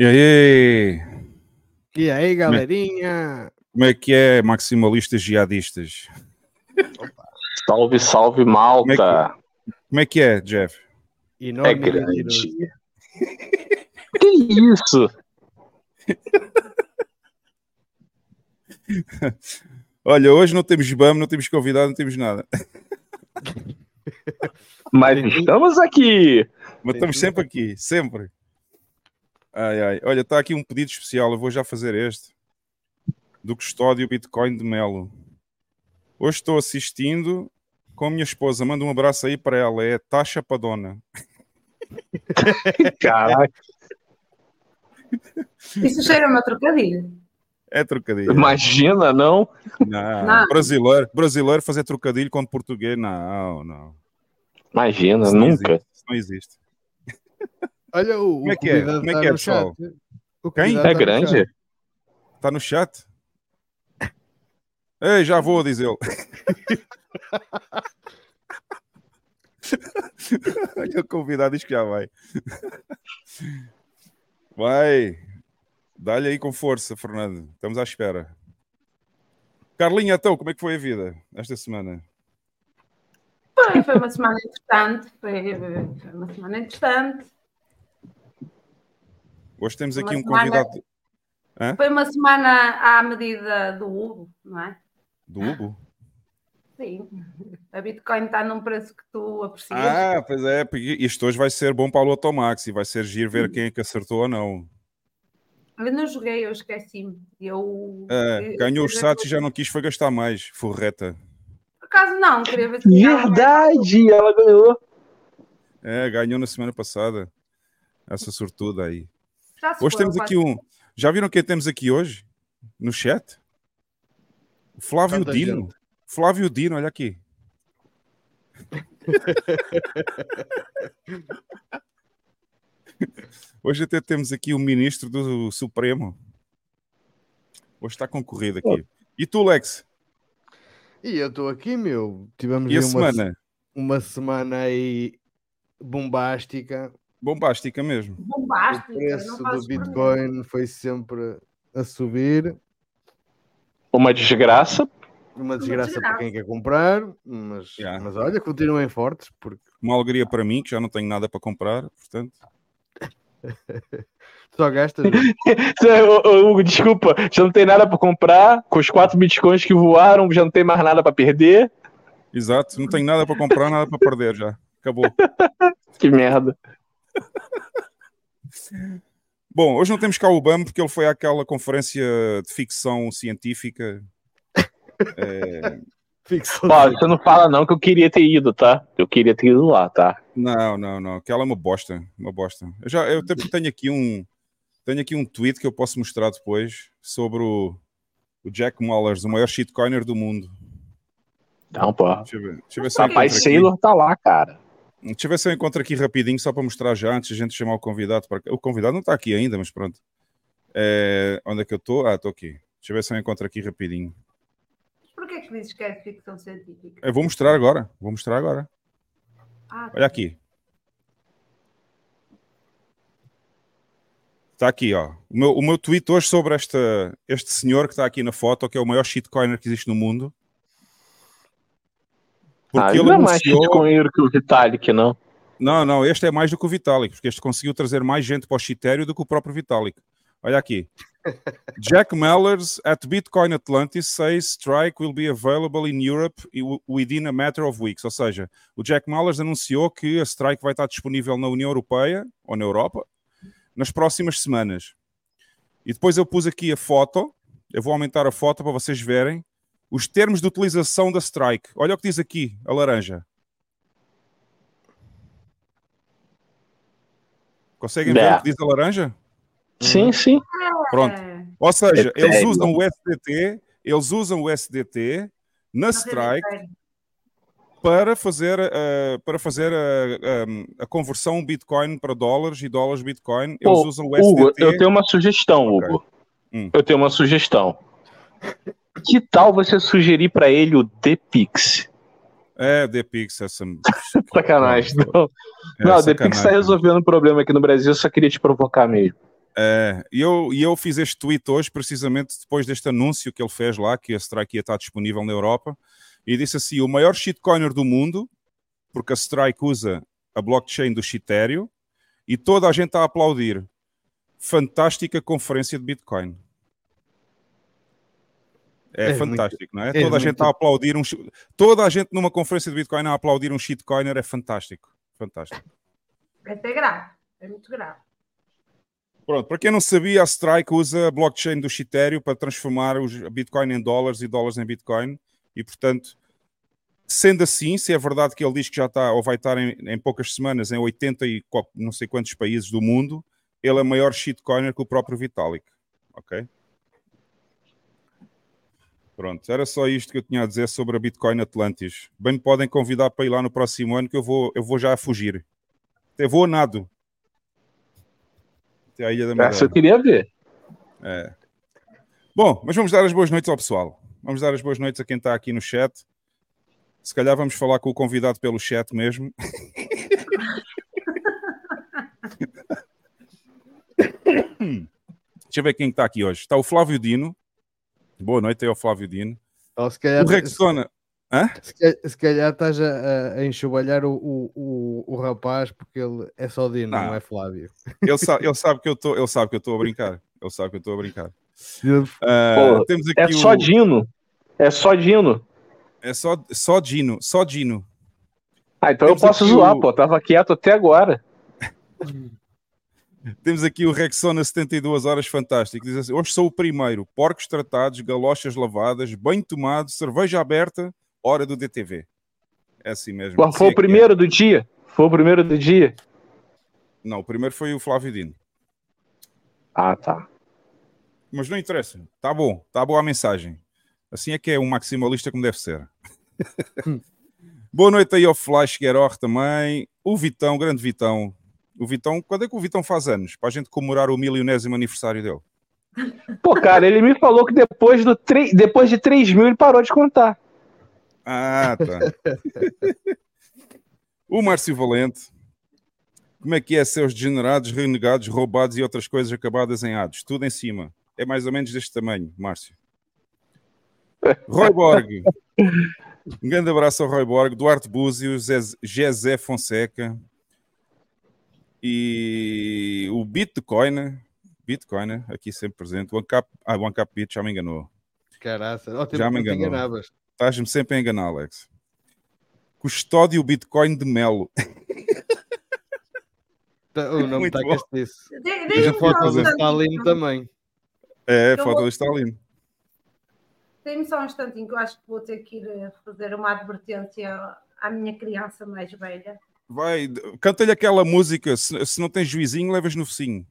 E aí? E aí, galerinha? Como é que é, maximalistas jihadistas? Salve, salve, malta. Como é que é, Jeff? é grande. que isso? Olha, hoje não temos BAM, não temos convidado, não temos nada. Mas estamos aqui. Mas estamos sempre aqui, sempre. Ai, ai. Olha, está aqui um pedido especial, eu vou já fazer este. Do custódio Bitcoin de Melo. Hoje estou assistindo com a minha esposa. Manda um abraço aí para ela. É Taxa Padona. Caraca. Isso cheira uma trocadilho. É trocadilho. Imagina, não? Não. não. Brasileiro, brasileiro fazer trocadilho com português, não, não. Imagina, isso nunca. Existe, isso não existe. Olha, o, Como é que é? Como é que é, pessoal? Quem? É grande? Está no chat? Ei, já vou, diz ele. Olha o convidado, diz que já vai. Vai. Dá-lhe aí com força, Fernando. Estamos à espera. Carlinha, então, como é que foi a vida esta semana? Foi, foi uma semana interessante. Foi, foi uma semana interessante. Hoje temos aqui uma um semana... convidado. Hã? Foi uma semana à medida do Hugo, não é? Do Hugo? Sim. A Bitcoin está num preço que tu aprecias. Ah, pois é, porque isto hoje vai ser bom para o Lotomax e vai ser giro ver quem é que acertou ou não. Eu não joguei, eu esqueci-me. Eu, é, ganhou os sats e já não quis foi gastar mais, forreta. Por acaso não, queria ver se Verdade, ela ganhou. É, ganhou na semana passada. Essa sortuda aí. Hoje temos aqui um. Já viram quem temos aqui hoje? No chat? O Flávio Tanta Dino. Gente. Flávio Dino, olha aqui. Hoje até temos aqui o ministro do Supremo. Hoje está concorrido aqui. E tu, Lex? E eu estou aqui, meu. Tivemos e a uma, semana? uma semana aí bombástica. Bombástica mesmo. Bombástica. O preço do Bitcoin foi sempre a subir. Uma desgraça. Uma desgraça, Uma para quem quer comprar, mas, yeah. mas olha, continuem fortes. Porque... Uma alegria para mim, que já não tenho nada para comprar, portanto. Só gasta. Hugo, desculpa, já não tem nada para comprar. Com os quatro bitcoins que voaram, já não tem mais nada para perder. Exato, não tem nada para comprar, nada para perder já. Acabou. que merda. Bom, hoje não temos cá o BAM porque ele foi àquela conferência de ficção científica. É... Ficção Ó, você não fala não que eu queria ter ido, tá? Eu queria ter ido lá, tá? Não, não, não. Aquela é uma bosta, uma bosta. Eu já, eu tenho aqui um, tenho aqui um tweet que eu posso mostrar depois sobre o, o Jack Mullers, o maior shitcoiner do mundo. Não, pô. Deixa eu ver, deixa eu ver se Rapaz, Sailor tá lá, cara. Deixa eu ver se eu encontro aqui rapidinho, só para mostrar já, antes a gente chamar o convidado. Para... O convidado não está aqui ainda, mas pronto. É... Onde é que eu estou? Ah, estou aqui. Deixa eu ver se eu encontro aqui rapidinho. Porquê que dizes que é ficção científica? Eu vou mostrar agora. Vou mostrar agora. Ah, Olha aqui. Está aqui, ó. O meu, o meu tweet hoje sobre esta, este senhor que está aqui na foto, que é o maior shitcoiner que existe no mundo. Porque ah, ele não é mais shitcoiner que o Vitalik, não? Não, não, este é mais do que o Vitalik, porque este conseguiu trazer mais gente para o Shitério do que o próprio Vitalik. Olha aqui. Jack Mellers at Bitcoin Atlantis says strike will be available in Europe within a matter of weeks. Ou seja, o Jack Mellers anunciou que a strike vai estar disponível na União Europeia ou na Europa nas próximas semanas. E depois eu pus aqui a foto. Eu vou aumentar a foto para vocês verem os termos de utilização da strike. Olha o que diz aqui, a laranja. Conseguem ver o que diz a laranja? Sim, uhum. sim. Pronto. Ou seja, eles usam o SDT, eles usam o SDT na strike para fazer, uh, para fazer a, a, a, conversão Bitcoin para dólares e dólares Bitcoin. Eles Pô, usam o SDT. Hugo, eu tenho uma sugestão, okay. Hugo. Hum. Eu tenho uma sugestão. Que tal você sugerir para ele o DPix? É, DPix, essa. sacanagem. Não, é, não DPix está resolvendo um problema aqui no Brasil, eu só queria te provocar mesmo. É, e eu, e eu fiz este tweet hoje, precisamente depois deste anúncio que ele fez lá, que a Strike ia estar disponível na Europa, e disse assim: o maior shitcoiner do mundo, porque a Strike usa a blockchain do Shitério, e toda a gente está a aplaudir. Fantástica conferência de Bitcoin. É, é fantástico, muito, não é? é toda a gente a aplaudir um. Toda a gente numa conferência de Bitcoin a aplaudir um shitcoiner é fantástico. Fantástico. É até grave. É muito grave. Pronto, para quem não sabia, a Strike usa a blockchain do Shitério para transformar os Bitcoin em dólares e dólares em Bitcoin. E, portanto, sendo assim, se é verdade que ele diz que já está ou vai estar em, em poucas semanas em 80 e não sei quantos países do mundo, ele é maior shitcoiner que o próprio Vitalik. Ok? Pronto, era só isto que eu tinha a dizer sobre a Bitcoin Atlantis. Bem me podem convidar para ir lá no próximo ano que eu vou, eu vou já a fugir. Até vou a nado. Até a Ilha da Madeira. Essa eu queria ver. É. Bom, mas vamos dar as boas noites ao pessoal. Vamos dar as boas noites a quem está aqui no chat. Se calhar vamos falar com o convidado pelo chat mesmo. Deixa eu ver quem está aqui hoje. Está o Flávio Dino. Boa noite aí ao Flávio Dino. Ou se calhar, o Rexona. Se, calhar, se calhar estás a, a enxovalhar o, o, o, o, rapaz porque ele é só Dino, não, não é Flávio. Ele sabe, ele sabe que eu estou, ele sabe que eu estou a brincar. Ele sabe que eu estou a brincar. Uh, temos aqui é só Dino. É só Dino. É só, só Dino, só Dino. Ah, então temos eu posso zoar, o... pô. Tava quieto até agora. Temos aqui o Rexona 72 horas fantástico. Diz assim: hoje sou o primeiro. Porcos tratados, galochas lavadas, bem tomado, cerveja aberta, hora do DTV. É assim mesmo. Qual foi o é. primeiro é. do dia? Foi o primeiro do dia? Não, o primeiro foi o Flávio Dino. Ah, tá. Mas não interessa. Tá bom, tá boa a mensagem. Assim é que é um maximalista como deve ser. Boa noite aí ao Flash Guerrero também. O Vitão, grande Vitão, o Vitão, quando é que o Vitão faz anos? Para a gente comemorar o milionésimo aniversário dele. Pô, cara, ele me falou que depois, do tre... depois de 3 mil ele parou de contar. Ah, tá. o Márcio Valente. Como é que é seus degenerados, renegados, roubados e outras coisas acabadas em ados? Tudo em cima. É mais ou menos deste tamanho, Márcio. Roy Borg. Um grande abraço ao Roy Borg, Duarte Búzio, Zé Fonseca, e o Bitcoin, Bitcoin, aqui sempre presente, o Ancap, ah, o Ancap Bit já me enganou. Caraca, já me enganou. Estás-me sempre a enganar, Alex. Custódio Bitcoin de Melo. Tá, o nome está castiço. E a foto do Stalin também. É, a foto do Stalin. Tem-me só um instantinho que eu acho que vou ter que ir eh, fazer uma advertência à minha criança mais velha. Vai, canta-lhe aquela música, se, se, não tens juizinho, levas no focinho.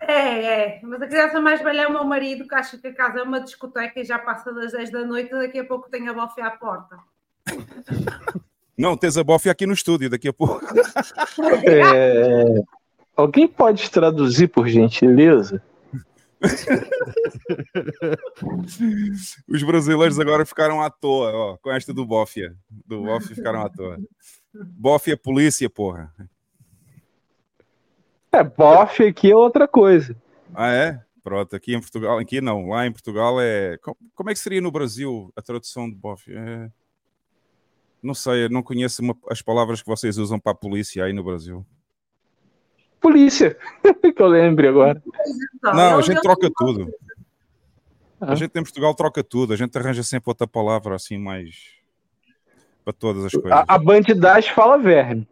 É, é, mas a criança mais velha é o meu marido, que acha que a casa é uma discoteca e já passa das 10 da noite, daqui a pouco tem a bofe à porta. Não, tens a bofe aqui no estúdio, daqui a pouco. É... Alguém pode traduzir, por gentileza? Os brasileiros agora ficaram à toa, ó, com esta do Bofia. Do Bofia ficaram à toa. Bofe é polícia, porra. É, bofe aqui é outra coisa. Ah, é? Pronto, aqui em Portugal, aqui não, lá em Portugal é. Como é que seria no Brasil a tradução de bofe? É... Não sei, eu não conheço uma... as palavras que vocês usam para a polícia aí no Brasil. Polícia, que eu lembre agora. Não, a gente troca tudo. A gente em Portugal troca tudo, a gente arranja sempre outra palavra assim mais para todas as coisas. A, a bandidagem fala verme.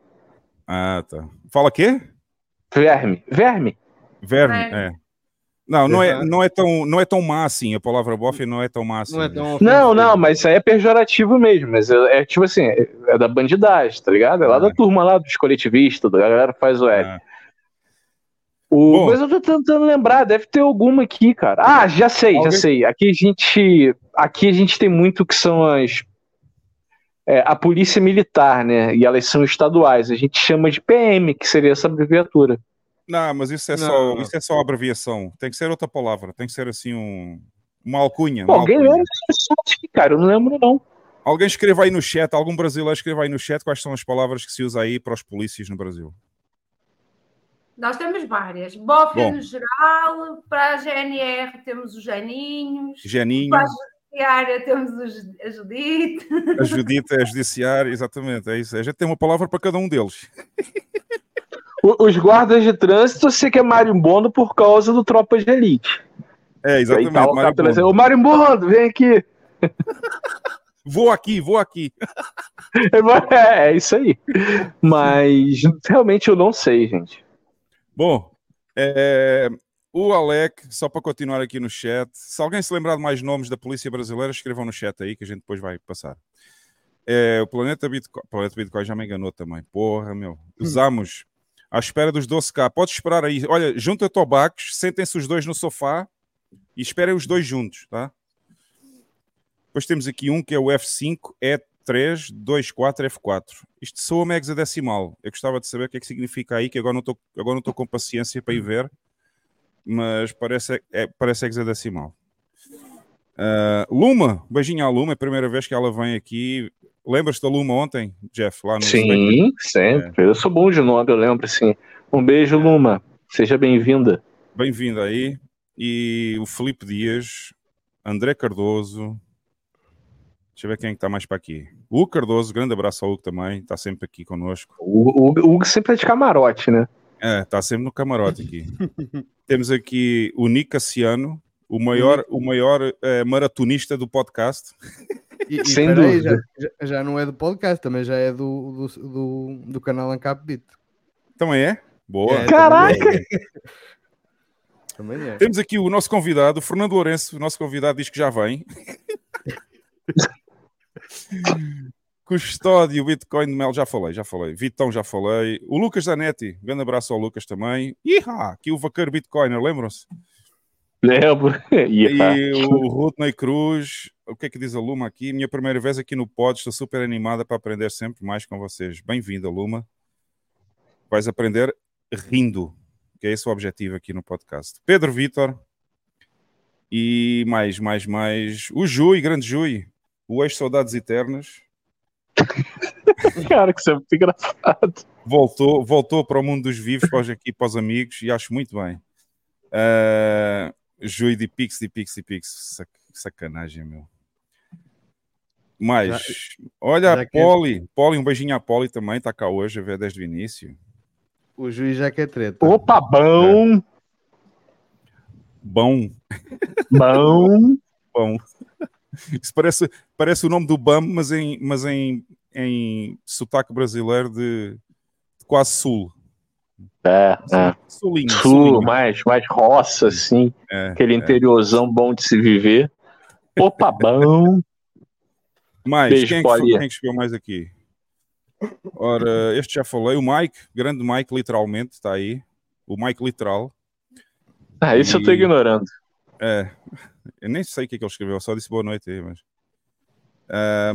Ah, tá. Fala quê? Verme. Verme. Verme, é. Não, não é, não, é tão, não é tão má assim. A palavra bofe não é tão má assim. Não, é tão não, não, mas isso aí é pejorativo mesmo. Mas é, é tipo assim, é, da bandidagem, tá ligado? É lá ah. da turma lá dos coletivistas, da galera que faz o L. Ah. O, mas eu tô tentando lembrar, deve ter alguma aqui, cara. Ah, já sei, Alguém? já sei. Aqui a gente, aqui a gente tem muito que são as é, a polícia militar, né? E elas são estaduais. A gente chama de PM, que seria essa abreviatura. Não, mas isso é, Não, só, não. isso é só abreviação. Tem que ser outra palavra. Tem que ser assim um, uma alcunha. Pô, uma alguém alcunha. lembra assunto, cara? Eu não lembro, não. Alguém escreva aí no chat, algum brasileiro escreva aí no chat quais são as palavras que se usa aí para os polícias no Brasil. Nós temos várias. Bófia Bom. no geral, para a GNR temos os Janinhos, para a Judiciária temos os, a Judite. a Judita, a Judiciária, exatamente, é isso. A gente tem uma palavra para cada um deles. O- Os guardas de trânsito, você que é marimbondo por causa do Tropa de Elite. É, Aí exatamente. tá o marimbondo. trazendo, Ô marimbondo, vem aqui. Vou aqui, vou aqui. É, é isso aí. Mas realmente eu não sei, gente. Bom, é, o Alec, só para continuar aqui no chat, se alguém se lembrar de mais nomes da polícia brasileira, escrevam no chat aí que a gente depois vai passar. É, o Planeta Bitcoin, Planeta Bitcoin já me enganou também. Porra, meu. Usamos à espera dos 12K. Pode esperar aí. Olha, junta tobacos, sentem-se os dois no sofá e esperem os dois juntos, tá? Depois temos aqui um que é o F5 E3 24 F4. Isto soa-me hexadecimal. Eu gostava de saber o que é que significa aí, que agora não estou com paciência para ir ver, mas parece, é, parece hexadecimal. Ah, Luma, beijinho à Luma, é a primeira vez que ela vem aqui. Lembras-te da Luma ontem, Jeff? Lá no Sim, sempre. Eu sou bom de nome, eu lembro, sim. Um beijo, Luma. Seja bem-vinda. Bem-vindo aí. E o Felipe Dias, André Cardoso. Deixa eu ver quem está mais para aqui. O Hugo Cardoso, grande abraço ao Hugo também, está sempre aqui connosco. O, o, o Hugo sempre é de camarote, né? É, está sempre no camarote aqui. Temos aqui o Nick Cassiano, o maior, o maior eh, maratonista do podcast. E, e Sem peraí, dúvida. já, já- já não é do podcast, também já é do, do, do, do canal Ancap Beat. Também é? Boa. É, Caraca! Também é. Também é. Temos aqui o nosso convidado, o Fernando Lourenço. O nosso convidado diz que já vem. Custódio, Bitcoin de Mel, já falei, já falei. Vitão, já falei. O Lucas Zanetti, grande abraço ao Lucas também. Ihá, aqui o vaqueiro Bitcoiner, lembram-se? Lembro. E o Rodney Cruz, o que é que diz a Luma aqui? Minha primeira vez aqui no Pod, estou super animada para aprender sempre mais com vocês. Bem-vinda, Luma. Vais aprender rindo, que é esse o objetivo aqui no podcast. Pedro Vitor. E mais, mais, mais. O Jui, grande Jui. O ex-Saudades Eternas. Cara, que isso é muito engraçado. voltou, voltou para o mundo dos vivos, para os, aqui para os amigos, e acho muito bem. Uh, Jui de Pix, de Pix, de Pix. Sac- sacanagem, meu. Mais. Olha, já a que- é- Poli. Poli, um beijinho à Poli também, está cá hoje, a ver desde o início. O juiz já quer treta. Opa, bom, Bom, bom. bom. Isso parece, parece o nome do BAM, mas em, mas em, em sotaque brasileiro de, de quase sul. É, é. Sulinho, Sul, sulinho. mais, mais roça, assim. É, Aquele é. interiorzão bom de se viver. Opa, bom. Mais, Beijo, quem, é que quem é que escreveu mais aqui? Ora, este já falei, o Mike, grande Mike, literalmente, está aí. O Mike literal. Ah, isso eu tô E- ignorando. É, eu nem sei o que é que ele escreveu, só disse boa noite aí, mas.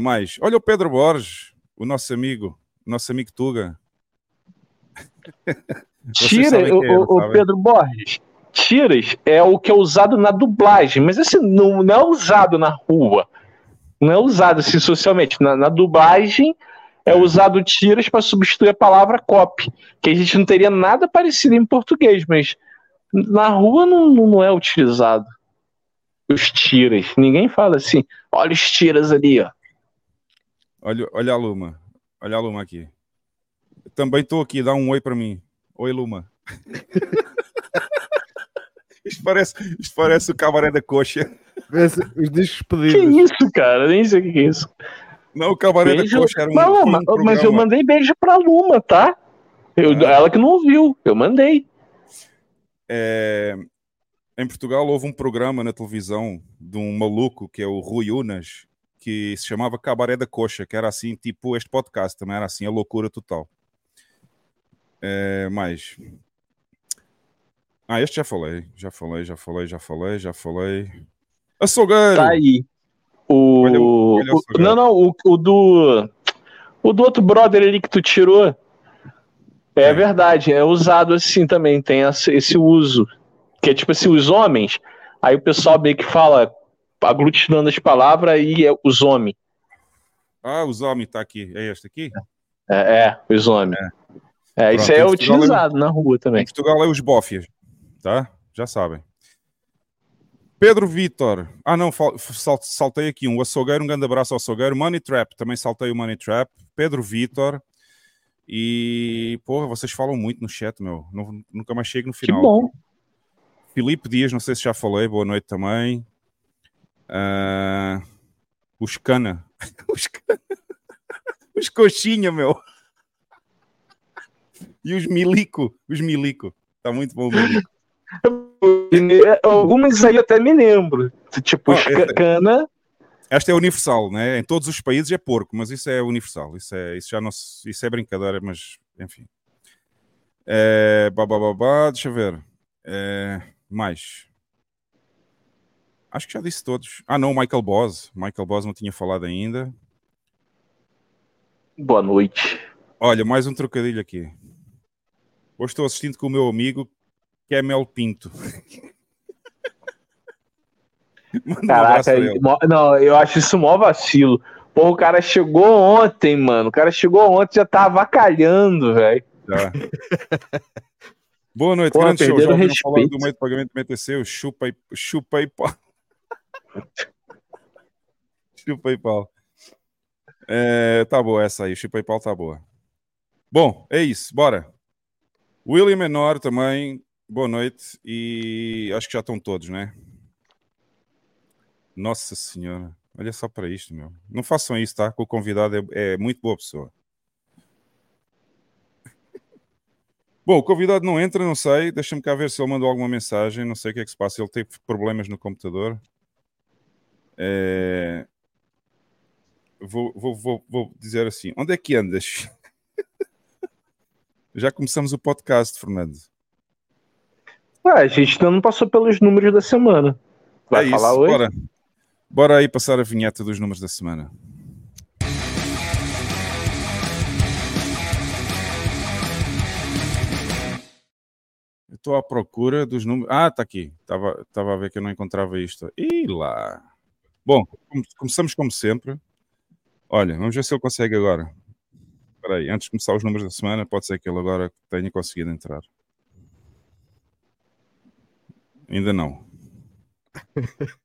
Mais, olha o Pedro Borges, o nosso amigo, nosso amigo Tuga. Tira, o, é, o-? Pedro Borges. Tiras é o que é usado na dublagem, mas assim, não, não é usado na rua. Não é usado assim socialmente. Na, na dublagem é usado tiras para substituir a palavra copy, que a gente não teria nada parecido em português, mas na rua não não é utilizado. Os tiras. Ninguém fala assim, olha os tiras ali, ó. Olha, olha a Luma, olha a Luma aqui. Eu também estou aqui, dá um oi para mim. Oi, Luma. isto, parece, isto parece o cabaré da coxa. Os discos Que pedidos. isso, cara? Nem sei o que é isso. Não, o cabaré Beijo. da coxa era um, Não, foi um mas, mas eu mandei beijo pra Luma, tá? Eu- Ah. Ela que não ouviu, eu mandei. É, em Portugal houve um programa na televisão de um maluco que é o Rui Unas, que se chamava Cabaré da Coxa, que era assim, tipo este podcast, também era assim, a loucura total. É, mais. Ah, este já falei, já falei, já falei, já falei, já falei. Açougueiro! Tá aí. O. Olha o- olha o não, não, o, o do. O do outro brother ali que tu tirou. É, é. verdade, é usado assim também, tem esse uso. Que é tipo assim, os homens, aí o pessoal meio que fala, aglutinando as palavras, e é os homens. Ah, os homens tá aqui. É este aqui? É, é os homens. É, é isso aí é utilizado é... na rua também. Em Portugal é os bofias, tá? Já sabem. Pedro Vitor. Ah, não, saltei aqui um. O açougueiro, um grande abraço ao açougueiro. Money Trap, também saltei o Money Trap. Pedro Vitor. E, porra, vocês falam muito no chat, meu. Nunca mais chego no final. Que bom. Filipe Dias, não sei se já falei. Boa noite também. Uh, os Cana. Os Cana. Os Coxinha, meu. E os Milico. Os Milico. Tá muito bom o Milico. Algumas aí até me lembro. Tipo, oh, esta, cana. Esta é universal, né? Em todos os países é porco, mas isso é universal. Isso, é, isso já não isso é brincadeira, mas enfim. É, babá, deixa eu ver. É, mais. Acho que já disse todos. Ah, não, Michael Boss. Michael Boss não tinha falado ainda. Boa noite. Olha, mais um trocadilho aqui. Hoje estou assistindo com o meu amigo que é Mel Pinto. Caraca, um não, eu acho isso mó vacilo. Pô, o cara chegou ontem, mano. O cara chegou ontem já tá avacalhando, velho. Boa noite, Pô, grande show. Já falar do meio de pagamento do MTC, o chupa e, chupa e pau. chupa e pau. É, tá boa essa aí, chupa e pau tá boa. Bom, é isso, bora. William Menor também, Boa noite e acho que já estão todos, né? Nossa Senhora, olha só para isto, meu. Não façam isso, tá? O convidado é, é muito boa pessoa. Bom, o convidado não entra, não sei. Deixa-me cá ver se ele mandou alguma mensagem. Não sei o que é que se passa. Ele teve problemas no computador. É... Vou, vou, vou, vou dizer assim: onde é que andas? Já começamos o podcast, Fernando. Ah, a gente ainda não passou pelos números da semana. Vai é falar isso, hoje? Bora. bora aí passar a vinheta dos números da semana. Estou à procura dos números. Ah, está aqui. Estava a ver que eu não encontrava isto. E lá. Bom, começamos como sempre. Olha, vamos ver se ele consegue agora. Espera aí, antes de começar os números da semana, pode ser que ele agora tenha conseguido entrar. Ainda não.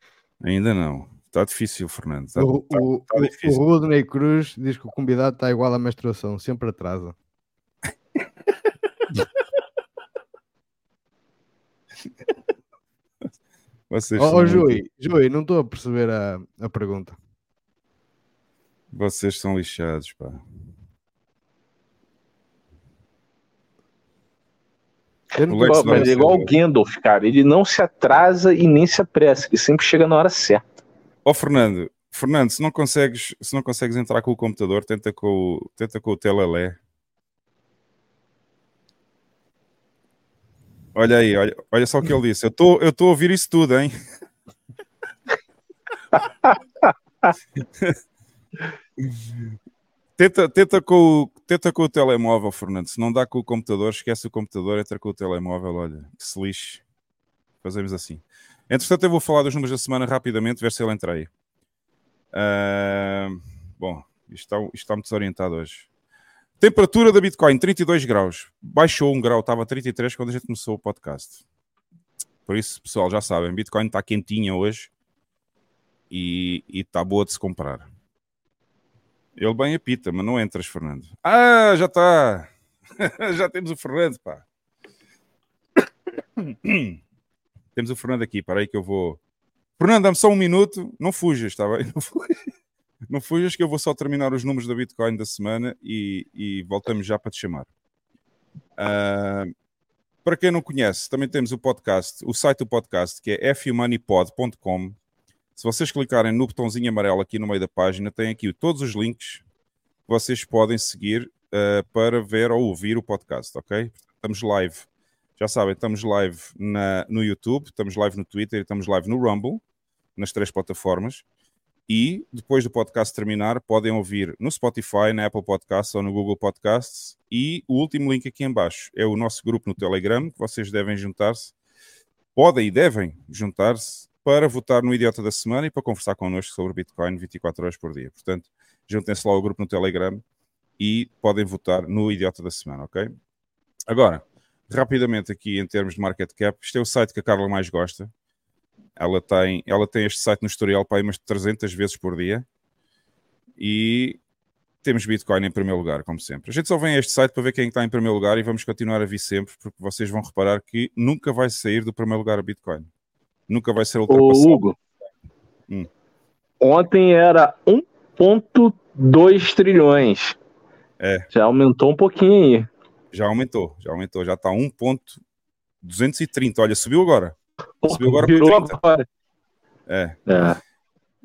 Ainda não. Está difícil, Fernando. Está, o, está, o, está difícil. o Rodney Cruz diz que o convidado está igual à menstruação, sempre atrasa. Vocês oh, oh Jui, Jui, não estou a perceber a, a pergunta. Vocês são lixados, pá. Pô, mas é igual o Gandalf, cara. Ele não se atrasa e nem se apressa, ele sempre chega na hora certa. Ó, oh, Fernando, Fernando, se não consegues, se não consegues entrar com o computador, tenta com o, tenta com o Telelé. Olha aí, olha, olha só o que ele disse. Eu estou eu a ouvir isso tudo, hein? Tenta, tenta, com, tenta com o telemóvel, Fernando. Se não dá com o computador, esquece o computador, entra com o telemóvel. Olha, que se lixe. Fazemos assim. Entretanto, eu vou falar dos números da semana rapidamente, ver se ele entra aí. Uh, bom, isto está, isto está muito desorientado hoje. Temperatura da Bitcoin, 32 graus. Baixou um grau, estava 33 quando a gente começou o podcast. Por isso, pessoal, já sabem, Bitcoin está quentinha hoje e está boa de se comprar. Ele bem apita, mas não entras, Fernando. Ah, já está. já temos o Fernando, pá. temos o Fernando aqui, para aí que eu vou. Fernando, dá-me só um minuto. Não fujas, está bem? Não fujas. Não fujas que eu vou só terminar os números da Bitcoin da semana e, e voltamos já para te chamar. Uh, para quem não conhece, também temos o podcast, o site do podcast, que é fumoneypod.com se vocês clicarem no botãozinho amarelo aqui no meio da página, tem aqui todos os links que vocês podem seguir uh, para ver ou ouvir o podcast, ok? Estamos live. Já sabem, estamos live na, no YouTube, estamos live no Twitter estamos live no Rumble, nas três plataformas. E depois do podcast terminar, podem ouvir no Spotify, na Apple Podcasts ou no Google Podcasts. E o último link aqui em baixo é o nosso grupo no Telegram, que vocês devem juntar-se, podem e devem juntar-se para votar no Idiota da Semana e para conversar connosco sobre Bitcoin 24 horas por dia. Portanto, juntem-se lá ao grupo no Telegram e podem votar no Idiota da Semana, ok? Agora, rapidamente aqui em termos de market cap, isto é o site que a Carla mais gosta. Ela tem, ela tem este site no historial para aí umas 300 vezes por dia. E temos Bitcoin em primeiro lugar, como sempre. A gente só vem a este site para ver quem está em primeiro lugar e vamos continuar a vir sempre, porque vocês vão reparar que nunca vai sair do primeiro lugar a Bitcoin. Nunca vai ser ultrapassado. Ô, Hugo, hum. ontem era 1,2 trilhões. É. Já aumentou um pouquinho aí. Já aumentou, já aumentou, já está 1,230. Olha, subiu agora. Subiu agora para 30. Agora. É. é.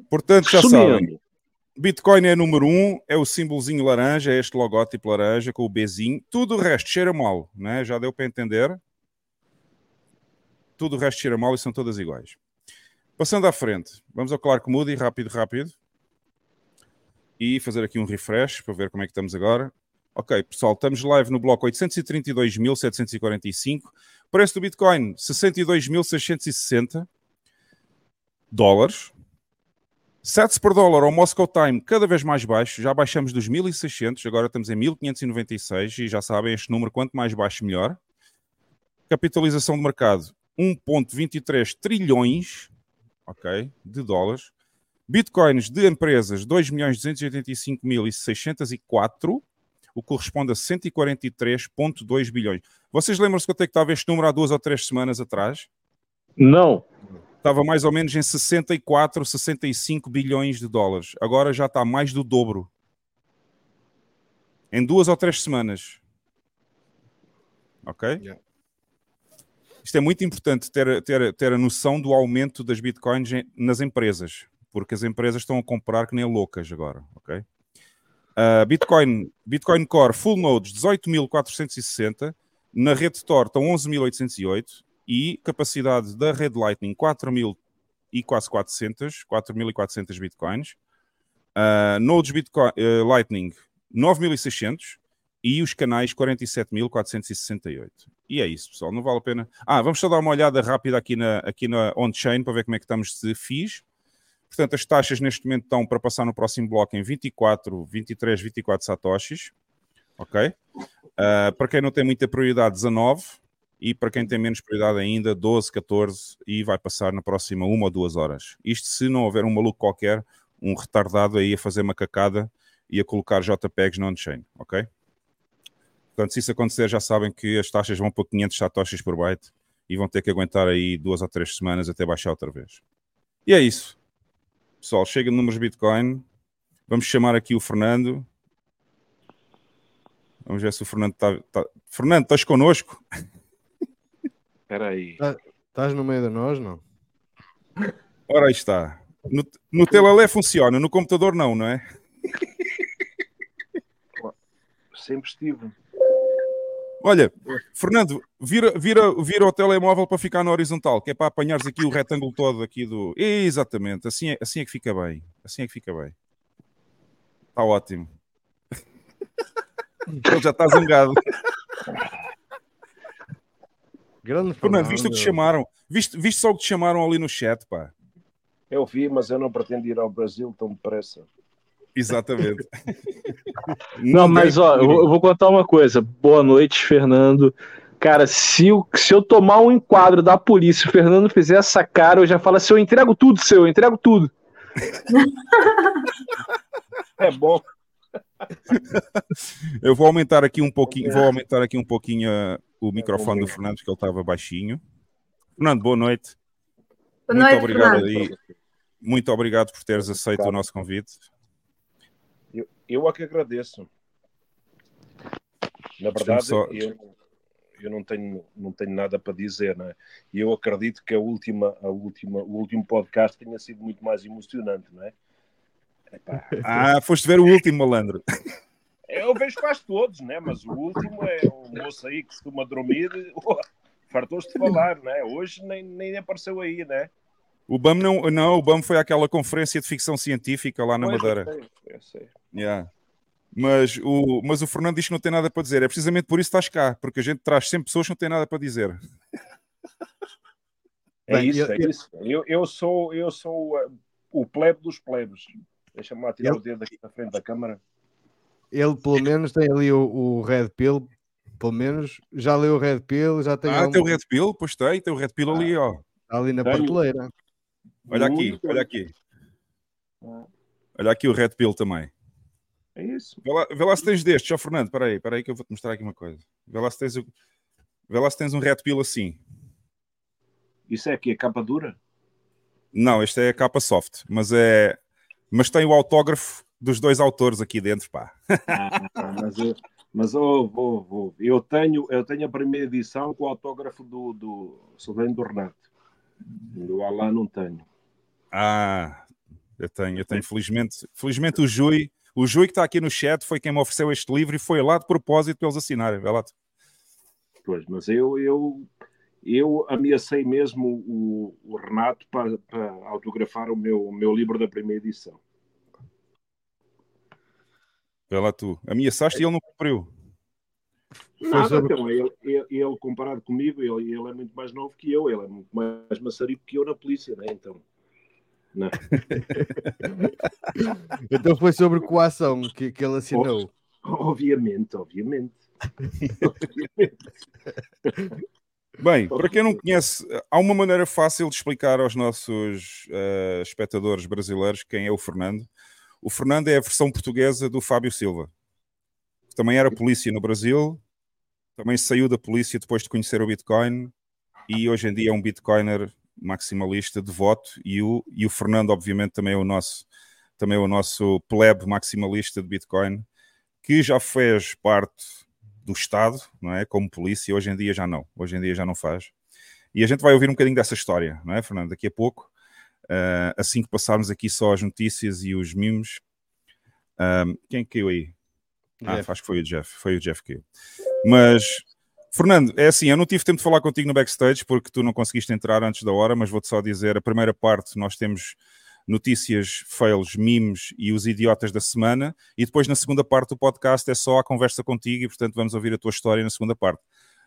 Portanto, já Subindo. sabem. Bitcoin é número um, é o símbolozinho laranja, é este logótipo laranja com o Bzinho. Tudo o resto cheira mal, né? já deu para entender. Tudo o resto cheira mal e são todas iguais. Passando à frente, vamos ao Clark Moody, rápido, rápido. E fazer aqui um refresh para ver como é que estamos agora. Ok, pessoal, estamos live no bloco 832.745. Preço do Bitcoin, 62.660 dólares. Sets por dólar ao Moscow Time cada vez mais baixo, já baixamos dos 1600, agora estamos em 1596 e já sabem, este número quanto mais baixo melhor. Capitalização de mercado 1.23 trilhões, ok, de dólares. Bitcoins de empresas 2.285.604, o que corresponde a 143.2 bilhões. Vocês lembram-se quanto é que estava este número há duas ou três semanas atrás? Não estava mais ou menos em 64, 65 bilhões de dólares. Agora já está mais do dobro. Em duas ou três semanas. Ok? Yeah. Isto é muito importante ter, ter, ter a noção do aumento das bitcoins nas empresas, porque as empresas estão a comprar que nem loucas agora, ok? Uh, Bitcoin, Bitcoin Core Full Nodes 18.460, na rede Tor estão 11.808 e capacidade da rede Lightning 4.000 e quase 400, 4.400 bitcoins. Uh, nodes Bitcoin, uh, Lightning 9.600 e os canais 47.468. E é isso, pessoal, não vale a pena. Ah, vamos só dar uma olhada rápida aqui na, aqui na on-chain para ver como é que estamos de FIIs. Portanto, as taxas neste momento estão para passar no próximo bloco em 24, 23, 24 satoshis. Ok? Uh, para quem não tem muita prioridade, 19 e para quem tem menos prioridade ainda, 12, 14 e vai passar na próxima uma ou duas horas. Isto se não houver um maluco qualquer, um retardado aí a fazer uma cacada e a colocar JPEGs no on-chain, ok? Portanto, se isso acontecer, já sabem que as taxas vão para 500 satoshis por byte e vão ter que aguentar aí duas ou três semanas até baixar outra vez. E é isso. Pessoal, chega de números Bitcoin. Vamos chamar aqui o Fernando. Vamos ver se o Fernando está. Tá... Fernando, estás connosco? Espera aí. Estás tá no meio de nós, não? Ora, aí está. No, no telalé funciona, no computador não, não é? Sempre estive. Olha, Fernando, vira, vira, vira o telemóvel para ficar na horizontal, que é para apanhares aqui o retângulo todo aqui do. Exatamente, assim é, assim é que fica bem. Assim é que fica bem. Está ótimo. Ele já está zangado. Grande Fernando, viste o que te chamaram? Viste, viste só o que te chamaram ali no chat, pá? Eu vi, mas eu não pretendo ir ao Brasil tão depressa. Exatamente. não, mas ó, eu vou contar uma coisa. Boa noite, Fernando. Cara, se eu, se eu tomar um enquadro da polícia, o Fernando fizer essa cara, eu já falo assim: eu entrego tudo, seu, eu entrego tudo. é bom. Eu vou aumentar aqui um pouquinho, vou aumentar aqui um pouquinho uh, o microfone do Fernando, que ele estava baixinho. Fernando, boa noite. Boa muito noite, obrigado aí. Muito obrigado por teres aceito claro. o nosso convite. Eu, é que agradeço. Na verdade, só... eu, eu não tenho, não tenho nada para dizer, né? E eu acredito que a última, a última, o último podcast tenha sido muito mais emocionante, não é? Epá. Ah, foste ver o último, malandro. Eu vejo quase todos, né? Mas o último é o moço aí que costuma dormir. Oh, Fartou-se de falar, né? Hoje nem, nem apareceu aí, né? O BAM não, não, o BAM foi aquela conferência de ficção científica lá na Pois, Madeira. eu sei, eu sei. Yeah. Mas, o, mas o Fernando diz que não tem nada para dizer. É precisamente por isso que estás cá, porque a gente traz sempre pessoas que não têm nada para dizer. É Bem, isso, eu- é eu- isso. Eu, eu sou, eu sou uh, o plebe dos plebes. Deixa-me lá tirar Eu- o dedo aqui na frente da câmara. Ele pelo menos tem ali o, o Red Pill, pelo menos já leu o Red Pill, já tem, ah, algum- tem o Red Pill? Pois tem, tem o Red Pill ali, ó. ali na prateleira. Olha aqui, olha aqui. Olha aqui o Red Pill também. É isso. Vê lá, vê lá se tens destes, ó Fernando, espera aí, espera aí que eu vou-te mostrar aqui uma coisa. Vê lá se tens, vê lá se tens um Red Pill assim. Isso é aqui, a capa dura? Não, este é a capa soft, mas é... Mas tem o autógrafo dos dois autores aqui dentro, pá. Ah, mas eu, mas eu, vou, vou. eu, tenho, eu tenho a primeira edição com o autógrafo do, do Silvano do Renato. Do Alá não tenho. Ah, eu tenho, eu tenho. Felizmente, felizmente o Jui, o Jui que está aqui no chat foi quem me ofereceu este livro e foi lá de propósito para eles assinarem. Vê lá. tu. Pois, mas eu, eu, eu ameacei mesmo o, o Renato para, para autografar o meu, o meu livro da primeira edição. Vê lá tu. Ameaçaste e ele não cumpriu. Nada, sobre- então, ele, ele, ele, comparado comigo, ele, ele é muito mais novo que eu, ele é muito mais maçarico que eu na polícia, né? Então, não. Então foi sobre coação que, que ele assinou. obviamente, obviamente. Bem, para quem não conhece, há uma maneira fácil de explicar aos nossos eh, espectadores brasileiros quem é o Fernando. O Fernando é a versão portuguesa do Fábio Silva. que Também era polícia no Brasil, também saiu da polícia depois de conhecer o Bitcoin e hoje em dia é um Bitcoiner maximalista devoto e o, e o Fernando, obviamente, também é o nosso também é o nosso plebe maximalista de Bitcoin, que já fez parte do Estado, não é? Como polícia, hoje em dia já não. Hoje em dia já não faz. E a gente vai ouvir um bocadinho dessa história, não é, Fernando? Daqui a pouco, uh, assim que passarmos aqui só as notícias e os memes. Um, quem caiu aí? Ah, acho que foi o Jeff. Foi o Jeff que caiu. Mas, Fernando, é assim, eu não tive tempo de falar contigo no backstage porque tu não conseguiste entrar antes da hora, mas vou-te só dizer, a primeira parte nós temos notícias, fails, memes e os idiotas da semana, e depois na segunda parte do podcast é só a conversa contigo e portanto vamos ouvir a tua história na segunda parte.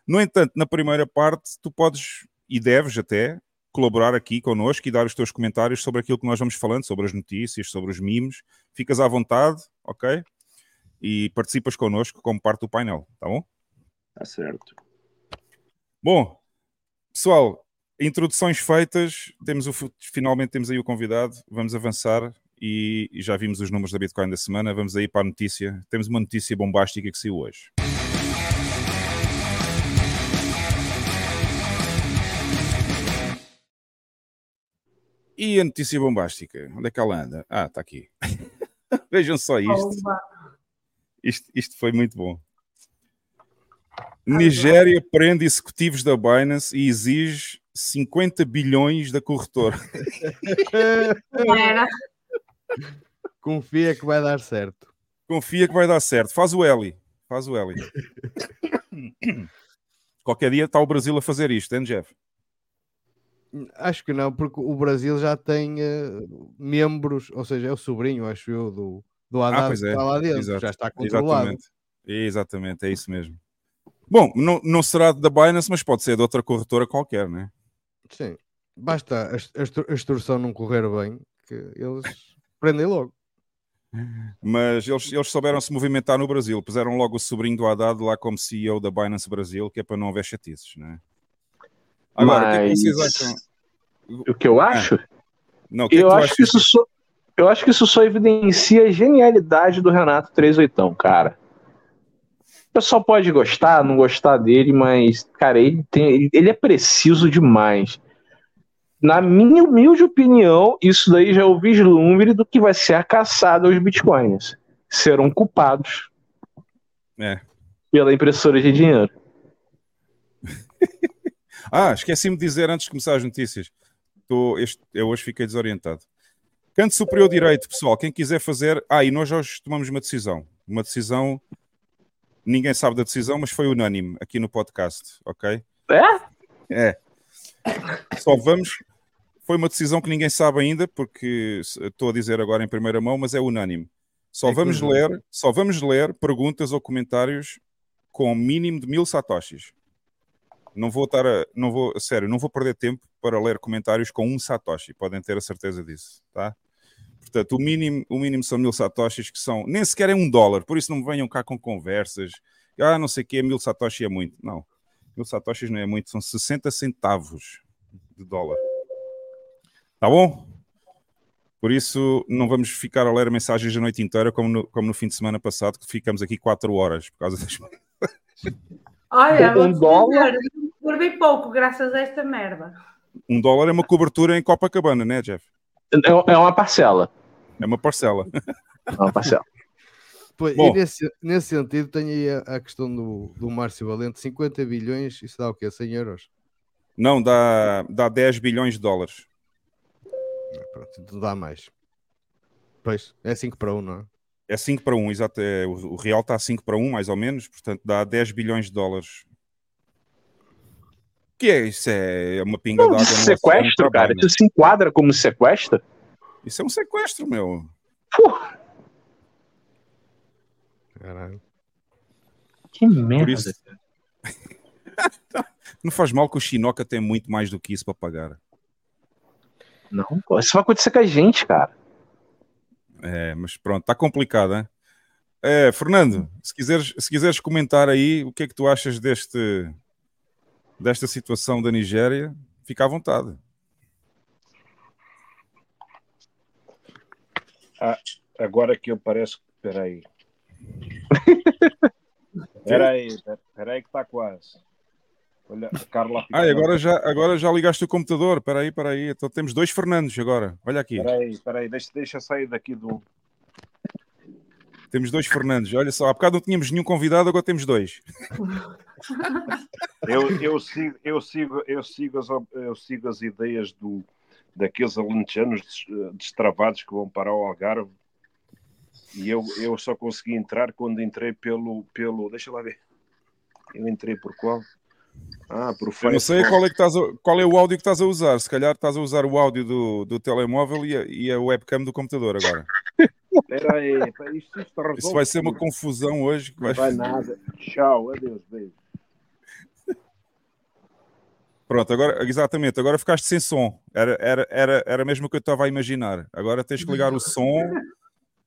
No entanto, na primeira parte tu podes e deves até colaborar aqui connosco e dar os teus comentários sobre aquilo que nós vamos falando, sobre as notícias, sobre os memes. Ficas à vontade, ok? E participas connosco como parte do painel, tá bom? Está certo. Bom, pessoal, introduções feitas, temos o, finalmente temos aí o convidado, vamos avançar e, e, já vimos os números da Bitcoin da semana, vamos aí para a notícia. Temos uma notícia bombástica que saiu hoje. E a notícia bombástica, onde é que ela anda? Ah, está aqui. Vejam só isto. isto. Isto foi muito bom. Nigéria prende executivos da Binance e exige 50 bilhões da corretora. Era. Confia que vai dar certo. Confia que vai dar certo. Faz o Eli. Faz o Eli. Qualquer dia está o Brasil a fazer isto, hein, Jeff? Acho que não, porque o Brasil já tem uh, membros, ou seja, é o sobrinho, acho eu, do, do Haddad ah, pois que é. está lá dentro, Exato. já está controlado. Exatamente. Exatamente, é isso mesmo. Bom, não, não será da Binance, mas pode ser de outra corretora qualquer, né? Sim. Basta a extorsão não correr bem, que eles prendem logo. Mas eles, eles souberam se movimentar no Brasil, puseram logo o sobrinho do Haddad lá como CEO da Binance Brasil, que é para não haver chatices, né? Agora, Mas... o que, é que vocês acham? O que eu acho? Ah. Não, que eu, é que acho que isso só, eu acho que isso só evidencia a genialidade do Renato 38, cara. O pessoal pode gostar, não gostar dele, mas, cara, ele, tem, ele é preciso demais. Na minha humilde opinião, isso daí já é o vislumbre do que vai ser a caçada aos bitcoins. Serão culpados é. pela impressora de dinheiro. ah, esqueci-me de dizer antes de começar as notícias. Tô, este, eu hoje fiquei desorientado. Canto Superior Direito, pessoal, quem quiser fazer. Ah, e nós hoje tomamos uma decisão. Uma decisão. Ninguém sabe da decisão, mas foi unânime aqui no podcast, ok? É? É. Só vamos. foi uma decisão que ninguém sabe ainda, porque estou a dizer agora em primeira mão, mas é unânime. Só É vamos que- ler, só vamos ler perguntas ou comentários com mínimo de mil satoshis. Não vou estar a, não vou, sério, não vou perder tempo para ler comentários com um satoshi. Podem ter a certeza disso, tá? Portanto, o mínimo, o mínimo são mil satoshis, que são nem sequer é um dólar. Por isso não me venham cá com conversas. Ah, não sei o que, mil satoshis é muito. Não, mil satoshis não é muito, são 60 centavos de dólar. Tá bom? Por isso, não vamos ficar a ler mensagens a noite inteira, como no, como no fim de semana passado, que ficamos aqui 4 horas por causa das. Olha, Um dólar? dizer, dormi pouco graças a esta merda. Um dólar é uma cobertura em Copacabana, né, Jeff? É é uma parcela. É uma parcela. É uma parcela. Pois, Bom. e nesse, nesse sentido, tem aí a, a questão do, do Márcio Valente: 50 bilhões, isso dá o quê? 100 euros? Não, dá, dá 10 bilhões de dólares. Pronto, então dá mais. Pois, é 5 para 1, não é? É 5 para 1, exato. É, o, o real está a 5 para 1, mais ou menos, portanto dá 10 bilhões de dólares. O que é isso? É uma pinga Não, d'água. de no sequestro, cara. Isso se enquadra como sequestro? Isso é um sequestro, meu. Porra, Caralho. que Por merda. isso, não faz mal que o Chinoca tem muito mais do que isso para pagar. Não, pô, isso vai acontecer com a gente, cara. É, mas pronto, está complicado, hein? É, Fernando, se quiseres, se quiseres comentar aí o que é que tu achas deste, desta situação da Nigéria, fica à vontade. Agora que eu parece que. Peraí. Peraí, peraí que está quase. Olha, a Carla. Ah, agora já, agora já ligaste o computador. Espera aí, espera aí. Então temos dois Fernandos agora. Olha aqui. Peraí, peraí, deixa, deixa sair daqui do. Temos dois Fernandos. Olha só, há bocado não tínhamos nenhum convidado, agora temos dois. Eu, eu, sigo, eu, sigo, eu, sigo as, eu sigo as ideias do, daqueles alentejanos des- destravados que vão para o Algarve. E eu, eu só consegui entrar quando entrei pelo, pelo. Deixa lá ver. Eu entrei por qual? Ah, por Eu não sei qual é, que estás a- qual é o áudio que estás a usar. Se calhar estás a usar o áudio do, do telemóvel e a, e a webcam do computador agora. Espera aí, isto, isto Isso vai ser uma confusão hoje. que Não vai nada. Tchau, adeus, beijo. Pronto, agora, exatamente, agora ficaste sem som. Era, era, era, era mesmo o que eu estava a imaginar. Agora tens que ligar o som,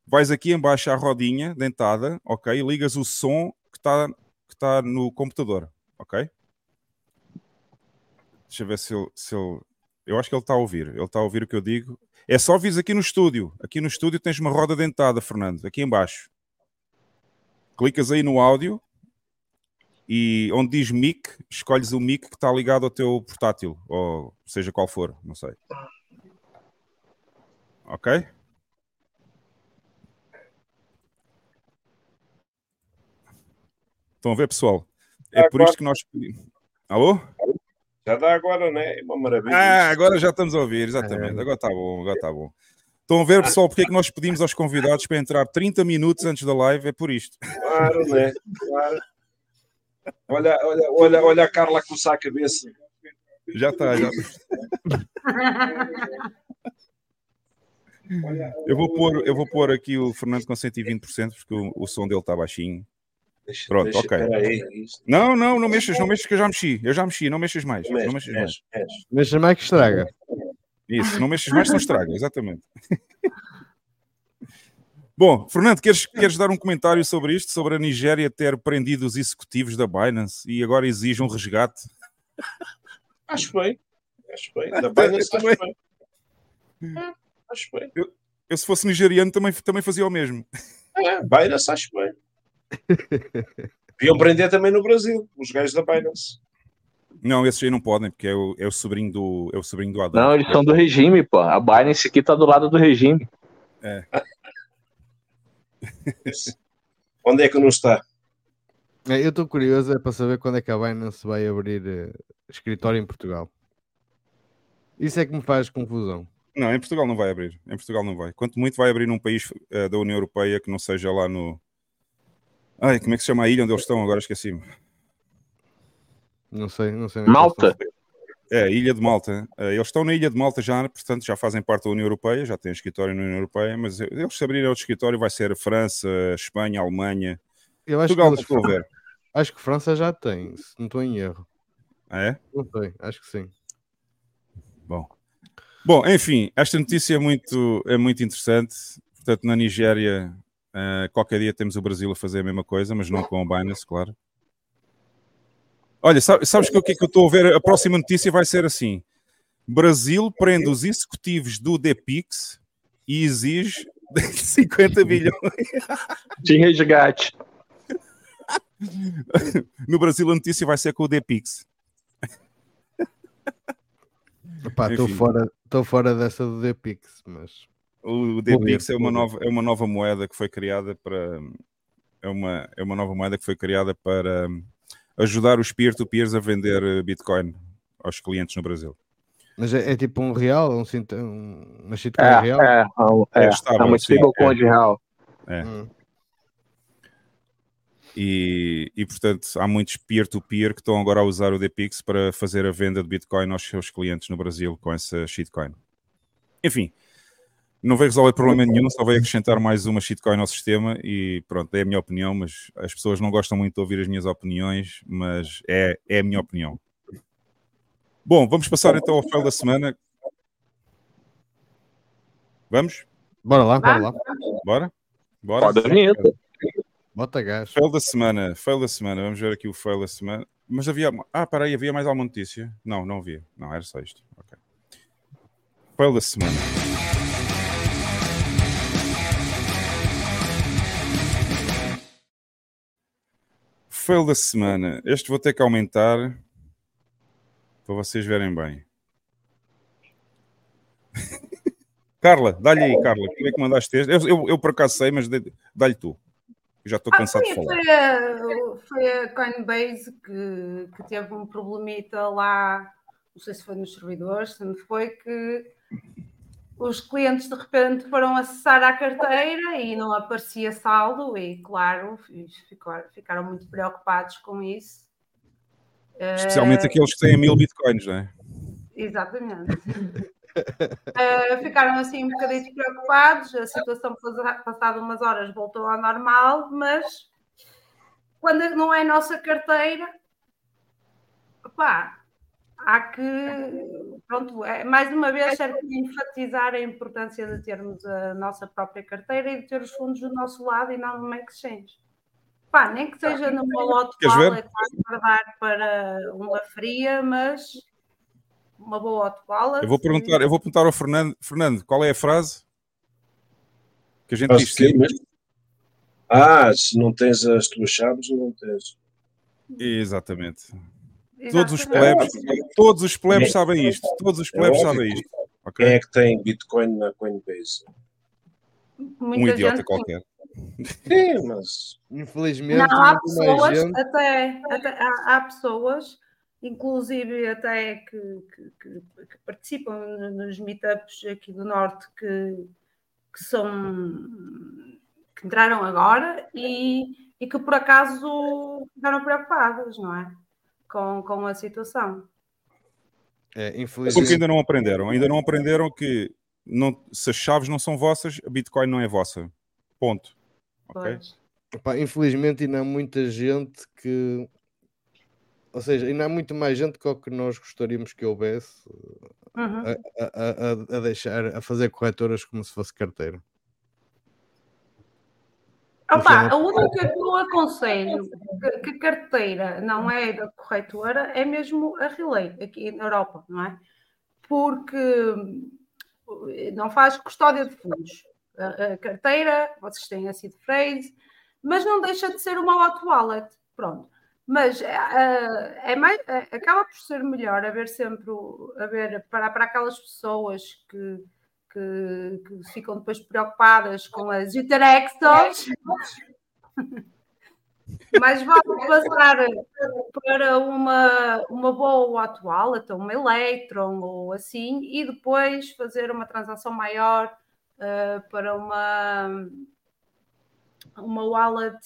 vais aqui embaixo à rodinha dentada, ok? E ligas o som que está que tá no computador, ok? Deixa eu ver se ele, se ele. Eu acho que ele está a ouvir. Ele está a ouvir o que eu digo. É só vis aqui no estúdio. Aqui no estúdio tens uma roda dentada, Fernando, aqui embaixo. Clicas aí no áudio e onde diz mic, escolhes o mic que está ligado ao teu portátil, ou seja qual for, não sei. Ok? Estão a ver, pessoal? É por isto que nós. Alô? Já dá agora, né? É uma maravilha. Ah, agora já estamos a ouvir, exatamente. Agora está bom, agora está bom. Estão a ver, pessoal, porque é que nós pedimos aos convidados para entrar 30 minutos antes da live? É por isto. Claro, né? Claro. Olha, olha, olha, olha a Carla coçar a cabeça. Já está, já Eu vou pôr, eu vou pôr aqui o Fernando com 120% porque o, o som dele está baixinho. Deixa, Pronto, deixa, ok. Isto. Não, não, não mexas, não mexas que eu já mexi. Eu já mexi, não mexas mais. Mexe, Não mexas mais. mexe, mexe. Deixa mais que estraga. Isso, não mexas mais, não estraga, exatamente. Bom, Fernando, queres, queres dar um comentário sobre isto? Sobre a Nigéria ter prendido os executivos da Binance e agora exige um resgate? Acho bem. Acho bem. Da Eu Binance, acho bem. É, Acho bem. Eu, se fosse nigeriano, também, também fazia o mesmo. É, Binance, acho bem. Deviam prender também no Brasil, os gajos da Binance. Não, esses aí não podem, porque é o, é o sobrinho do, é o sobrinho do Adão. Não, eles são do regime, pô. A Binance aqui tá do lado do regime. Onde é que não está? É, Eu estou curioso é para saber quando é que a Binance vai abrir eh, escritório em Portugal. Isso é que me faz confusão. Não, em Portugal não vai abrir. Em Portugal não vai. Quanto muito vai abrir num país eh, da União Europeia que não seja lá no. Ai, como é que se chama a ilha onde eles estão? Agora esqueci-me. Não sei, não sei. é Malta? eles É, Ilha de Malta. Eh, eles estão na Ilha de Malta já, portanto, já fazem parte da União Europeia, já têm escritório na União Europeia, mas eles se abrirem outro escritório vai ser a França, Espanha, Alemanha. Eu acho Portugal, que eles... ver. Acho que França já tem, se não estou em erro. Ah, é? Não sei, acho que sim. Bom. Bom, enfim, esta notícia é muito, é muito interessante. Portanto, na Nigéria, uh, qualquer dia temos o Brasil a fazer a mesma coisa, mas não com o Binance, claro. Olha, sabes, que o que é que eu estou a ver? A próxima notícia vai ser assim: Brasil prende os executivos do Depix e exige 50 bilhões de resgate. No Brasil a notícia vai ser com o Depix. Estou fora, fora dessa do Depix, mas o Depix é uma nova é uma nova moeda que foi criada para é uma é uma nova moeda que foi criada para ajudar os peer-to-peers a vender eh, Bitcoin aos clientes no Brasil. Mas é, é tipo um real, um, um, uma shitcoin é, real? É, é, é, é, estável, é uma stablecoin é. de real. É. Hum. E, e, portanto, há muitos peer-to-peer -peer que estão agora a usar o DPix para fazer a venda de Bitcoin aos seus clientes no Brasil com essa shitcoin. Enfim, não veio resolver problema nenhum, só veio acrescentar mais uma shitcoin ao sistema e pronto, é a minha opinião, mas as pessoas não gostam muito de ouvir as minhas opiniões, mas é, é a minha opinião. Bom, vamos passar então ao fail da semana. Vamos? Bora lá, bora lá. Bora? Bora? Bota gás. Fail da semana, fail da semana, vamos ver aqui o fail da semana. Mas havia. Ah, peraí, havia mais alguma notícia? Não, não havia. Não, era só isto. Ok. Fail da semana. Fail da semana. Este vou ter que aumentar para vocês verem bem. Carla, dá-lhe aí, Carla. Como é que mandaste este? Eu, eu, eu por acaso sei, mas dá-lhe tu. Eu já estou ah, cansado foi, de falar. Foi a, foi a Coinbase que, que teve um problemita lá, não sei se foi nos servidores, se não foi, que os clientes de repente foram acessar a carteira e não aparecia saldo, e claro, ficaram, muito preocupados com isso. Especialmente uh, aqueles que têm mil bitcoins, não é? Exatamente. uh, ficaram assim um bocadinho preocupados, a situação passado umas horas voltou ao normal, mas quando não é nossa carteira, pá, há que, pronto, é, mais uma vez, serve enfatizar a importância de termos a nossa própria carteira e de ter os fundos do nosso lado e não numa exchange. Pá, nem que seja numa lote wallet para dar para uma fria, mas uma boa hot wallet. Eu vou perguntar, eu vou perguntar ao Fernando, Fernando, qual é a frase que a gente Acho diz sempre? Ah, se não tens as tuas chaves, não tens. Exatamente. Todos os plebes, todos os plebes sabem isto. Todos os plebes é sabem isto. Okay? Quem é que tem Bitcoin na Coinbase? Muita um idiota qualquer. Sim, mas infelizmente não, há pessoas, gente... até, até há, há, pessoas, inclusive até que, que, que, que, participam nos meetups aqui do Norte que, que são que entraram agora e, e que por acaso ficaram preocupadas, não é? Com, com a situação. É, infelizmente... Porque ainda não aprenderam. Ainda não aprenderam que não, se as chaves não são vossas, a Bitcoin não é vossa. Ponto. Ok? Epá, infelizmente ainda há muita gente que ou seja, ainda há muito mais gente que o que nós gostaríamos que houvesse uhum. a, a, a, a, deixar a fazer corretoras como se fosse carteira. Opa, a única que eu aconselho que, a carteira não é da corretora é mesmo a Relay, aqui na Europa, não é? Porque não faz custódia de fundos. A, a carteira, vocês têm a seed phrase, mas não deixa de ser uma hot wallet. Pronto. Mas uh, é mais, acaba por ser melhor haver sempre haver para, para aquelas pessoas que que, que ficam depois preocupadas com as interextos. Mas vale passar para uma, uma boa atual, até uma Electron ou assim, e depois fazer uma transação maior uh, para uma, uma wallet,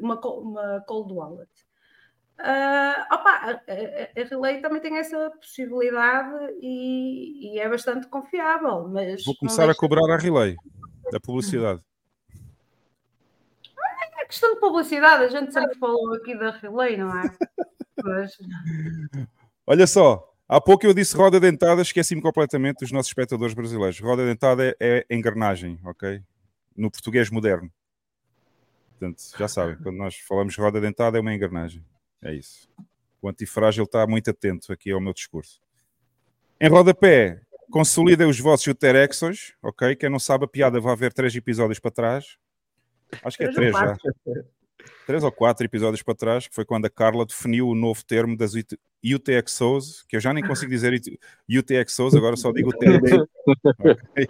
uma, uma cold wallet. Uh, opa, a, a, Relay também tem essa possibilidade e, e é bastante confiável. Mas Vou começar a cobrar a Relay da publicidade. É questão de publicidade, a gente sempre falou aqui da Relay, não é? mas... Olha só, há pouco eu disse roda dentada, esqueci-me completamente dos nossos espectadores brasileiros. Roda dentada é, é engrenagem, ok? No português moderno. Portanto, já sabem, quando nós falamos roda dentada é uma engrenagem. É isso. O antifrágil está muito atento aqui ao meu discurso. Em rodapé, consolidem os vossos uterexos, ok? Quem não sabe a piada vai haver três episódios para trás. Acho que é três já. Três ou quatro episódios para trás, que foi quando a Carla definiu o novo termo das UTXOs, que eu já nem consigo dizer UTXOs, agora só digo UTXOs. okay.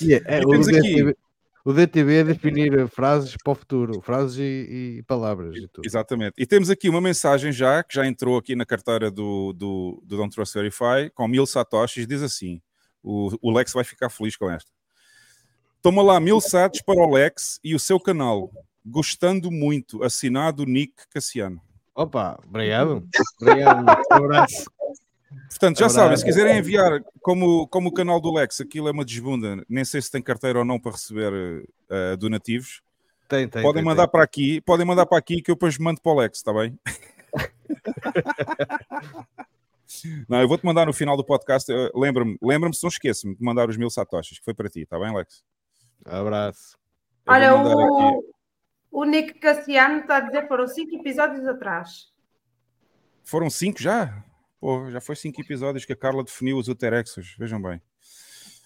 yeah, é, temos aqui o DTB é definir frases para o futuro, frases e, e palavras. E Exatamente. E temos aqui uma mensagem já, que já entrou aqui na carteira do, do, do Don't Trust Verify, com mil satoshis, diz assim, o, o Lex vai ficar feliz com esta. Toma lá mil sats para o Lex e o seu canal. Gostando muito. Assinado Nick Cassiano. Opa, obrigado. Obrigado. Um abraço. Portanto, já sabem, se quiserem enviar, como, como o canal do Lex, aquilo é uma desbunda, nem sei se tem carteira ou não para receber uh, donativos. Tem, tem. Podem tem, mandar tem. para aqui, podem mandar para aqui que eu depois mando para o Lex, está bem? não, eu vou-te mandar no final do podcast. Lembra-me, lembra-me se não esqueço-me de mandar os mil satoshis, que foi para ti, está bem, Lex? Abraço. Eu Olha, o, o Nick Cassiano está a dizer que foram cinco episódios atrás. Foram cinco já? Pô, já foi cinco episódios que a Carla definiu os uterexos, vejam bem.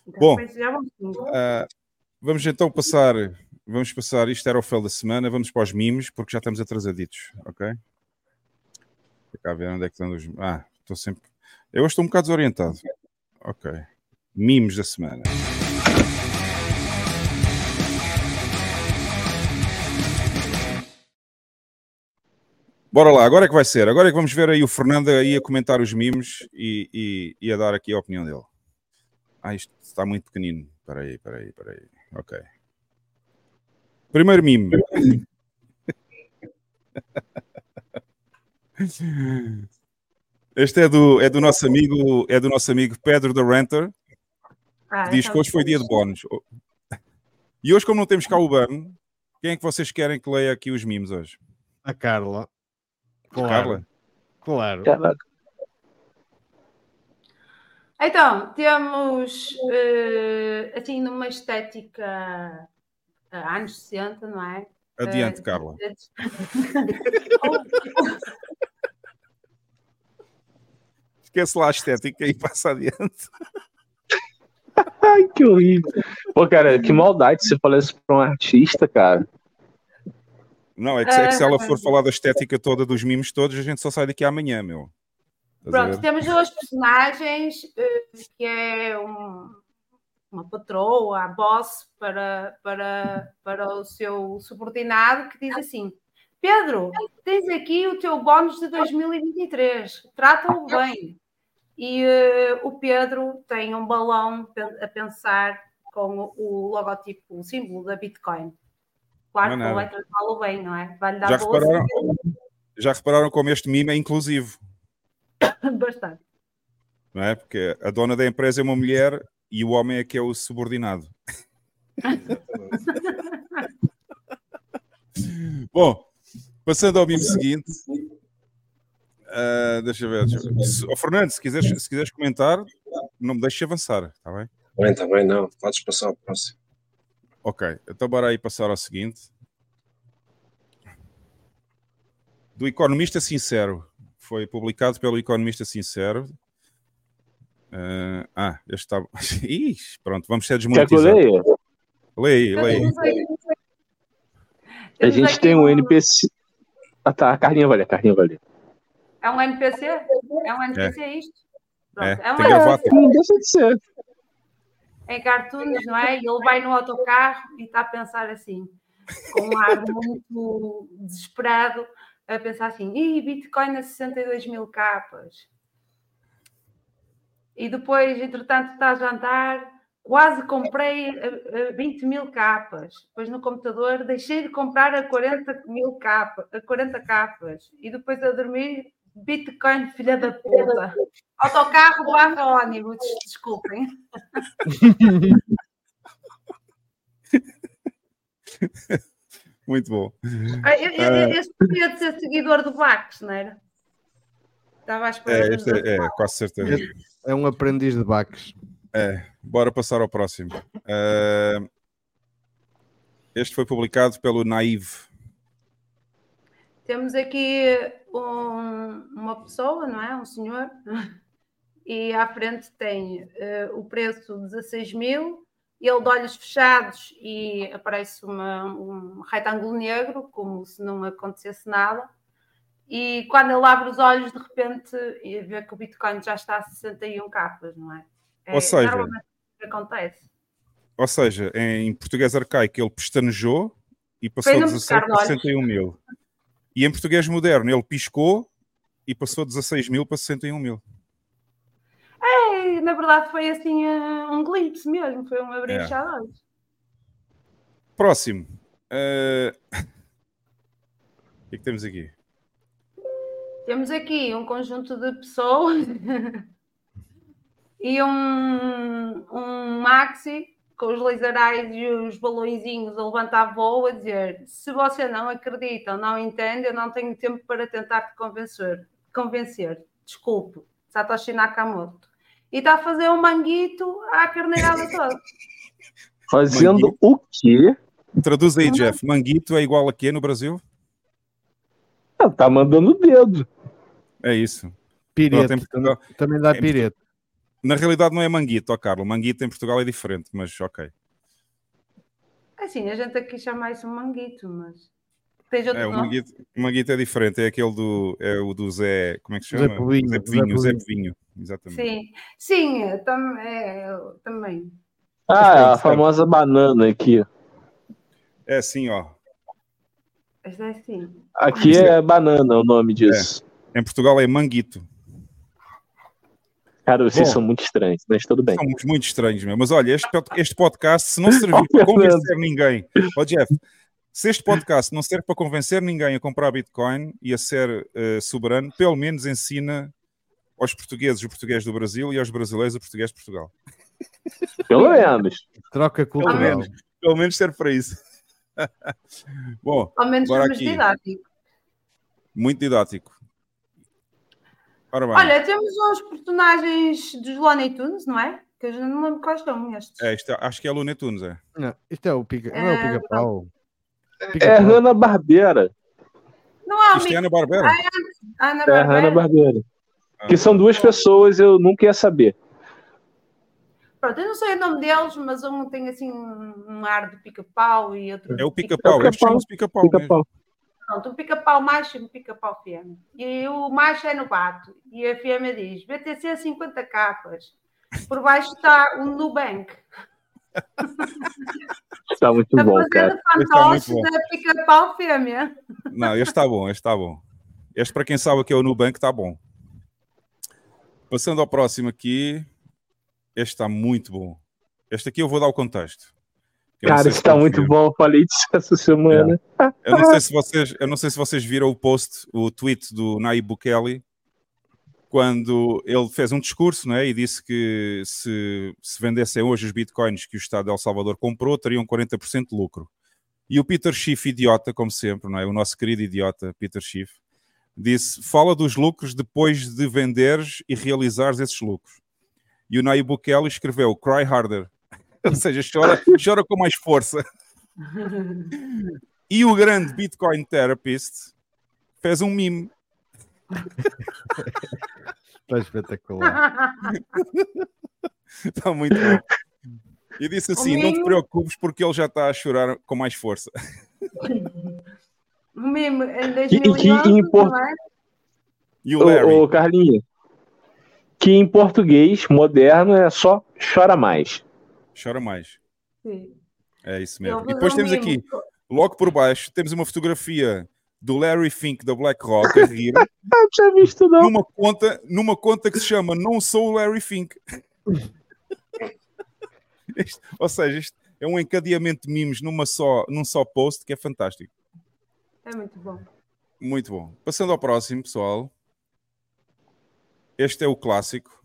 Então, Bom, uh, vamos então passar, vamos passar, isto era o fel da semana, vamos para os mimos, porque já estamos atrasaditos, ok? Vou cá ver onde é que estão os... Ah, estou sempre... Eu hoje estou um bocado desorientado. Ok. Mimos da semana. Bora lá, agora é que vai ser. Agora é que vamos ver aí o Fernando aí a comentar os mimos e, e, e a dar aqui a opinião dele. Ah, isto está muito pequenino. Espera aí, espera aí, espera aí. Ok. Primeiro mimo. Este é do, é do nosso amigo, é do nosso amigo Pedro da Renter. Ah, que diz que hoje foi dia de bónus. E hoje, como não temos cá o ban, quem é que vocês querem que leia aqui os mimos hoje? A Carla. Claro. Claro. Então, temos uh, assim numa estética uh, anos 60, não é? Adiante, uh, Carla. Esquece lá a estética e passa adiante. Ai, que horrível. Pô, cara, que maldade se falasse para um artista, cara. Não, é que, é que, se ela for falar da estética toda dos mimos todos, a gente só sai daqui amanhã, meu. Pronto, temos duas personagens, eh, que é um, uma patroa, a boss, para, para, para o seu subordinado, que diz assim: Pedro, tens aqui o teu bónus de 2023, trata-o bem. E uh, o Pedro tem um balão a pensar com o logotipo, o símbolo da Bitcoin. Claro que vai tratá-lo bem, não é? Vai-lhe dar já repararam, já repararam como este mimo é inclusivo? Bastante. Não é? Porque a dona da empresa é uma mulher e o homem é que é o subordinado. Bom, passando ao mimo seguinte. Uh, deixa eu ver. Deixa ver. Oh, Fernando, se quiseres, se quiseres comentar, não me deixes avançar, está bem? Bem, está bem, não. Podes passar ao próximo. Ok, então bora aí passar ao seguinte. Do Economista Sincero. Foi publicado pelo Economista Sincero. Uh, ah, este está. Ixi, pronto, vamos ser desmonetizados. Leia, leia. A gente tem um NPC. Ah, tá, a carninha vai ler, a carninha vai ler. É um NPC? É um NPC é. isto? Pronto, é, é um NPC. Não deixa de ser em cartoons, não é? E ele vai no autocarro e está a pensar assim, com um ar muito desesperado, a pensar assim: Ih, Bitcoin a 62 mil capas. E depois, entretanto, está a jantar, Quase comprei a, a 20 mil capas. Depois no computador deixei de comprar a 40 mil capas, a 40 capas. E depois a dormir, Bitcoin, filha da puta. Autocarro barra ônibus, desculpem. Muito bom. Ah, eu, eu, eu, eu podia ser seguidor do Bax, não era? Estava à espera. É, este é, é, quase certeza. É um aprendiz de Bax. É, bora passar ao próximo. Uh, este foi publicado pelo Naive. Temos aqui um, uma pessoa, não é? Um senhor, e à frente tem uh, o preço 16 mil, ele de olhos fechados e aparece uma, um retângulo negro, como se não acontecesse nada. E quando ele abre os olhos, de repente, vê que o Bitcoin já está a 61 capas, não é? é ou seja, que acontece. Ou seja, em português arcaico ele pestanejou e passou de 17 para 61 mil. E em português moderno ele piscou e passou de 16 mil para 61 mil. É, na verdade foi assim uh, um glimpse mesmo, foi um abrir é. olhos. Próximo. Uh... o que é que temos aqui? Temos aqui um conjunto de pessoas e um, um maxi com os laserais e os balõezinhos a levantar voo a dizer se você não acredita ou não entende, eu não tenho tempo para tentar te convencer. convencer. Desculpe, Satoshi Nakamoto. E está a fazer um manguito à carneirada toda. Fazendo manguito. o quê? Traduz aí, Jeff. Manguito é igual a quê no Brasil? Ah, tá mandando o dedo. É isso. Pireto. Portugal... Também dá pireto. Na realidade não é manguito, ó Carlos. Manguito em Portugal é diferente, mas ok. Assim, a gente aqui chama isso um manguito, mas. Tem outro é, o manguito, o manguito é diferente, é aquele do. É o do Zé. Como é que se chama? Zé Povinho. Zé Povinho, Zé Povinho. Exatamente. Sim, sim, é, tam, é, também. Ah, a famosa banana aqui. É assim, ó. Essa é assim. Aqui é banana o nome disso. É. Em Portugal é manguito. Cara, vocês Bom, são muito estranhos, mas tudo bem. Somos muito estranhos mesmo. Mas olha, este, este podcast, se não servir para convencer ninguém, ó oh, Jeff, se este podcast não serve para convencer ninguém a comprar Bitcoin e a ser uh, soberano, pelo menos ensina aos portugueses o português do Brasil e aos brasileiros o português de Portugal. Pelo menos. Troca cultural. Pelo menos, pelo menos serve para isso. Bom, ao menos aqui. didático. Muito didático. Olha, temos uns personagens dos Looney Tunes, não é? Que eu já não lembro quais são estes. É, isto, é, acho que é Looney Tunes, é. Não, isto é o pica, não é o é, pica-pau. Pica é Hanna Barbera. Não é o Isto é Ana Barbera? Ah, Ana Barbera. É Hanna Barbera. Ah. Que são duas pessoas, eu nunca ia saber. Pronto, eu não sei o nome deles, mas um tem assim um ar de pica-pau e outro. É o pica-pau, é estes chamam-se pica-pau. Pica Pronto, um pica-pau macho e um pica-pau fêmea. E o macho é no bato. E a fêmea diz: BTC 50 capas. Por baixo está um Nubank. Está muito bom, cara. fantoche da pica-pau fêmea. Não, este está bom, este está bom. Este, para quem sabe que é o Nubank, está bom. Passando ao próximo aqui. Este está muito bom. Este aqui eu vou dar o contexto. Cara, está muito bom, falei disso essa semana. É. Eu, não sei se vocês, eu não sei se vocês viram o post, o tweet do Nayib Bukele, quando ele fez um discurso né, e disse que se, se vendessem hoje os bitcoins que o Estado de El Salvador comprou, teriam 40% de lucro. E o Peter Schiff, idiota, como sempre, não é? o nosso querido idiota Peter Schiff, disse: fala dos lucros depois de venderes e realizares esses lucros. E o Nayib Bukele escreveu Cry Harder ou seja, chora, chora com mais força. E o grande Bitcoin Therapist fez um mime. Está espetacular. Está muito bom. E disse assim: não te preocupes, porque ele já está a chorar com mais força. O mime em 2011, é? E o Larry. Ô, ô, Carlinha, que em português moderno é só chora mais chora mais. Sim. É isso mesmo. E depois temos aqui, logo por baixo, temos uma fotografia do Larry Fink da BlackRock a rir. Já visto não. Numa conta, numa conta que se chama Não Sou o Larry Fink. Isto, ou seja, isto é um encadeamento de mimos numa só, num só post que é fantástico. É muito bom. Muito bom. Passando ao próximo, pessoal. Este é o clássico.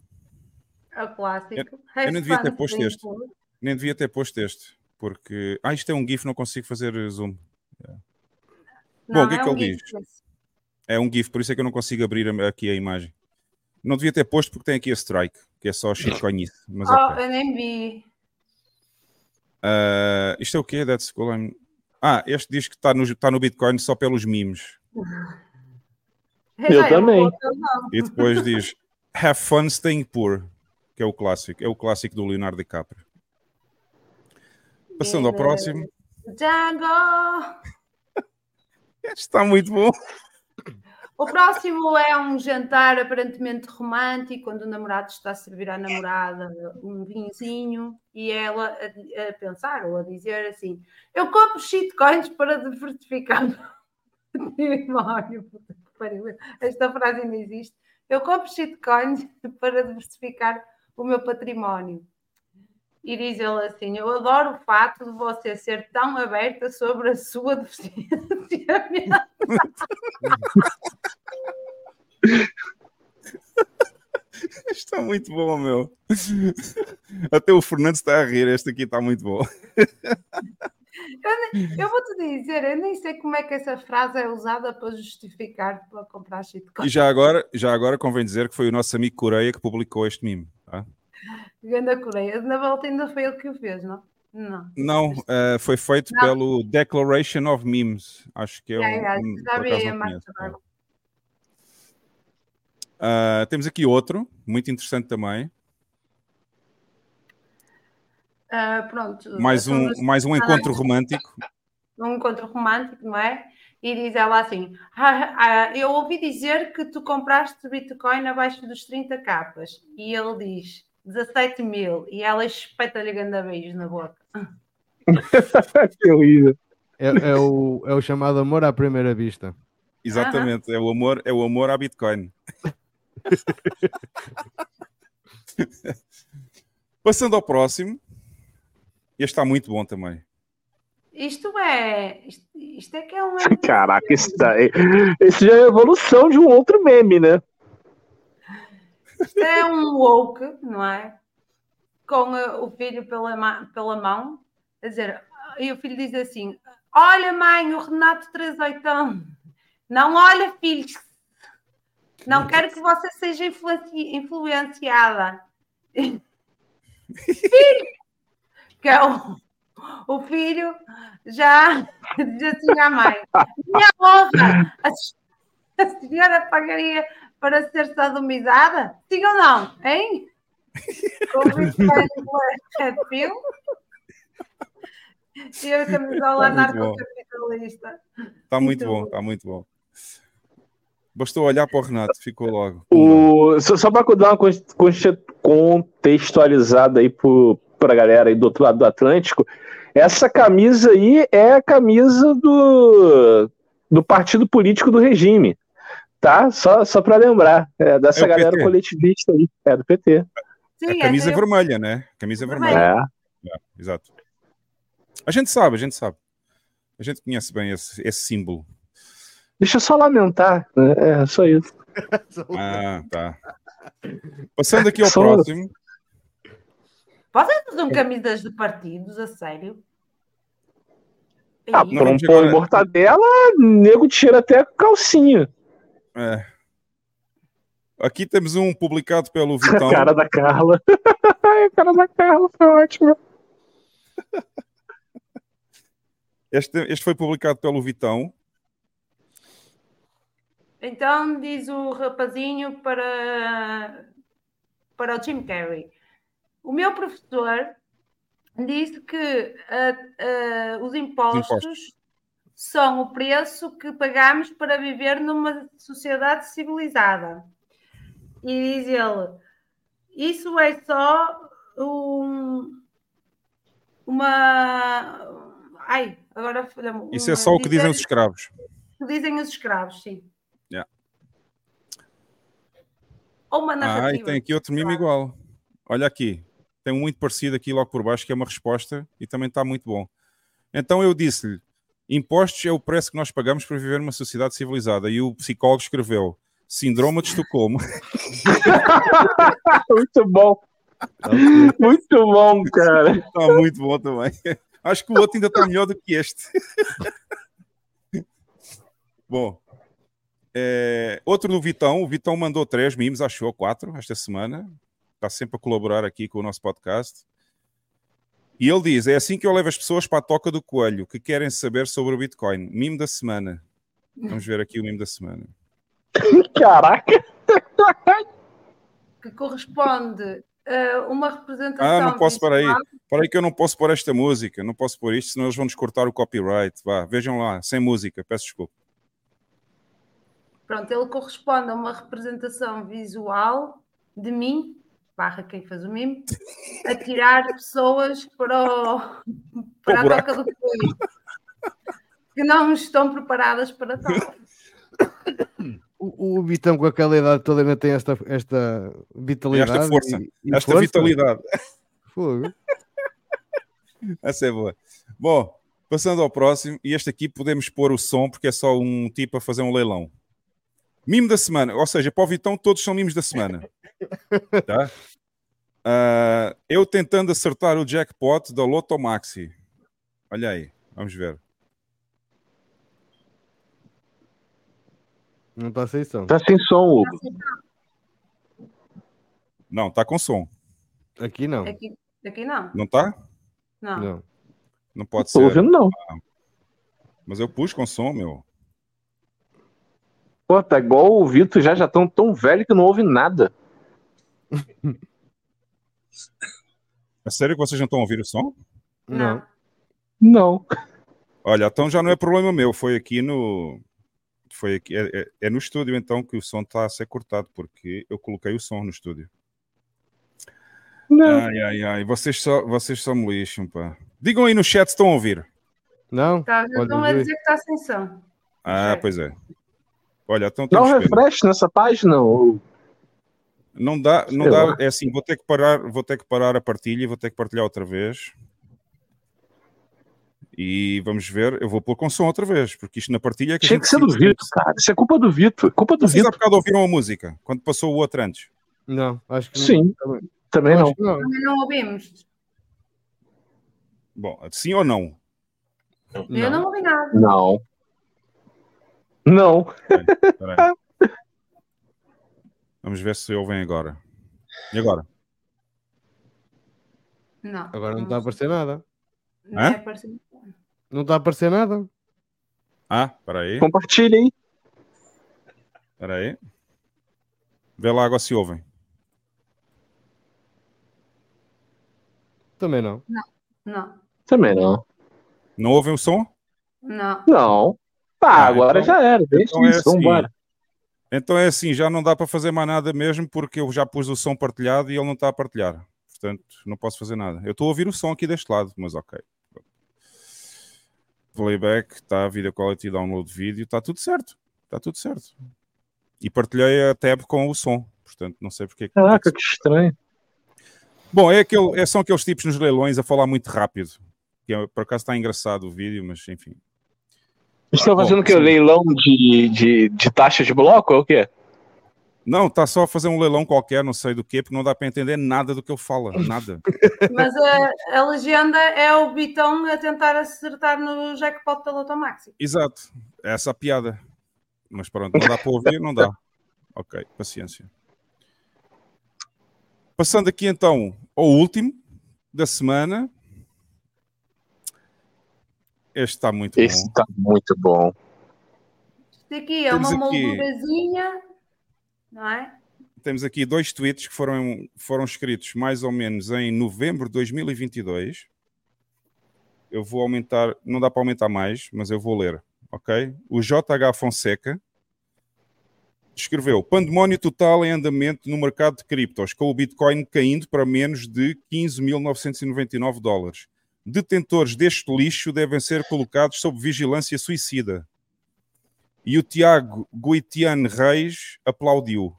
É o clássico. Eu, eu não devia ter posto este. Nem devia ter posto este. Porque. Ah, isto é um GIF, não consigo fazer zoom. Não, Bom, o que é, é que um ele GIF. diz? É um GIF, por isso é que eu não consigo abrir aqui a imagem. Não devia ter posto porque tem aqui a strike, que é só shitcoinice. Mas oh, okay. eu nem vi. Uh, isto é o quê? That's cool. I'm... Ah, este diz que está no, tá no Bitcoin só pelos memes. Eu também. E depois diz Have fun staying poor, que é o clássico. É o clássico do Leonardo DiCaprio. Passando ao próximo. Django! Este está muito bom. O próximo é um jantar aparentemente romântico, quando o namorado está a servir à namorada um vinhozinho e ela a, a pensar ou a dizer assim: Eu compro shitcoins para diversificar o património. Esta frase ainda existe. Eu compro shitcoins para diversificar o meu património. E diz ele assim: Eu adoro o fato de você ser tão aberta sobre a sua deficiência. Está muito bom, meu. Até o Fernando está a rir. Este aqui está muito bom. Eu, eu vou-te dizer, eu nem sei como é que essa frase é usada para justificar para comprar shitcoin. E já agora, já agora convém dizer que foi o nosso amigo Coreia que publicou este meme. Tá? Ganda Coreia. Na volta ainda foi ele que o fez, não? Não. Não, uh, foi feito não. pelo Declaration of Memes. Acho que é, é um. um já uh, Temos aqui outro, muito interessante também. Uh, pronto. Mais um, mais um encontro romântico. Um encontro romântico, não é? E diz ela assim: ah, ah, Eu ouvi dizer que tu compraste Bitcoin abaixo dos 30 capas. E ele diz: 17 mil e ela espeta-lhe ganda beijo na boca. que horrível. É, é, o, é o chamado amor à primeira vista. Exatamente, é o amor, é o amor à Bitcoin. Passando ao próximo. Este está muito bom também. Isto é. Isto, isto é que é um. Caraca, esse, tá, esse já é a evolução de um outro meme, né? É um woke, não é? Com o filho pela, pela mão, a dizer, e o filho diz assim: Olha, mãe, o Renato 38 Não olha, filhos. Não quero que você seja influenci influenciada. filho! Que é o, o filho já diz assim à mãe: Minha honra, a, a senhora pagaria para ser sodomizada? Sim ou não? Hein? Pill? E a camisola anarcocapitalista. Está muito, muito bom, está muito bom. Bastou olhar para o Renato, ficou logo. O, só, só para dar uma contextualizada aí para a galera aí do outro lado do Atlântico, essa camisa aí é a camisa do, do partido político do regime tá? Só, só para lembrar, é, dessa é galera PT. coletivista aí, é do PT. Sim, é camisa vermelha, né? Camisa vermelha. É. é. Exato. A gente sabe, a gente sabe. A gente conhece bem esse, esse símbolo. Deixa eu só lamentar, né? é só isso. ah, tá. Passando aqui ao só... próximo. Vocês usam camisas de partidos, a sério? Ah, por um pão de mortadela, nego tira até calcinha. É. Aqui temos um publicado pelo Vitão. A cara da Carla. a cara da Carla foi ótimo. Este, este foi publicado pelo Vitão. Então diz o rapazinho para, para o Jim Carrey. O meu professor disse que uh, uh, os impostos, impostos são o preço que pagamos para viver numa sociedade civilizada. E diz ele: isso é só um, uma. Ai, agora. Uma, isso é só o que dizem os escravos. Que dizem os escravos, sim. Yeah. Ou uma narrativa. Ah, e tem aqui outro mimo igual. Olha aqui. tem um muito parecido aqui logo por baixo, que é uma resposta e também está muito bom. Então eu disse-lhe: impostos é o preço que nós pagamos para viver numa sociedade civilizada. E o psicólogo escreveu: Síndrome de Estocolmo. muito bom. Muito bom, cara. Está muito bom também. Acho que o outro ainda está melhor do que este. bom, é, outro do Vitão. O Vitão mandou três mimos, achou quatro esta semana. Está sempre a colaborar aqui com o nosso podcast. E ele diz: É assim que eu levo as pessoas para a toca do coelho que querem saber sobre o Bitcoin. Mimo da semana. Vamos ver aqui o mimo da semana. Caraca! Que corresponde a uma representação. Ah, não posso, para aí. Para aí que eu não posso pôr esta música. Não posso pôr isto, senão eles vão nos cortar o copyright. Vá, vejam lá, sem música, peço desculpa. Pronto, ele corresponde a uma representação visual de mim, barra quem faz o mimo, a tirar pessoas para, o, para a toca do coelho, que não estão preparadas para tal. O, o Vitão com aquela idade toda ainda tem esta, esta vitalidade. Esta força, e, e esta força. vitalidade. Fogo. Essa é boa. Bom, passando ao próximo, e este aqui podemos pôr o som porque é só um tipo a fazer um leilão. Mimo da semana, ou seja, para o Vitão todos são mimos da semana. Tá? Uh, eu tentando acertar o jackpot da Loto Maxi. Olha aí, vamos ver. Não está sem som. Está sem som, Hugo. Não, está com som. Aqui não. Aqui, aqui não. Não está? Não. Não. Não pode Tô ser. ouvindo, não. Ah, mas eu pus com som, meu. Pô, tá igual o Vitor já, já tão tão velho que não ouve nada. É sério que vocês não estão ouvindo o som? Não. Não. Olha, então já não é problema meu. Foi aqui no. Foi aqui. É, é- é no estúdio então que o som está a ser cortado, porque eu coloquei o som no estúdio. Não. Ai, ai, ai. Vocês só, vocês só me lixam, pá. Digam aí no chat se estão a ouvir. Não? Tá, já estão a dizer que está sem som. Ah, É. pois é. Olha, então Dá um refresh nessa página. Hugo. Não dá, não Sei dá, lá. é assim, vou ter que parar, vou ter que parar a partilha, vou ter que partilhar outra vez. E vamos ver, eu vou pôr com som outra vez, porque isto na partilha é que a Tinha que ser do. Vitor, cara. Isso é culpa do Vitor. Culpa do Vocês há Vitor. bocado ouviram a música, quando passou o outro antes. Não, acho que Sim. não. Também. Também não. Não. Também não ouvimos. Bom, sim ou não? Eu não ouvi nada. Não. Não. Espera aí. Vamos ver se ouvem agora. E agora? Não. Agora não está a aparecer nada. Não Hã? é. Não está a aparecer nada. Ah, espera aí, Compartilha aí. espera aí. Vê lá agora se ouvem. Também não. Não. Também não. Não ouvem o som? Não. Não. Ah, Ah, agora então- já era. Deixa então é isso. assim. Vambora. Então é assim, já não dá para fazer mais nada mesmo, porque eu já pus o som partilhado e ele não está a partilhar. Portanto, não posso fazer nada. Eu estou a ouvir o som aqui deste lado, mas ok. Playback, está, video quality, download vídeo, está tudo certo. Está tudo certo. E partilhei a tab com o som. Portanto, não sei porque. é que- Caraca, que estranho. Bom, é aquele, é, são aqueles tipos nos leilões a falar muito rápido. Que é- por acaso está engraçado o vídeo, mas enfim. Estão Bom, fazendo o quê? sim. Leilão de, de, de taxa de bloco? É o quê? Não, está só a fazer um leilão qualquer, não sei do quê, porque não dá para entender nada do que ele fala. Nada. Mas a, a legenda é o Bitão a tentar acertar no jackpot da Loto Maxi. Exato, é essa a piada. Mas pronto, não dá para ouvir, não dá. Ok, paciência. Passando aqui então ao último da semana. Este está muito Esse bom. tá muito bom. Isto aqui é Temos uma aqui- moldurazinha, não é? Temos aqui dois tweets que foram, foram escritos mais ou menos em novembro de 2022. Eu vou aumentar, não dá para aumentar mais, mas eu vou ler, ok? O JH Fonseca escreveu: Pandemónio total em andamento no mercado de criptos, com o Bitcoin caindo para menos de 15.999 dólares. Detentores deste lixo devem ser colocados sob vigilância suicida. E o Tiago Goitiane Reis aplaudiu.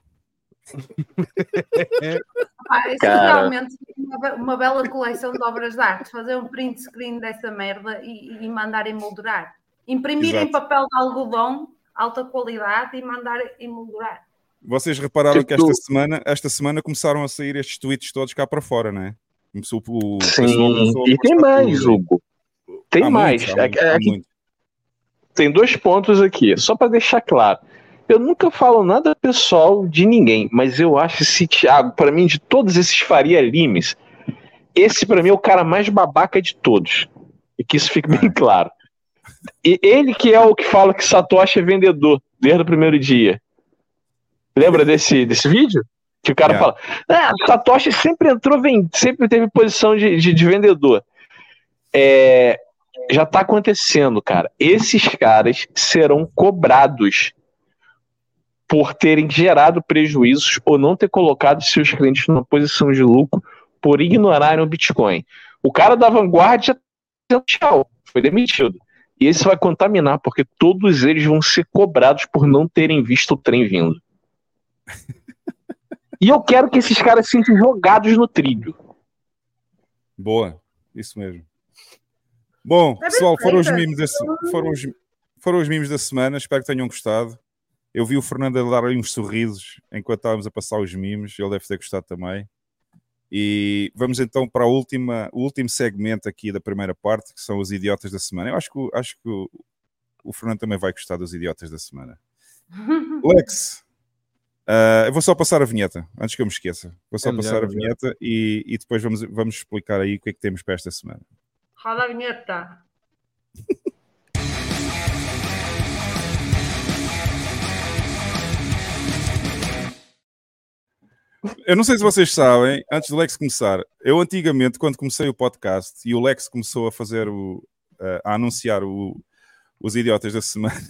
Ah, isso Cara. realmente uma, uma, bela coleção de obras de arte. Fazer um print screen dessa merda e, e mandar emoldurar. Imprimir Exato. em papel de algodão, alta qualidade, e mandar emoldurar. Vocês repararam tipo... que esta semana, esta semana começaram a sair estes tweets todos cá para fora, não é? Começou Sim, e tem mais, Hugo. Tem há mais. Muito, há muito, há muito. Tem dois pontos aqui, só para deixar claro. Eu nunca falo nada pessoal de ninguém, mas eu acho esse Thiago, para mim, de todos esses Faria Limes, esse para mim é o cara mais babaca de todos. E que isso fique bem é. claro. E ele que é o que fala que Satoshi é vendedor desde o primeiro dia. Lembra desse, desse vídeo? Que o cara yeah. fala, ah, Satoshi sempre entrou, vem, sempre teve posição de, de, de vendedor. É, já está acontecendo, cara. Esses caras serão cobrados por terem gerado prejuízos ou não ter colocado seus clientes numa posição de lucro por ignorarem o Bitcoin. O cara da vanguarda já tchau, foi demitido. E isso vai contaminar, porque todos eles vão ser cobrados por não terem visto o trem vindo. e eu quero que esses caras sejam jogados no trilho. Boa, isso mesmo. Bom, pessoal, foram os, mimos da, foram, os, foram os mimos da semana. Espero que tenham gostado. Eu vi o Fernando a dar uns sorrisos enquanto estávamos a passar os mimos, ele deve ter gostado também. E vamos então para a última, o último segmento aqui da primeira parte, que são os idiotas da semana. Eu acho que, acho que o, o Fernando também vai gostar dos idiotas da semana. Lex, uh, eu vou só passar a vinheta, antes que eu me esqueça. Vou só é passar melhor, a vinheta e, e, depois vamos, vamos explicar aí o que é que temos para esta semana. Roda a vinheta. Eu não sei se vocês sabem, antes do Lex começar, eu antigamente, quando comecei o podcast e o Lex começou a fazer o. Uh, a anunciar o, os idiotas da semana.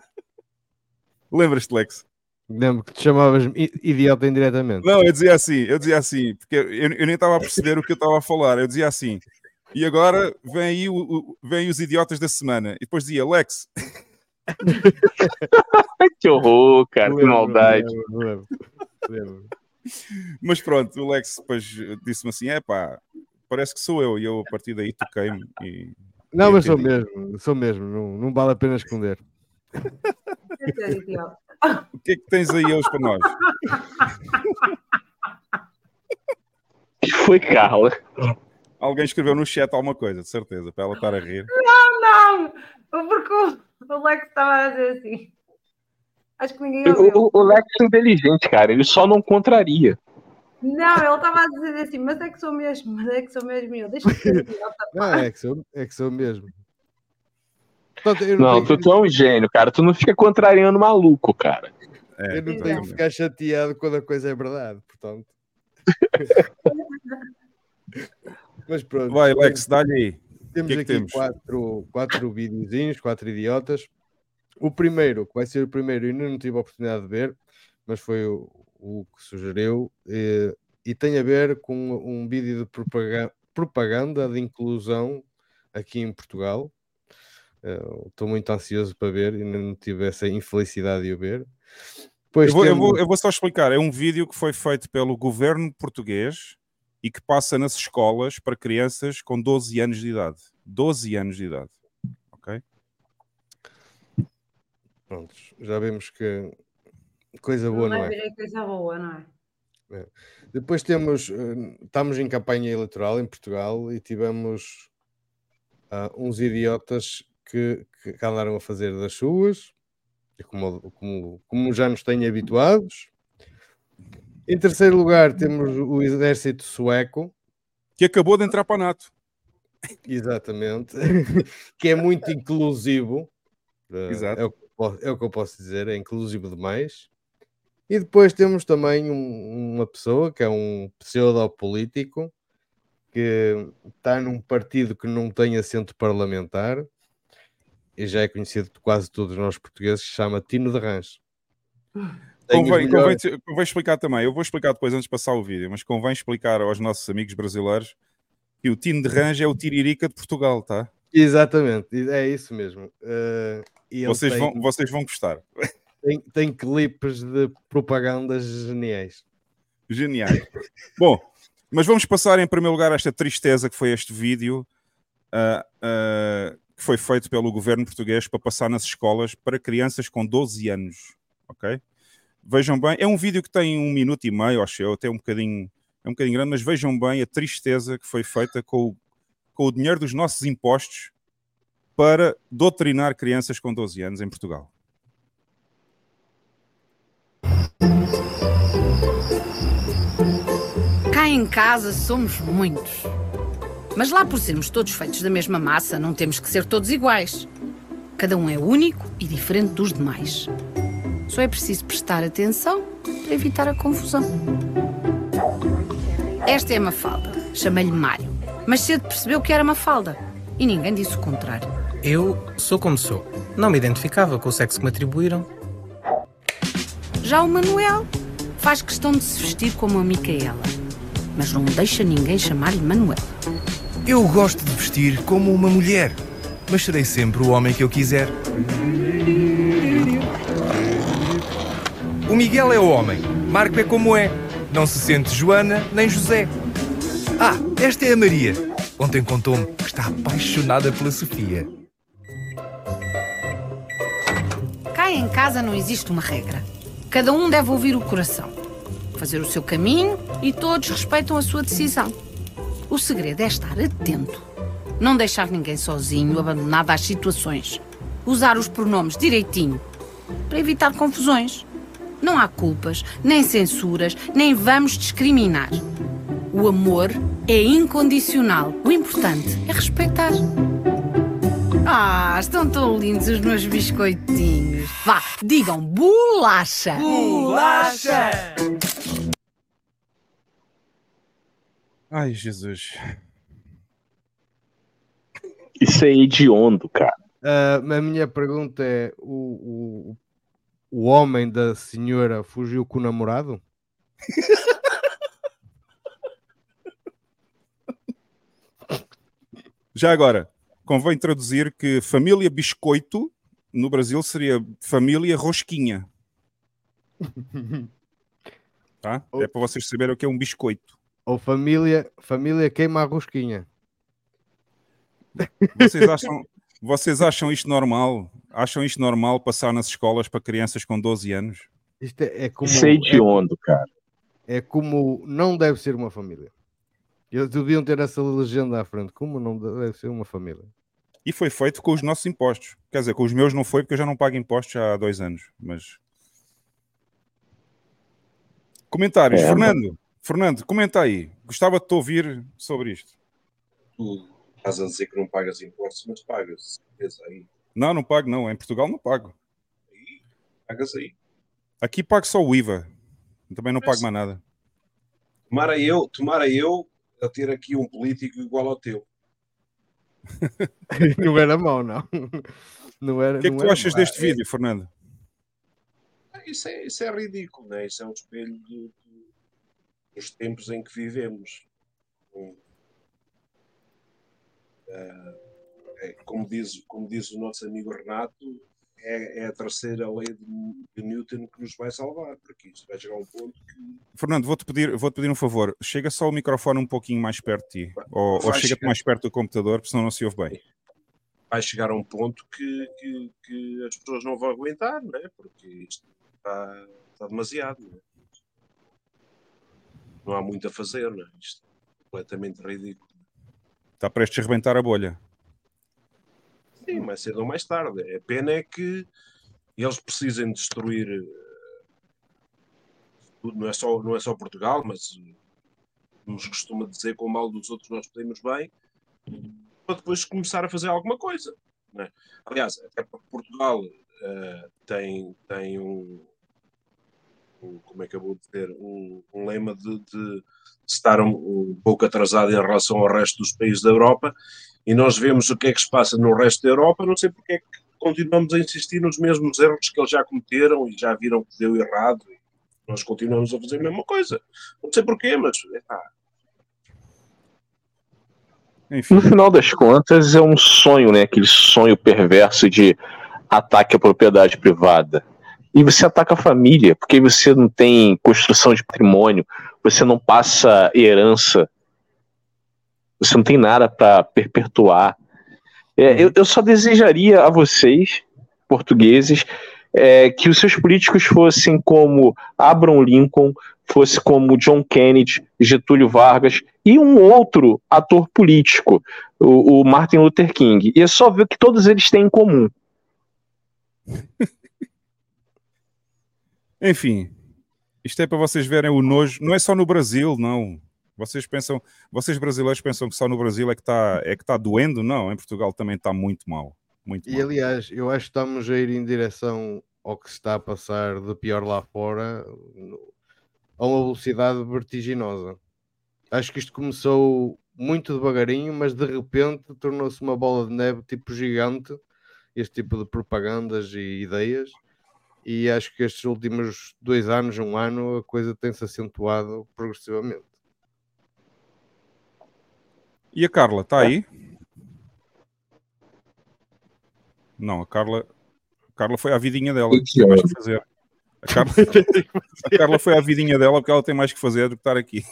Lembras-te, Lex? Lembro que te chamavas idiota indiretamente. Não, eu dizia assim, eu dizia assim, porque eu, eu nem estava a perceber o que eu estava a falar. Eu dizia assim, e agora vem aí o, o, vem os idiotas da semana. E depois dizia, Lex. que horror, cara, que maldade. Lembro, lembro, lembro. Mas pronto, o Lex depois disse-me assim: é pá, parece que sou eu. E eu a partir daí toquei-me. E, não, e mas sou mesmo, sou mesmo, não, não vale a pena esconder. O que é que tens aí hoje para nós? Foi Carla. Alguém escreveu no chat alguma coisa, de certeza, para ela estar a rir. Não, não, porque o Lex estava a dizer assim. Acho que ninguém ouviu. O, o Lex é inteligente, cara. Ele só não contraria. Não, ele estava a dizer assim, mas é que sou mesmo, mas é que sou mesmo eu. Deixa eu ser Não, é que sou, é que sou mesmo. Não, tu, tu é um gênio, cara. Tu não fica contrariando maluco, cara. É, eu não tenho que ficar chateado quando a coisa é verdade, portanto. mas pronto. Vai, Lex, dá-lhe aí. Temos que é que aqui temos? quatro, quatro videozinhos, quatro idiotas. O primeiro, que vai ser o primeiro, e não tive a oportunidade de ver, mas foi o, o que sugeriu, e, e, tem a ver com um vídeo de propaganda, propaganda de inclusão aqui em Portugal. Estou uh, muito ansioso para ver e não tive essa infelicidade de o ver. Eu vou, temos... eu, vou, eu vou só explicar. É um vídeo que foi feito pelo governo português e que passa nas escolas para crianças com 12 anos de idade. 12 anos de idade. Ok? Prontos, já vemos que coisa boa não, não é. Coisa boa, não é? é. Depois temos, eh, estamos em campanha eleitoral em Portugal e tivemos uh, uns idiotas que, que andaram a fazer das suas, como, como, como já nos têm habituados. Em terceiro lugar, temos o exército sueco. Que acabou de entrar para a NATO. Exatamente. que é muito inclusivo. Eh, Exato. É é o que eu posso dizer, é inclusivo demais. E depois temos também um, uma pessoa que é um pseudo-político que está num partido que não tem assento parlamentar e já é conhecido de quase todos nós portugueses, chama Tino de Rãs. Convém, melhores... convém, convém, explicar também, eu vou explicar depois antes de passar o vídeo, mas convém explicar aos nossos amigos brasileiros que o Tino de Rãs é o Tiririca de Portugal, tá? Exatamente, é isso mesmo. Uh, vocês, tem... vão, vocês vão gostar. tem, tem clipes de propagandas geniais. Geniais. Bom, mas vamos passar em primeiro lugar esta tristeza que foi este vídeo uh, uh, que foi feito pelo governo português para passar nas escolas para crianças com 12 anos. Ok? Vejam bem, é um vídeo que tem um minuto e meio, acho eu, até um bocadinho, é um bocadinho grande, mas vejam bem a tristeza que foi feita com o, com o dinheiro dos nossos impostos para doutrinar crianças com 12 anos em Portugal. Cá em casa somos muitos. Mas lá por sermos todos feitos da mesma massa, não temos que ser todos iguais. Cada um é único e diferente dos demais. Só é preciso prestar atenção para evitar a confusão. Esta é a Mafalda. Chamei-lhe Mário. Mas cedo percebeu que era Mafalda. E ninguém disse o contrário. Eu sou como sou. Não me identificava com o sexo que me atribuíram. Já o Manuel faz questão de se vestir como a Micaela. Mas não deixa ninguém chamar-lhe Manuel. Eu gosto de vestir como uma mulher, mas serei sempre o homem que eu quiser. O Miguel é o homem, Marco é como é. Não se sente Joana nem José. Ah, esta é a Maria. Ontem contou-me que está apaixonada pela Sofia. Cá em casa não existe uma regra. Cada um deve ouvir o coração, fazer o seu caminho e todos respeitam a sua decisão. O segredo é estar atento. Não deixar ninguém sozinho, abandonado às situações. Usar os pronomes direitinho, para evitar confusões. Não há culpas, nem censuras, nem vamos discriminar. O amor é incondicional. O importante é respeitar. Ah, estão tão lindos os meus biscoitinhos. Vá, digam bolacha. Bolacha! Ai, Jesus. Isso é hediondo, cara. Uh, a minha pergunta é: o, o, o homem da senhora fugiu com o namorado? Já agora, convém traduzir que família biscoito no Brasil seria família rosquinha. Tá? É para vocês saberem o que é um biscoito. Ou família, família queima a rosquinha. Vocês acham, vocês acham isto normal? Acham isto normal passar nas escolas para crianças com 12 anos? Isto é, é como, é hediondo, é, cara. É como não deve ser uma família. Eles deviam ter essa legenda à frente. Como não deve ser uma família? E foi feito com os nossos impostos. Quer dizer, com os meus não foi, porque eu já não pago impostos há dois anos. Mas. Comentários. É, Fernando, Fernando, comenta aí. Gostava de te ouvir sobre isto. Tu estás a dizer que não pagas impostos, mas pagas. Aí. Não, não pago, não. Em Portugal não pago. Aí, pagas aí. Aqui pago só o IVA. Também não mas, pago mais nada. Tomara eu, tomara eu a ter aqui um político igual ao teu. não era mau, não. não era, o que é que tu achas mau. deste vídeo, Fernando? Isso é, isso é ridículo, né? isso é um espelho de, os tempos em que vivemos. É, como, diz, como diz o nosso amigo Renato, é, é a terceira lei de, de, Newton que nos vai salvar, porque isto vai chegar a um ponto que. Fernando, vou-te pedir, vou pedir um favor. Chega só o microfone um pouquinho mais perto de ti, ou, ou chega-te mais perto do computador, porque senão não se ouve bem. Vai chegar a um ponto que, que, que as pessoas não vão aguentar, não é? porque isto está, está demasiado. Não é? Não há muito a fazer, não é? Isto é completamente ridículo. Está prestes a rebentar a bolha. Sim, mais cedo ou mais tarde. A pena é que eles precisem destruir eh, tudo, não é só, não é só Portugal, mas nos costuma dizer com o mal dos outros nós podemos bem, para depois começar a fazer alguma coisa. É? Aliás, até porque Portugal uh, tem, tem um, como é que eu vou dizer, um, um lema de, de estar um, um, pouco atrasado em relação ao resto dos países da Europa e nós vemos o que é que se passa no resto da Europa, não sei porque é que continuamos a insistir nos mesmos erros que eles já cometeram e já viram que deu errado e nós continuamos a fazer a mesma coisa. Não sei porquê, mas Enfim. No final das contas, é um sonho, né? Aquele sonho perverso de ataque à propriedade privada. E você ataca a família, porque você não tem construção de patrimônio, você não passa herança, você não tem nada para perpetuar. É, eu, eu, só desejaria a vocês, portugueses, é, que os seus políticos fossem como Abraham Lincoln, fosse como John Kennedy, Getúlio Vargas e um outro ator político, o, o Martin Luther King. E é só ver o que todos eles têm em comum. Enfim, isto é para vocês verem o nojo. Não é só no Brasil, não. Vocês pensam, vocês brasileiros pensam que só no Brasil é que está é que tá doendo? Não, em Portugal também está muito mal. Muito e mal. aliás, eu acho que estamos a ir em direção ao que se está a passar de pior lá fora a uma velocidade vertiginosa. Acho que isto começou muito devagarinho, mas de repente tornou-se uma bola de neve tipo gigante, este tipo de propagandas e ideias. E acho que estes últimos dois anos, um ano, a coisa tem-se acentuado progressivamente. E a Carla, está aí? Não, a Carla, a Carla foi à vidinha dela. Tem mais que fazer. A Carla, a Carla foi à vidinha dela porque ela tem mais que fazer do que estar aqui.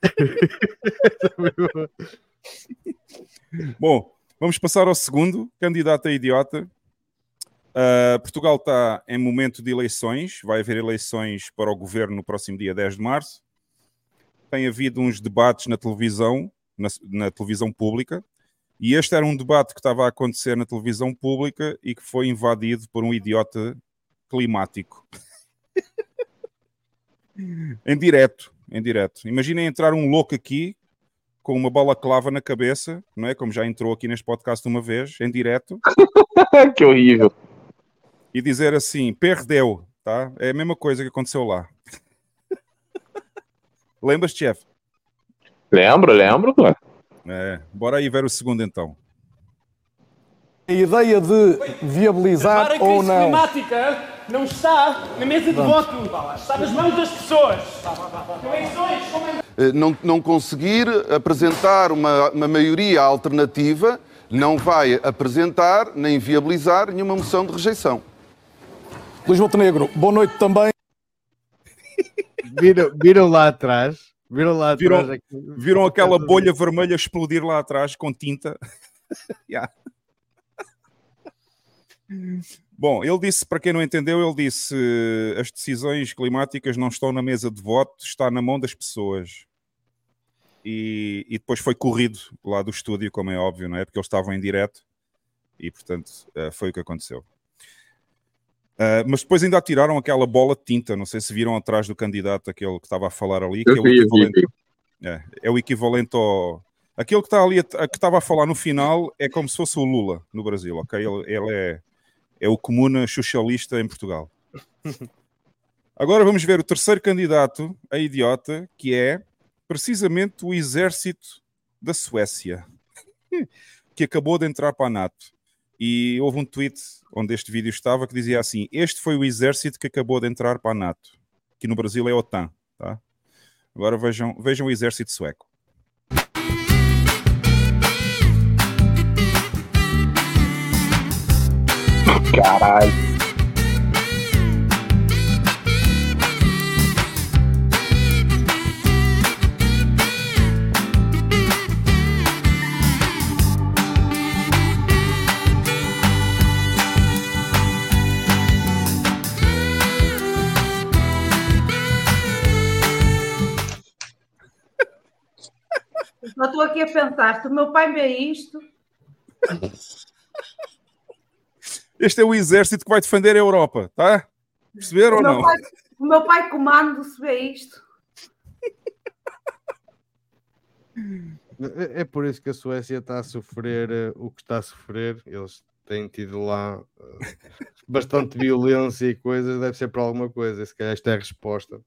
Bom, vamos passar ao segundo candidato a idiota. Uh, Portugal está em momento de eleições, vai haver eleições para o governo no próximo dia 10 de março. Tem havido uns debates na televisão na, na, televisão pública. E este era um debate que estava a acontecer na televisão pública e que foi invadido por um idiota climático. em direto, em direto. Imaginem entrar um louco aqui com uma bola clava na cabeça, não é? Como já entrou aqui neste podcast uma vez, em direto. que horrível. E dizer assim, perdeu, tá? É a mesma coisa que aconteceu lá. Lembras, chefe? Lembro, lembro, pô. É, bora aí ver o segundo então. A ideia de viabilizar a ou não. climática não está na mesa de voto, está nas mãos das pessoas. Eh, não, não conseguir apresentar uma, uma maioria alternativa não vai apresentar nem viabilizar nenhuma moção de rejeição. Luís Montenegro, boa noite também. Viram, viram lá atrás Viram lá viram, atrás, viram aquela bolha vermelha explodir lá atrás com tinta. yeah. Bom, ele disse, para quem não entendeu, ele disse as decisões climáticas não estão na mesa de voto, está na mão das pessoas. E, e depois foi corrido lá do estúdio, como é óbvio, não é? Porque eles estavam em direto e, portanto, eh, foi o que aconteceu. Uh, mas depois ainda atiraram aquela bola de tinta, não sei se viram atrás do candidato, aquele que estava a falar ali, que é, o equivalente, é, é, o equivalente ao. Aquele que está ali, que estava a falar no final, é como se fosse o Lula no Brasil, ok? Ele, ele é, é o comuna socialista em Portugal. Agora vamos ver o terceiro candidato, a idiota, que é precisamente o exército da Suécia, que acabou de entrar para a NATO. E houve um tweet onde este vídeo estava que dizia assim: Este foi o exército que acabou de entrar para a NATO, que no Brasil é a OTAN. Tá? Agora vejam, vejam o exército sueco. Caralho. Só estou aqui a pensar, se o meu pai vê isto. Este é o exército que vai defender a Europa, tá? Perceberam ou não? Pai, o meu pai comando se vê isto. É, é por isso que a Suécia está a sofrer uh, o que está a sofrer. Eles têm tido lá uh, bastante violência e coisas, deve ser por alguma coisa. Se calhar esta é a resposta.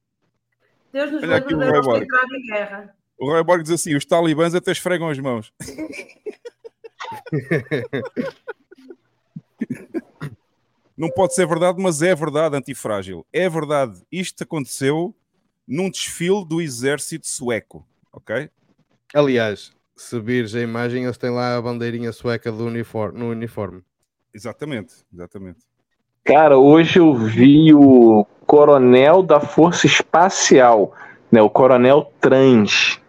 Deus nos livre de entrar em guerra. O Roy Borg diz assim: os talibãs até esfregam as mãos. Não pode ser verdade, mas é verdade, antifrágil. É verdade. Isto aconteceu num desfile do exército sueco, ok? Aliás, se vires a imagem, eles têm lá a bandeirinha sueca do uniforme, no uniforme. Exatamente, exatamente. Cara, hoje eu vi o coronel da Força Espacial, né? O coronel trans,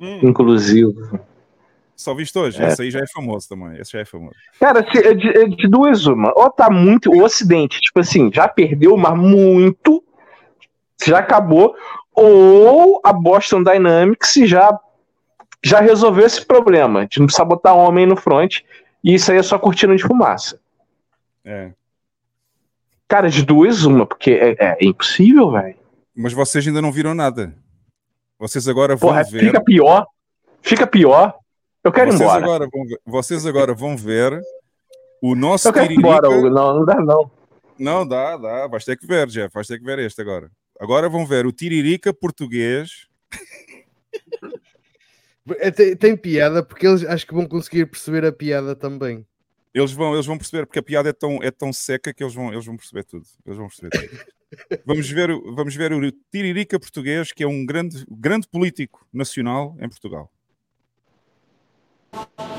Hum. inclusive. Só visto hoje. É. Esse aí já é famoso também. Esse já é famoso. Cara, se- é de, é de duas uma. Ou tá muito. O Ocidente, tipo assim, já perdeu, mas muito. Já acabou. Ou a Boston Dynamics já, já resolveu esse problema. De não precisar botar homem no front. E isso aí é só cortina de fumaça. É. Cara, de duas uma, porque é, é impossível, velho. Mas vocês ainda não viram nada. Vocês agora vão Porra, ver. fica pior. Fica pior. Eu quero ir vocês embora. Agora vão ver, vocês agora vão ver o nosso Eu quero ir Tiririca. embora, Hugo. Não, não dá, não. Não, dá, dá. Vais ter que ver, Jeff. Vais ter que ver este agora. Agora vão ver o Tiririca português. É, Tem, tem piada porque eles acho que vão conseguir perceber a piada também. Eles vão, eles vão perceber, porque a piada é tão, é tão seca que eles vão, eles vão perceber tudo. Eles vão perceber tudo. Vamos, ver, o- vamos ver o Tiririca português, que é um grande, grande político nacional em Portugal.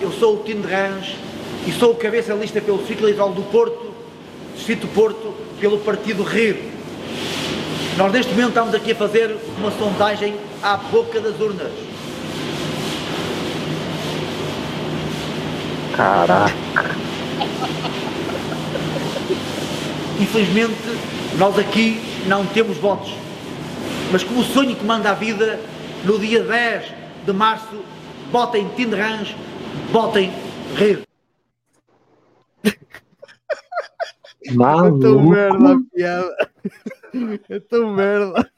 Eu sou o Tino de Rãs e sou o cabeça lista pelo Ciclo Eleitoral do Porto, Distrito do Porto, pelo Partido Rir. Nós neste momento estamos aqui a fazer uma sondagem à boca das urnas. Caraca. Infelizmente, nós aqui não temos votos. Mas como o sonho que manda a vida, no dia 10 de março, votem Tino de Rãs, votem Rir. É tão Maluco. merda a piada. É tão merda.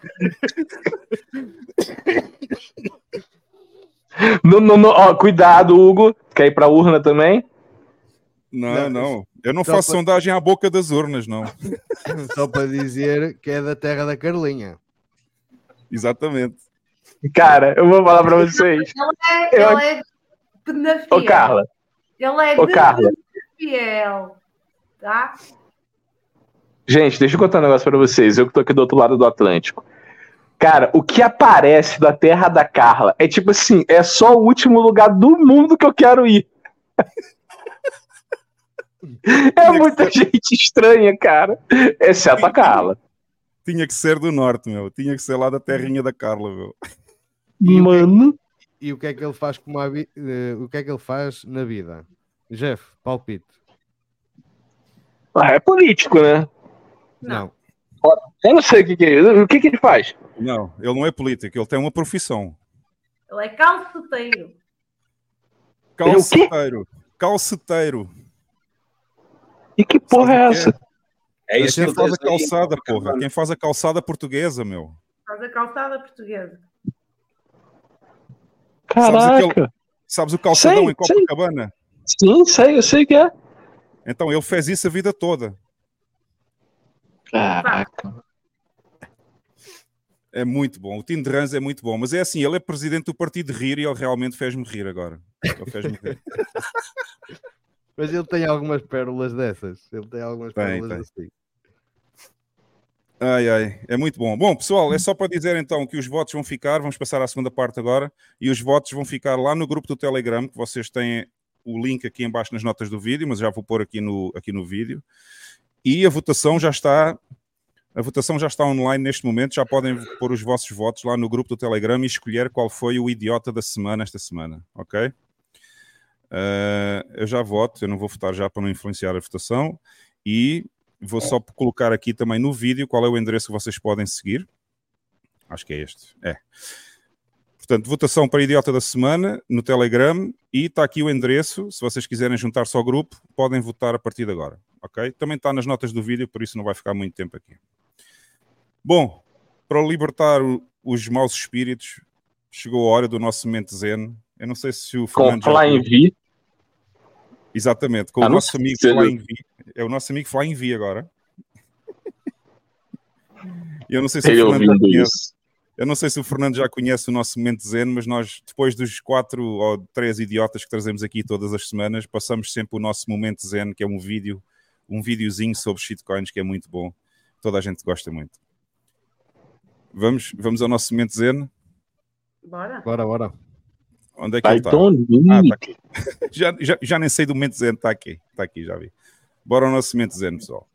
Não, não, não. Ó, cuidado, Hugo. Quer ir pra urna também? Não, não. Eu não Só faço para- sondagem à boca das urnas, não. Só para dizer que é da terra da Carlinha. Exatamente. Cara, eu vou falar pra vocês. Ele é, Eu- ele é penafiel. Ô, Carla. Ele é Ô, Carla. fiel. Tá? Gente, deixa eu contar um negócio pra vocês. Eu que tô aqui do outro lado do Atlântico. Cara, o que aparece da terra da Carla é tipo assim, é só o último lugar do mundo que eu quero ir. É muita gente estranha, cara. Exceto a Carla. Tinha que ser do norte, meu. Tinha que ser lá da terrinha da Carla, meu. Mano. E o que é que ele faz como a vi- eh, o que é que ele faz na vida? Jeff, palpite. Ah, é político, né? Não. Eu não sei o que, que é. O que, que ele faz? Não, ele não é político, ele tem uma profissão. Ele é calceteiro. Calceteiro. Calceteiro. E que porra é essa? É isso Quem que faz a calçada, porra. Quem faz a calçada portuguesa, meu. Faz a calçada portuguesa. Sabes, Caraca. aquele- sabes o calçadão Sei, em Copacabana? Sim, sei, eu sei que é. Então ele fez isso a vida toda. Caraca. É muito bom. O Tim de Rans é muito bom. Mas é assim, ele é presidente do partido de rir e ele realmente fez-me rir agora. Ele fez-me rir. Mas ele tem algumas pérolas dessas. Ele tem algumas Tem, pérolas tem. assim. Ai, ai, é muito bom. Bom, pessoal, é só para dizer então que os votos vão ficar, vamos passar à segunda parte agora, e os votos vão ficar lá no grupo do Telegram, que vocês têm o link aqui embaixo nas notas do vídeo, mas já vou pôr aqui no, aqui no vídeo. E a votação já está, a votação já está online neste momento, já podem pôr os vossos votos lá no grupo do Telegram e escolher qual foi o idiota da semana esta semana, ok? Eh, eu já voto, eu não vou votar já para não influenciar a votação, e vou só colocar aqui também no vídeo qual é o endereço que vocês podem seguir. Acho que é este. É. Portanto, votação para idiota da semana no Telegram e está aqui o endereço. Se vocês quiserem juntar-se ao grupo, podem votar a partir de agora. Ok? Também está nas notas do vídeo, por isso não vai ficar muito tempo aqui. Bom, para libertar os maus espíritos, chegou a hora do nosso mente zen. Eu não sei se o Com Fernando já- Flying V. Exatamente, com Ah, o nosso amigo Flying V. É o nosso amigo Flying V agora. Eu não sei se Ele o Fernando conhece. isso. Eu não sei se o Fernando já conhece o nosso momento zen, mas nós, depois dos quatro ou três idiotas que trazemos aqui todas as semanas, passamos sempre o nosso momento zen, que é um vídeo, um videozinho sobre shitcoins que é muito bom. Toda a gente gosta muito. Vamos, vamos ao nosso momento zen. Bora. Bora, bora. Onde é que ele está? don't need Ah, tá aqui. já, já, já nem sei do momento zen, está aqui. Está aqui, já vi. Bora ao nosso momento zen, pessoal.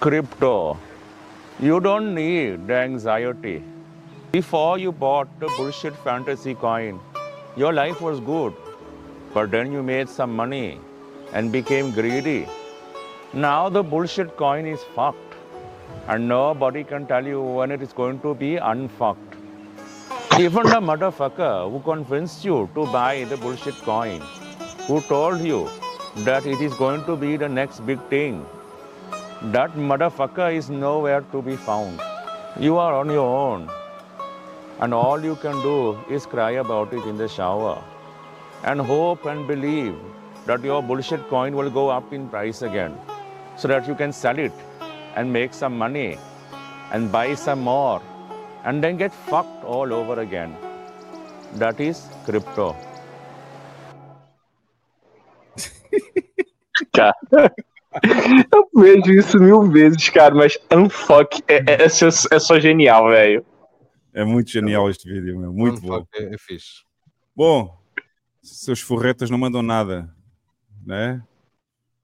crypto. You don't need the anxiety. Before you bought the bullshit fantasy coin, your life was good. But then you made some money and became greedy. Now the bullshit coin is fucked. And nobody can tell you when it is going to be unfucked. Even the motherfucker who convinced you to buy the bullshit coin, who told you that it is going to be the next big thing, that motherfucker is nowhere to be found. You are on your own. And all you can do is cry about it in the shower and hope and believe that your bullshit coin will go up in price again so that you can sell it and make some money and buy some more and then get fucked all over again. That is crypto. Cara, eu vejo isso mil vezes, cara, mas unfuck é, é, é, só, é só genial, velho. É muito genial este vídeo, meu. muito bom. É, é fixe. Bom, seus forretas não mandam nada, né?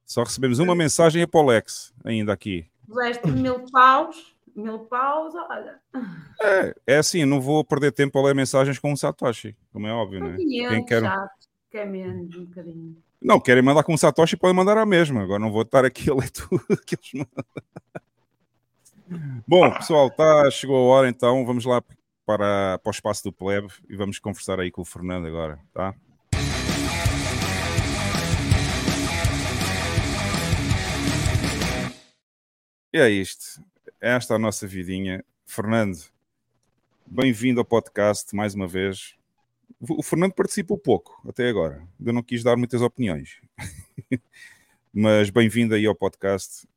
Só recebemos uma mensagem e Polex ainda aqui. Puseste mil paus, mil paus, olha. É, é assim, não vou perder tempo a ler mensagens com um Satoshi, como é óbvio, né? 500, Quem quer... chato, quer menos um bocadinho. Não, querem mandar com um Satoshi, podem mandar a mesma. Agora não vou estar aqui a ler tudo que eles mandam. Bom, pessoal, tá, chegou a hora então. Vamos lá para, para o espaço do plebe e vamos conversar aí com o Fernando agora, tá? E é isto. Esta é a nossa vidinha. Fernando, bem-vindo ao podcast mais uma vez. O Fernando participou pouco até agora. Ainda não quis dar muitas opiniões. Mas bem-vindo aí ao podcast.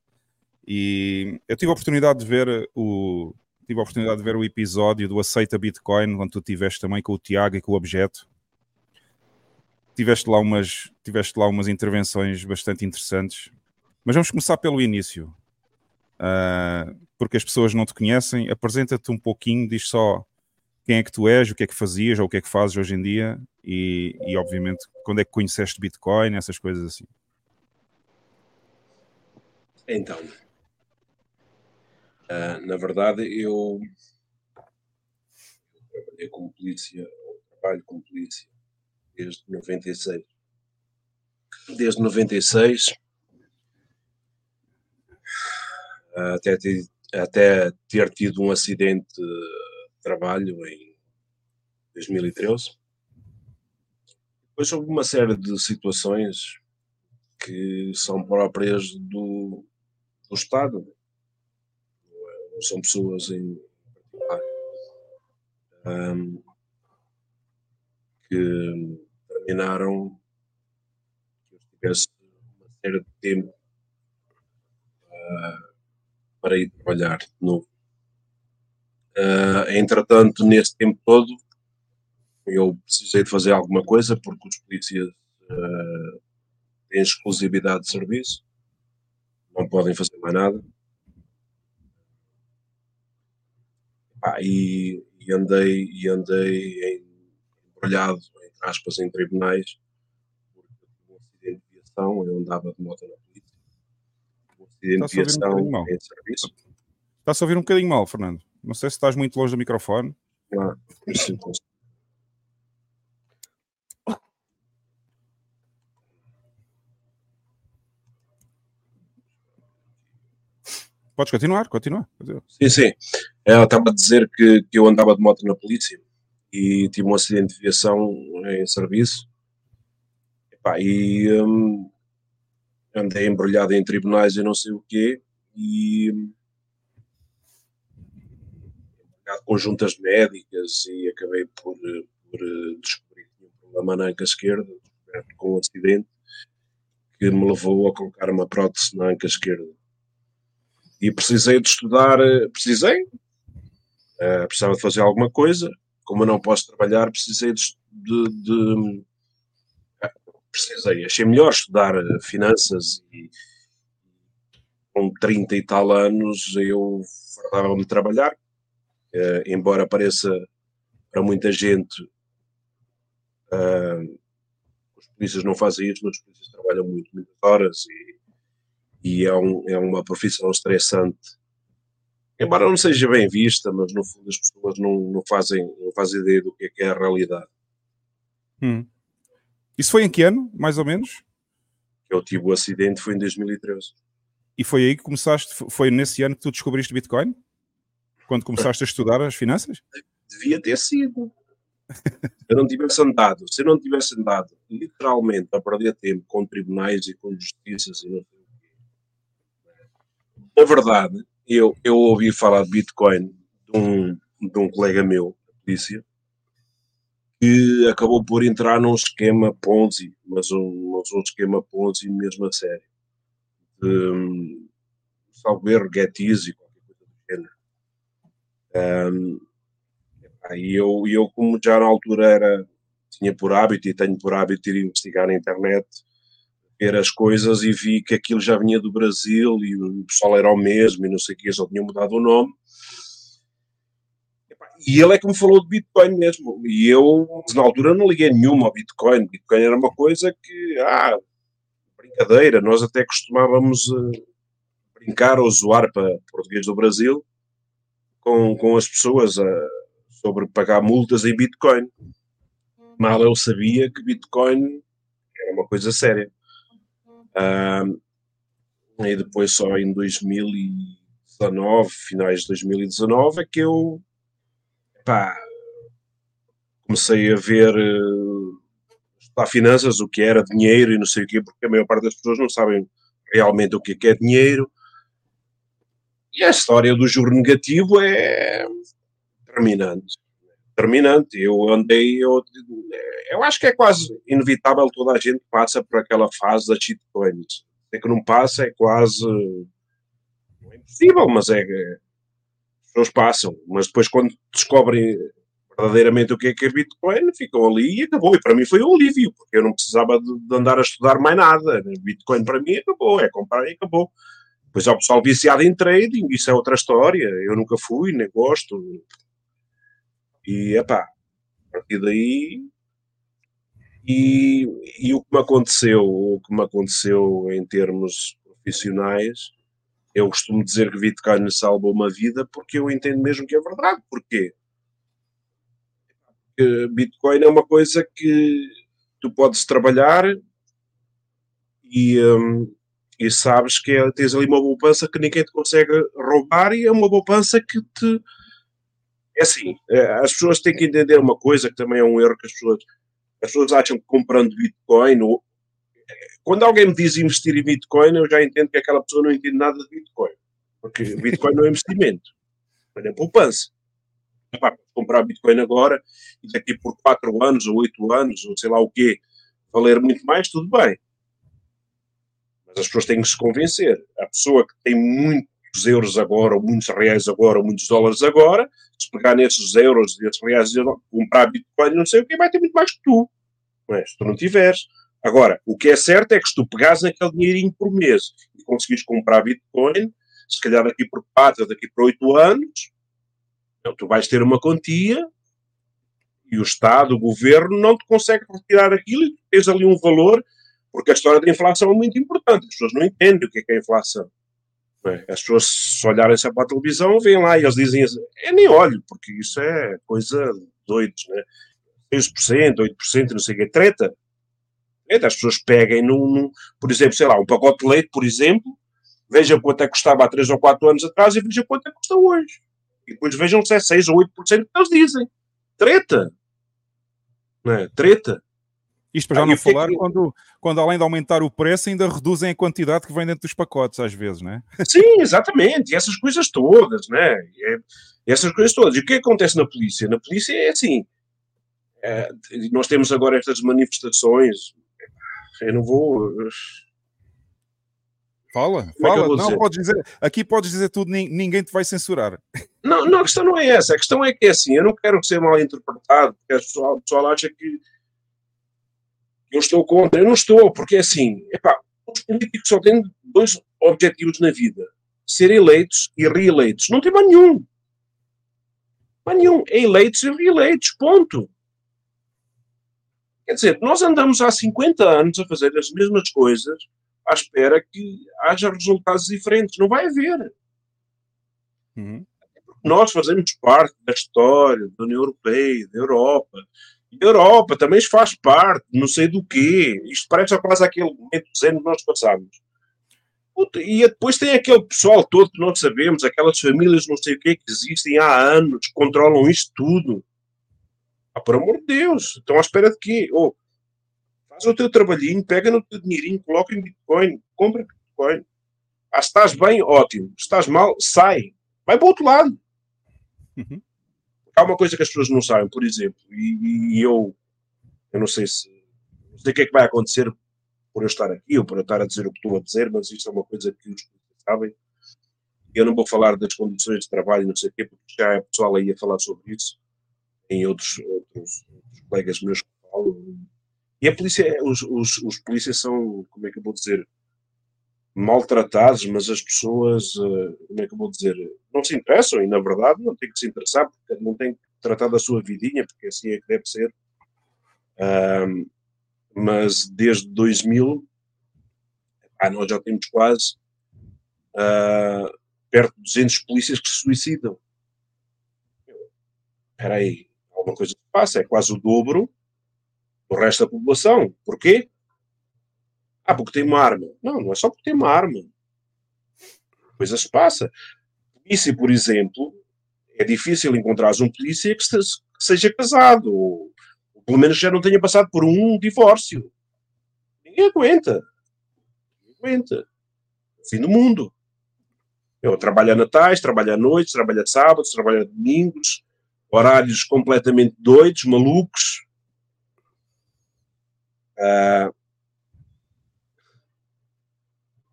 E eu tive a oportunidade de ver o tive a oportunidade de ver o episódio do Aceita Bitcoin, onde tu tiveste também com o Tiago e com o Objeto. Tiveste lá umas, tiveste lá umas intervenções bastante interessantes. Mas vamos começar pelo início. Uh, porque as pessoas não te conhecem. Apresenta-te um pouquinho, diz só quem é que tu és, o que é que fazias ou o que é que fazes hoje em dia e, e obviamente, quando é que conheceste Bitcoin, essas coisas assim. Então, Uh, na verdade, eu trabalhei como polícia, trabalho como polícia desde 96. Desde 96 até ter, até ter tido um acidente de trabalho em 2013. Depois houve uma série de situações que são próprias do, do Estado, são pessoas em particular um, que terminaram que eu tivesse uma série de tempo uh, para ir trabalhar de novo. Uh, entretanto, nesse tempo todo, eu precisei de fazer alguma coisa porque os polícias uh, têm exclusividade de serviço, não podem fazer mais nada. Ah, e, e, andei, e andei embrulhado, entre aspas, em tribunais, porque um acidente de viação, eu andava de moto na polícia. Um de um serviço. Está-se a ouvir um bocadinho mal, Fernando. Não sei se estás muito longe do microfone. Ah, sim. Podes continuar, continua. Sim, sim. Ela estava a dizer que, que eu andava de moto na polícia e tive um acidente de viação em serviço. Epá, e hum, andei embrulhado em tribunais e não sei o quê. E hum, conjuntas médicas e acabei por, por descobrir que tinha um problema na anca esquerda, com um acidente que me levou a colocar uma prótese na anca esquerda e precisei de estudar, precisei, uh, precisava de fazer alguma coisa, como eu não posso trabalhar, precisei de, de, de precisei, achei melhor estudar eh, finanças e com 30 e tal anos eu fartava-me de trabalhar, uh, embora pareça para muita gente uh, os polícias não fazem isso, mas os polícias trabalham muito, muitas horas e e é, um, é uma profissão estressante. Embora não seja bem vista, mas no fundo as pessoas não, não, fazem, não fazem ideia do que é, que é a realidade. Hum. Isso foi em que ano, mais ou menos? Eu tive o acidente, foi em 2013. E foi aí que começaste, foi nesse ano que tu descobriste Bitcoin? Quando começaste a estudar as finanças? Devia ter sido. se eu não tivesse andado, se eu não tivesse andado literalmente a perder tempo com tribunais e com justiças e não sei o quê. Na verdade, eu, eu ouvi falar de Bitcoin de um, de um colega meu, polícia, que acabou por entrar num esquema Ponzi, mas um, mas um esquema Ponzi mesmo a sério. Um, salvo erro, Get Easy, qualquer coisa do género. Um, e eu, eu, como já na altura era, tinha por hábito e tenho por hábito ir investigar na internet, ver as coisas e vi que aquilo já vinha do Brasil e o pessoal era o mesmo e não sei o que, só tinham mudado o nome. E ele é que me falou de Bitcoin mesmo. E eu, na altura, não liguei nenhuma ao Bitcoin. Bitcoin era uma coisa que, ah, brincadeira. Nós até costumávamos uh, brincar ou zoar para português do Brasil com, com as pessoas uh, sobre pagar multas em Bitcoin. Mal eu sabia que Bitcoin era uma coisa séria. Uh, e depois, só em 2019, finais de 2019, é que eu pá, comecei a ver uh, finanças, o que era dinheiro e não sei o quê, porque a maior parte das pessoas não sabem realmente o que é, é dinheiro. E a história do juro negativo é terminante. Terminante. Eu andei, eu, eu acho que é quase inevitável, toda a gente passa por aquela fase das shitcoins. É que não passa, é quase. É impossível, mas é pessoas passam, mas depois quando descobrem verdadeiramente o que é que é Bitcoin, ficam ali e acabou. E para mim foi um alívio, porque eu não precisava de, andar a estudar mais nada. Bitcoin para mim acabou, é comprar e acabou. Depois há o pessoal viciado em trading, isso é outra história. Eu nunca fui, nem gosto. E, epá, a partir daí... E, e o que me aconteceu, o que me aconteceu em termos profissionais eu costumo dizer que Bitcoin me salvou uma vida porque eu entendo mesmo que é verdade. Porquê? Porque Bitcoin é uma coisa que tu podes trabalhar e, um, e sabes que é, tens ali uma poupança que ninguém te consegue roubar e é uma poupança que te. É assim, é, as pessoas têm que entender uma coisa que também é um erro que as pessoas. As pessoas acham que comprando Bitcoin ou quando alguém me diz investir em Bitcoin, eu já entendo que aquela pessoa não entende nada de Bitcoin. Porque Bitcoin não é investimento, é poupança. Epá, comprar Bitcoin agora e daqui por 4 anos ou 8 anos ou sei lá o quê, valer muito mais, tudo bem. Mas as pessoas têm que se convencer. A pessoa que tem muitos euros agora, ou muitos reais agora, ou muitos dólares agora, se pegar nesses euros, esses reais, comprar Bitcoin, não sei o quê, vai ter muito mais que tu. Mas se tu não tiveres, Agora, o que é certo é que se tu pegares naquele dinheirinho por mês e conseguires comprar Bitcoin, se calhar daqui por 4, daqui por 8 anos, então tu vais ter uma quantia e o Estado, o governo, não te consegue retirar aquilo e tens ali um valor, porque a história da inflação é muito importante. As pessoas não entendem o que é, que é a inflação. É? As pessoas, se olharem para a televisão, vêm lá e eles dizem assim, eu nem olho, porque isso é coisa doidos, né? 6%, 8%, não sei o que, treta. As pessoas peguem num, num, por exemplo, sei lá, um pacote de leite, por exemplo, vejam quanto é que custava há 3 ou 4 anos atrás e vejam quanto é que custa hoje. E depois vejam se é 6 ou 8% que eles dizem. Treta. Não é? Treta. Isto para já ah, não falar que... quando, quando, além de aumentar o preço, ainda reduzem a quantidade que vem dentro dos pacotes, às vezes, não é? Sim, exatamente. E essas coisas todas, né? É, essas coisas todas. E o que acontece na polícia? Na polícia é assim. É, nós temos agora estas manifestações eu não vou. Fala, é fala. É não, dizer? Pode dizer, aqui podes dizer tudo, ninguém te vai censurar. Não, não, a questão não é essa. A questão é que é assim, eu não quero ser mal interpretado, porque o pessoal, pessoal acha que eu estou contra. Eu não estou, porque é assim, epá, os políticos só têm dois objetivos na vida: ser eleitos e reeleitos. Não tem mais nenhum. Mais nenhum. É eleitos e reeleitos, ponto. Quer dizer, nós andamos há 50 anos a fazer as mesmas coisas, à espera que haja resultados diferentes. Não vai haver. Uhum. Nós fazemos parte da história da União Europeia, da Europa. A Europa também faz parte, não sei do quê. Isto parece quase aquele momento de que nós passamos. E depois tem aquele pessoal todo que nós sabemos, aquelas famílias não sei o que que existem há anos, que controlam isto tudo. Ah, por amor de Deus, estão à espera de quê? Oh, faz o teu trabalhinho, pega no teu dinheirinho, coloca em Bitcoin, compra Bitcoin. Ah, se estás bem, ótimo. Se estás mal, sai. Vai para o outro lado. Uhum. Há uma coisa que as pessoas não sabem, por exemplo, e, e eu, eu não sei se não sei o que é que vai acontecer por eu estar aqui ou por eu estar a dizer o que estou a dizer, mas isto é uma coisa que os sabem. Eu não vou falar das condições de trabalho, não sei o quê, porque já é pessoal aí a falar sobre isso, em outros, outros, outros colegas meus que falam. E a polícia, os, os, os polícias são, como é que eu vou dizer, maltratados, mas as pessoas, eh, como é que eu vou dizer, não se interessam e, na verdade, não têm que se interessar, porque não têm que tratar da sua vidinha, porque assim é que deve ser. Ahm, mas desde 2000, ah, nós já temos quase ah, perto de 200 polícias que se suicidam. Espera aí, alguma coisa que passa, é quase o dobro do resto da população. Porquê? Ah, porque tem uma arma. Não, não é só porque tem uma arma. Coisa se passa. Polícia, por exemplo, é difícil encontrar um polícia que, se- que seja casado, ou, pelo menos já não tenha passado por um divórcio. Ninguém aguenta. Ninguém aguenta. Fim do mundo. Eu trabalho a natais, trabalho à noite, trabalho a sábados, trabalho a domingos, horários completamente doidos, malucos. Ah,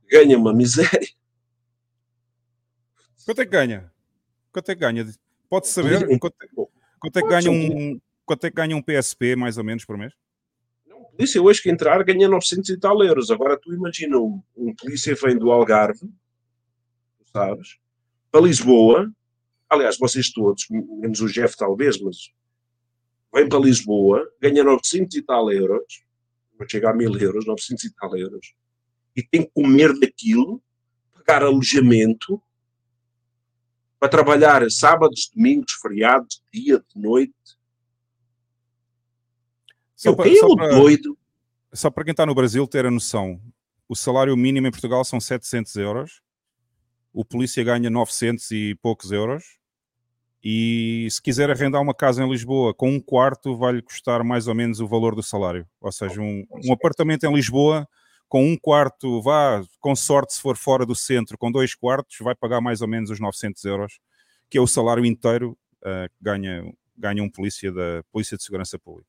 ganha uma miséria. Quanto é que ganha? Quanto é que ganha? Pode saber quanto, quanto é que ganha um quanto é que ganha um PSP mais ou menos por mês? polícia hoje que entrar ganha 900 e tal euros. Agora tu imagina um, um polícia vem do Algarve, sabes, para Lisboa. Aliás, vocês todos, menos o Jeff talvez, mas vem para Lisboa, ganha 900 e tal euros, vai chegar a 1000 euros, 900 e tal euros, e tem que comer daquilo, pagar alojamento, para trabalhar sábados, domingos, feriados, dia, de noite. Eu, quem é o doido? só para quem está no Brasil ter a noção, o salário mínimo em Portugal são 700 euros, o polícia ganha 900 e poucos euros, e se quiser arrendar uma casa em Lisboa com um quarto, vai-lhe custar mais ou menos o valor do salário. Ou seja, um, um apartamento em Lisboa com um quarto, vá, com sorte, se for fora do centro, com dois quartos, vai pagar mais ou menos os 900 euros, que é o salário inteiro uh, que ganha, ganha um polícia da Polícia de Segurança Pública.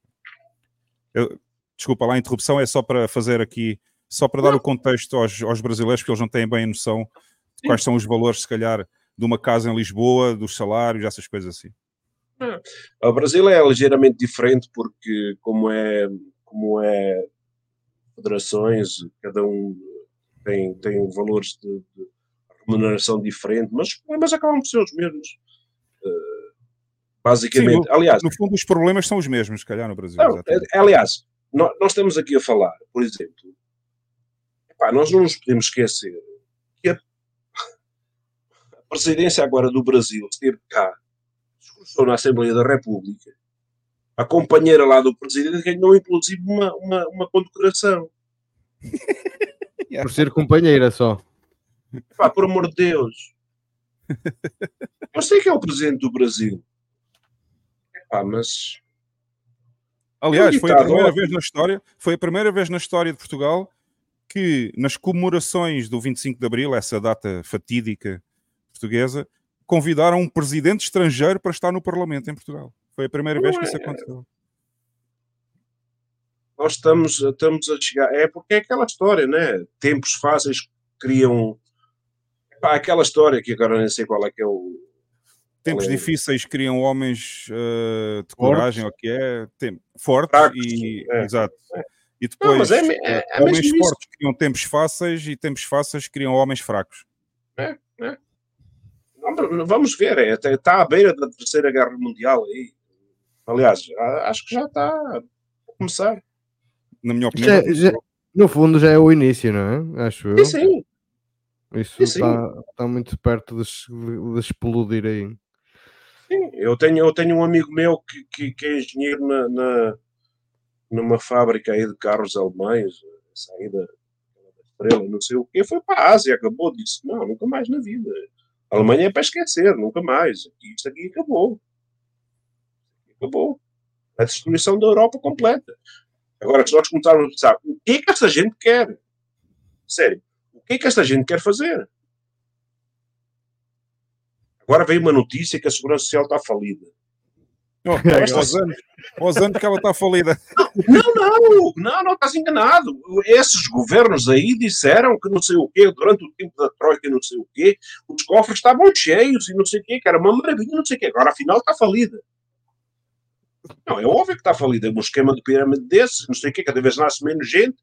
Eu, desculpa lá, a interrupção é só para fazer aqui, só para dar o contexto aos, aos brasileiros, porque eles não têm bem a noção de quais são os valores, se calhar, de uma casa em Lisboa, dos salários, essas coisas assim. O Brasil é ligeiramente diferente porque como é como é federações, cada um tem, tem valores de, de remuneração diferente, mas, mas acabam por ser os mesmos. Uh, basicamente, Sim, no, aliás, no fundo os problemas são os mesmos, se calhar, no Brasil. não, é- aliás, nós, nós estamos aqui a falar, por exemplo, epá, nós não nos podemos esquecer presidência agora do Brasil esteve cá, discursou na Assembleia da República, a companheira lá do presidente ganhou inclusive uma, uma, uma condecoração. Por ser companheira só. Pá, por amor de Deus. Eu sei que é o presidente do Brasil. Epá, mas. Aliás, foi a primeira vez na história, foi a primeira vez na história de Portugal que nas comemorações do 25 de Abril, essa data fatídica portuguesa, convidaram um presidente estrangeiro para estar no Parlamento em Portugal. Foi a primeira vez que isso é- aconteceu. Nós estamos, estamos a chegar. É porque é aquela história, né? Tempos fáceis criam. Epá, aquela história que agora nem sei qual é que é o. Tempos é- difíceis criam homens eh, de Fortes. coragem, ou o que é, tem, fortes Fracos, e é. exato. E depois Não, mas é é- eh, é homens mesmo isso. fortes criam tempos fáceis e tempos fáceis criam homens fracos. É, é. Vamos ver, é, está à beira da Terceira Guerra Mundial aí. Aliás, a- acho que já está a começar. Na minha Já, já, No fundo já é o início, não é? Acho eu. Sim, sim. Isso está, está muito perto de- de explodir aí. Sim, eu tenho, eu tenho um amigo meu que, que, que é engenheiro na, na- numa fábrica aí de carros alemães, saída da estrela, não sei o quê, foi para a Ásia, acabou, disse, não, nunca mais na vida. A Alemanha é para esquecer, nunca mais. Isto aqui acabou. Acabou. A destruição da Europa completa. Agora, se nós começarmos a pensar, o que é que esta gente quer? Sério, o que é que esta gente quer fazer? Agora veio uma notícia que a Segurança Social está falida. Oh, que ela está falida. Não, não, não, não estás enganado. Esses governos aí disseram que não sei o quê, durante o tempo da Troika, não sei o quê, os cofres estavam cheios e não sei o quê, que era uma maravilha, não sei o quê. Agora, afinal, está falida. Não, é óbvio que está falida. Um esquema de pirâmide desses, não sei o quê, cada vez nasce menos gente,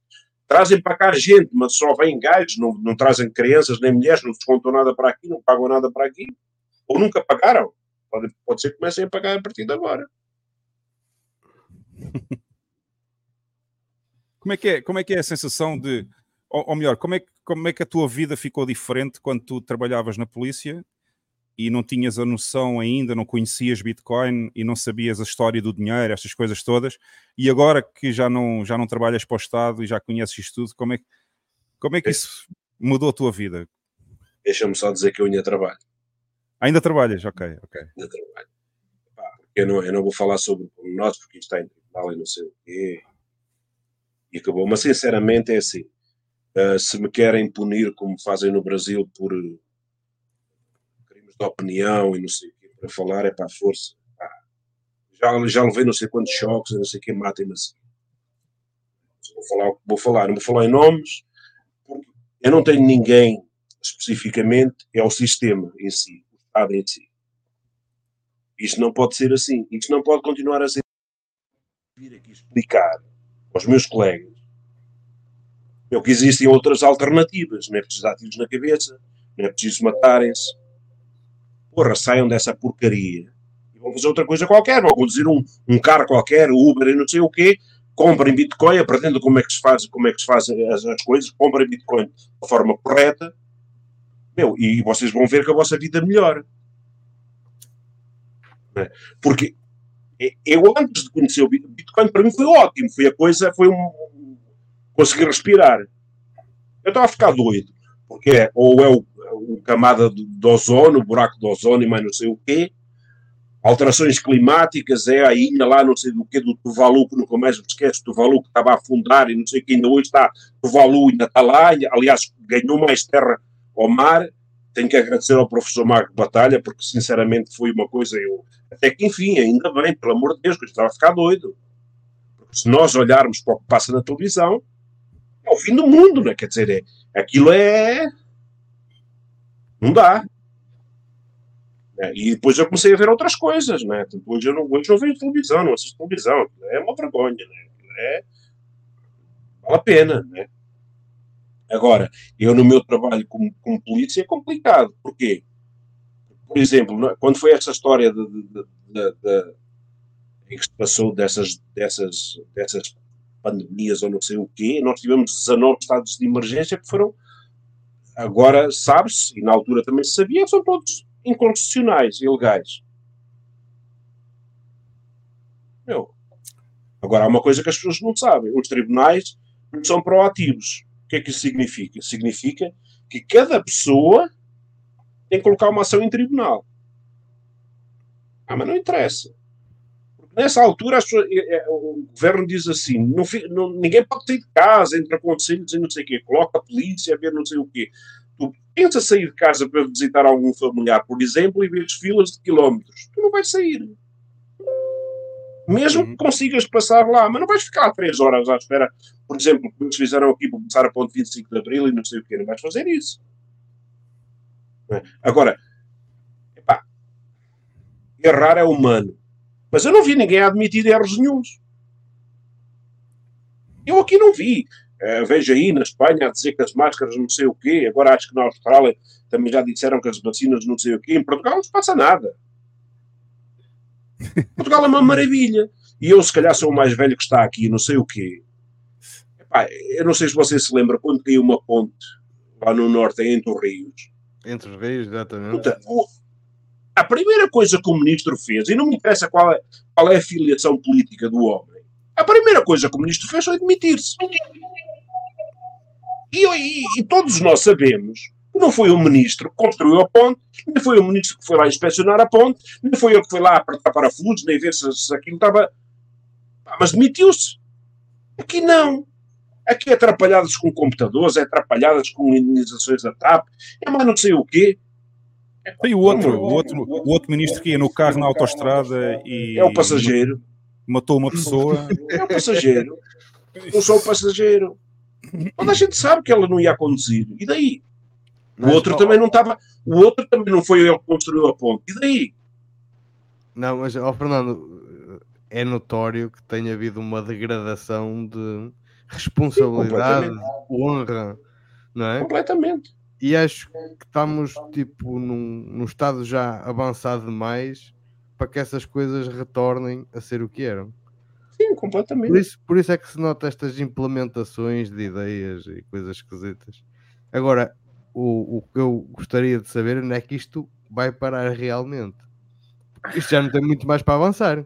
trazem para cá gente, mas só vêm gajos, não, não trazem crianças nem mulheres, não descontam nada para aqui, não pagam nada para aqui, ou nunca pagaram. Pode, pode ser que comecem a pagar a partir de agora. Como é que é, como é, que é a sensação de. Ou, ou melhor, como é, que, como é que a tua vida ficou diferente quando tu trabalhavas na polícia e não tinhas a noção ainda, não conhecias Bitcoin e não sabias a história do dinheiro, estas coisas todas, e agora que já não, já não trabalhas para o Estado e já conheces isto tudo, como é, que- como é que isso mudou a tua vida? Deixa-me só dizer que eu ainda trabalho. Ainda trabalhas? Ok, ok. ainda trabalho. Eu não, eu não vou falar sobre nós, porque isto está em tribunal e não sei o quê. E acabou. Mas, sinceramente, é assim. ah, se me querem punir, como fazem no Brasil, por eh, crimes de opinião e não sei o quê, para falar, é para a força. Já, já levei não sei quantos choques não sei o quê, matem-me assim. Vou falar vou falar. Não vou falar em nomes, porque eu não tenho ninguém especificamente, é o sistema em si, Estado em si. Isto não pode ser assim. Isto não pode continuar a ser. Vir aqui explicar aos meus colegas que existem outras alternativas. Não é preciso dar tiros na cabeça, não é preciso matarem-se. Porra, saiam dessa porcaria e vão fazer outra coisa qualquer. Vão conduzir um, um carro qualquer, Uber e não sei o quê. Comprem Bitcoin, aprendendo como é que se faz, como é que se faz as, as coisas, comprem Bitcoin da forma correta. Meu, e vocês vão ver que a vossa vida melhora. Não é? Porque eu antes de conhecer o Bit- Bitcoin, para mim foi ótimo, foi a coisa, foi um conseguir respirar. Eu estava a ficar doido, porque é, ou é o, o camada do ozono, o buraco do ozono e mais não sei o quê, alterações climáticas, é a ilha lá, não sei do quê, do Tuvalu, que nunca mais me esqueço, Tuvalu que estava a afundar e não sei o que, ainda hoje está, Tuvalu ainda está lá, aliás, ganhou mais terra ao mar, tenho que agradecer ao professor Marco Batalha, porque sinceramente foi uma coisa, eu, até que enfim, ainda bem, pelo amor de Deus, que eu estava a ficar doido. Porque se nós olharmos para o que passa na televisão, é o fim do mundo, né? quer dizer, é, aquilo é. Não dá. Né? E depois eu comecei a ver outras coisas, né? Depois eu não, hoje não vejo televisão, não assisto televisão. É uma vergonha, né? É, vale a pena, né? Agora, eu no meu trabalho como, como polícia é complicado. Porquê? Por exemplo, é? quando foi essa história de, de, de, de- que se passou dessas, dessas, dessas pandemias ou não sei o quê, nós tivemos 19 estados de emergência que foram, agora sabe-se, e na altura também se sabia, são todos inconstitucionais, ilegais. Meu, agora há uma coisa que as pessoas não sabem, os tribunais não são proativos. Que é que isso significa? Significa que cada pessoa tem que colocar uma ação em tribunal. Ah, mas não interessa. Porque nessa altura as pessoas- eh, eh, o governo diz assim: não não- ninguém pode sair de casa, entra conselhos e não sei o quê, coloca a polícia a ver não sei o quê. Tu pensa sair de casa para visitar algum familiar, por exemplo, e vês filas de quilómetros. Tu não vais sair. Mesmo que consigas passar lá, mas não vais ficar três horas à espera, por exemplo, como eles fizeram aqui para começar a ponte 25 de Abril e não sei o quê, não vais fazer isso. É? Agora, epá, errar é humano. Mas eu não vi ninguém admitir erros nenhums. Eu aqui não vi. Eh, vejo aí na Espanha a dizer que as máscaras não sei o quê, agora acho que na Austrália também já disseram que as vacinas não sei o quê. Em Portugal não se passa nada. Portugal é uma maravilha. E eu, se calhar, sou o mais velho que está aqui, não sei o quê. Pá, eu não sei se vocês se lembram quando caiu uma ponte lá no norte, entre os rios. Entre os rios, exatamente. Puta, o- a primeira coisa que o ministro fez, e não me interessa qual é, qual é a filiação política do homem, a primeira coisa que o ministro fez foi demitir-se. E, e- e todos nós sabemos não foi o ministro que construiu a ponte, nem foi o ministro que foi lá inspecionar a ponte, nem foi ele que foi lá apertar parafusos, nem ver se, se aquilo estava. Mas demitiu-se. Aqui não. Aqui é atrapalhadas com computadores, é atrapalhadas com indenizações da TAP, é mais não sei o quê. E o outro, o outro, o outro ministro que ia no carro na autostrada e. É o passageiro. Matou uma pessoa. É o passageiro. Eu sou o passageiro. Toda a gente sabe que ela não ia conduzir. E daí? O Mas, outro ó, também não estava. O outro também não foi ele que construiu a ponte. E daí? Não, mas, ó, Fernando, é notório que tem havido uma degradação de responsabilidade, completamente. honra, não é? Completamente. E acho que estamos, tipo, num, num estado já avançado demais para que essas coisas retornem a ser o que eram. Sim, completamente. Por isso, por isso é que se nota estas implementações de ideias e coisas esquisitas. Agora, o, o que eu gostaria de saber é onde é que isto vai parar realmente. Porque Isto já não tem muito mais para avançar.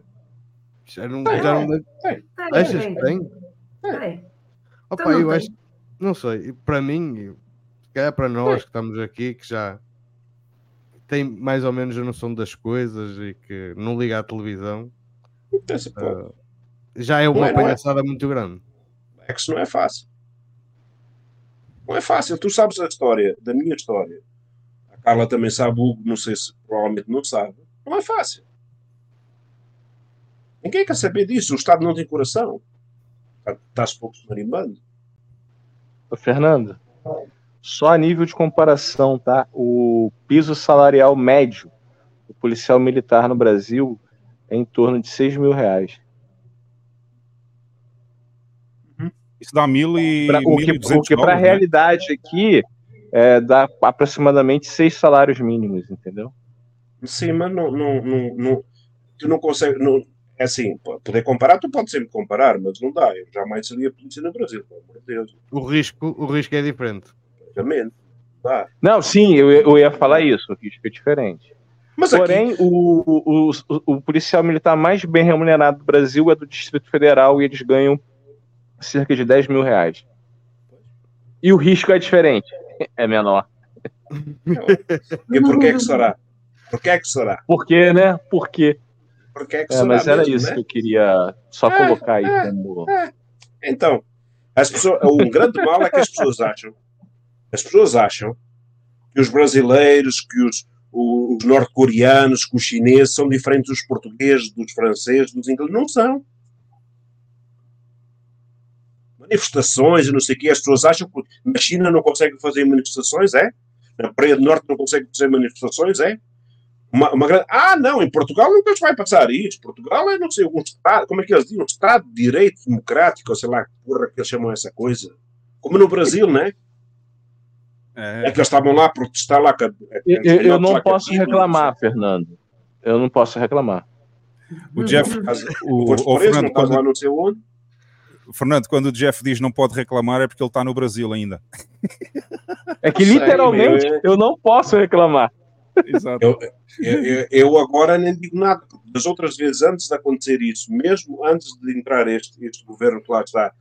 Isto Já não, Tem, já não tem, tem. Achas que tem? Tem. Opa, Então não eu tem. acho, não sei, para mim, se calhar para nós que estamos aqui, que já tem mais ou menos a noção das coisas e que não liga à televisão, pô, ah, já é Não uma é, é? palhaçada muito grande. é que isso não é fácil. Não é fácil. Tu sabes a história, da minha história. A Carla também sabe, o Hugo, não sei se provavelmente não sabe. Não é fácil. Ninguém quer saber disso. O Estado não tem coração. Está-se pouco marimbando. Ô, Fernando, só a nível de comparação, tá? O piso salarial médio do policial militar no Brasil é em torno de 6 mil reais. Isso dá mil e. Pra- o que, 1.200 o que para a né? realidade aqui é, dá aproximadamente seis salários mínimos, entendeu? Sim, mas não, não, não, não- tu não consegue. Não, é assim, poder comparar, tu pode sempre comparar, mas não dá. Eu jamais seria polícia no Brasil, pelo amor de Deus. O risco, o risco é diferente. Obviamente. Dá. Não, sim, eu, eu ia falar isso, o risco é diferente. Mas Porém, o, o, o, o policial militar mais bem remunerado do Brasil é do Distrito Federal e eles ganham cerca de 10 mil reais. E o risco é diferente, é menor. E por que é que será? Por que é que será? Por quê, né? Por quê? Por que que É, mas era mesmo, isso né? que eu queria só É, colocar aí é, como. é. Então, as pessoas, um grande mal é que as pessoas acham, as pessoas acham que os brasileiros, que os, os norte-coreanos, que os chineses são diferentes dos portugueses, dos franceses, dos ingleses. Não são. Manifestações e não sei o quê, as pessoas acham que na China não conseguem fazer manifestações, é? Na Praia do Norte não conseguem fazer manifestações, é? Uma, uma grande... Ah, não, em Portugal nunca se vai passar isso. Portugal é, não sei, um Estado, como é que eles dizem? Um Estado de Direito Democrático, ou sei lá que porra que eles chamam essa coisa. Como no Brasil, né? É que eles estavam lá a protestar lá. Eu, eu- eu não lá posso reclamar, Fernando. Eu não posso reclamar. O Jeff, o, o preso, não Fernando, quando, não sei onde. Fernando, quando o Jeff diz não pode reclamar é porque ele está no Brasil ainda. É que literalmente é- eu não posso reclamar. Exato. Eu, eu, eu- agora nem digo nada, porque das outras vezes, antes de acontecer isso, mesmo antes de entrar este, este governo que lá está,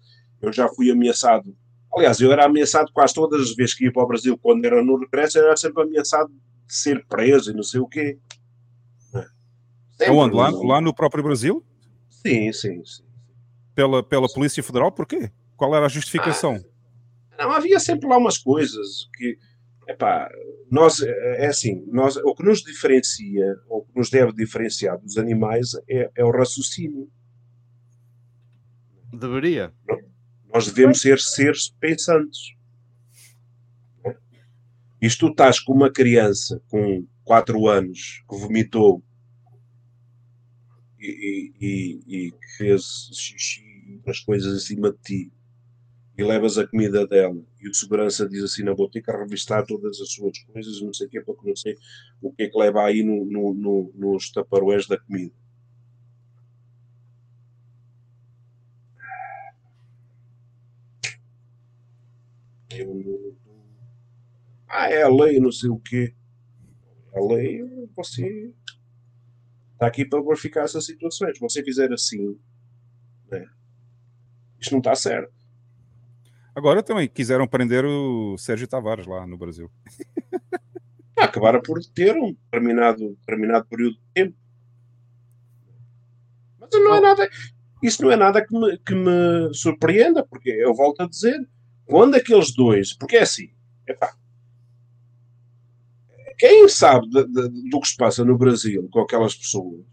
eu já fui ameaçado. Aliás, eu era ameaçado quase todas as vezes que ia para o Brasil, quando era no regresso, eu era sempre ameaçado de ser preso e não sei o quê. Sempre. Aonde? Lá, lá no próprio Brasil? Sim, sim, sim. Pela, pela Polícia Federal? Porquê? Qual era a justificação? Não, havia sempre lá umas coisas que, epá, nós, é é assim, nós, o que nos diferencia, ou que nos deve diferenciar dos animais é, é o raciocínio. Deveria. Nós devemos ser seres pensantes. E se tu estás com uma criança com 4 anos que vomitou e, e, e, e que fez xixi outras coisas acima de ti e levas a comida dela e o segurança diz assim, não, vou ter que revistar todas as suas coisas, não sei o quê, porque não sei o que é que leva aí no, no, no, nos taparoés da comida. Eu, ah, é a lei, não sei o quê. A lei, você está aqui para verificar essas situações. Se você fizer assim, né, isto não está certo. Agora também quiseram prender o Sérgio Tavares lá no Brasil. Acabaram por ter um determinado, determinado período de tempo. Mas não é nada, isso não é nada que me, que me surpreenda, porque eu volto a dizer, quando aqueles dois, porque é assim, epá, quem sabe de, de, do que se passa no Brasil com aquelas pessoas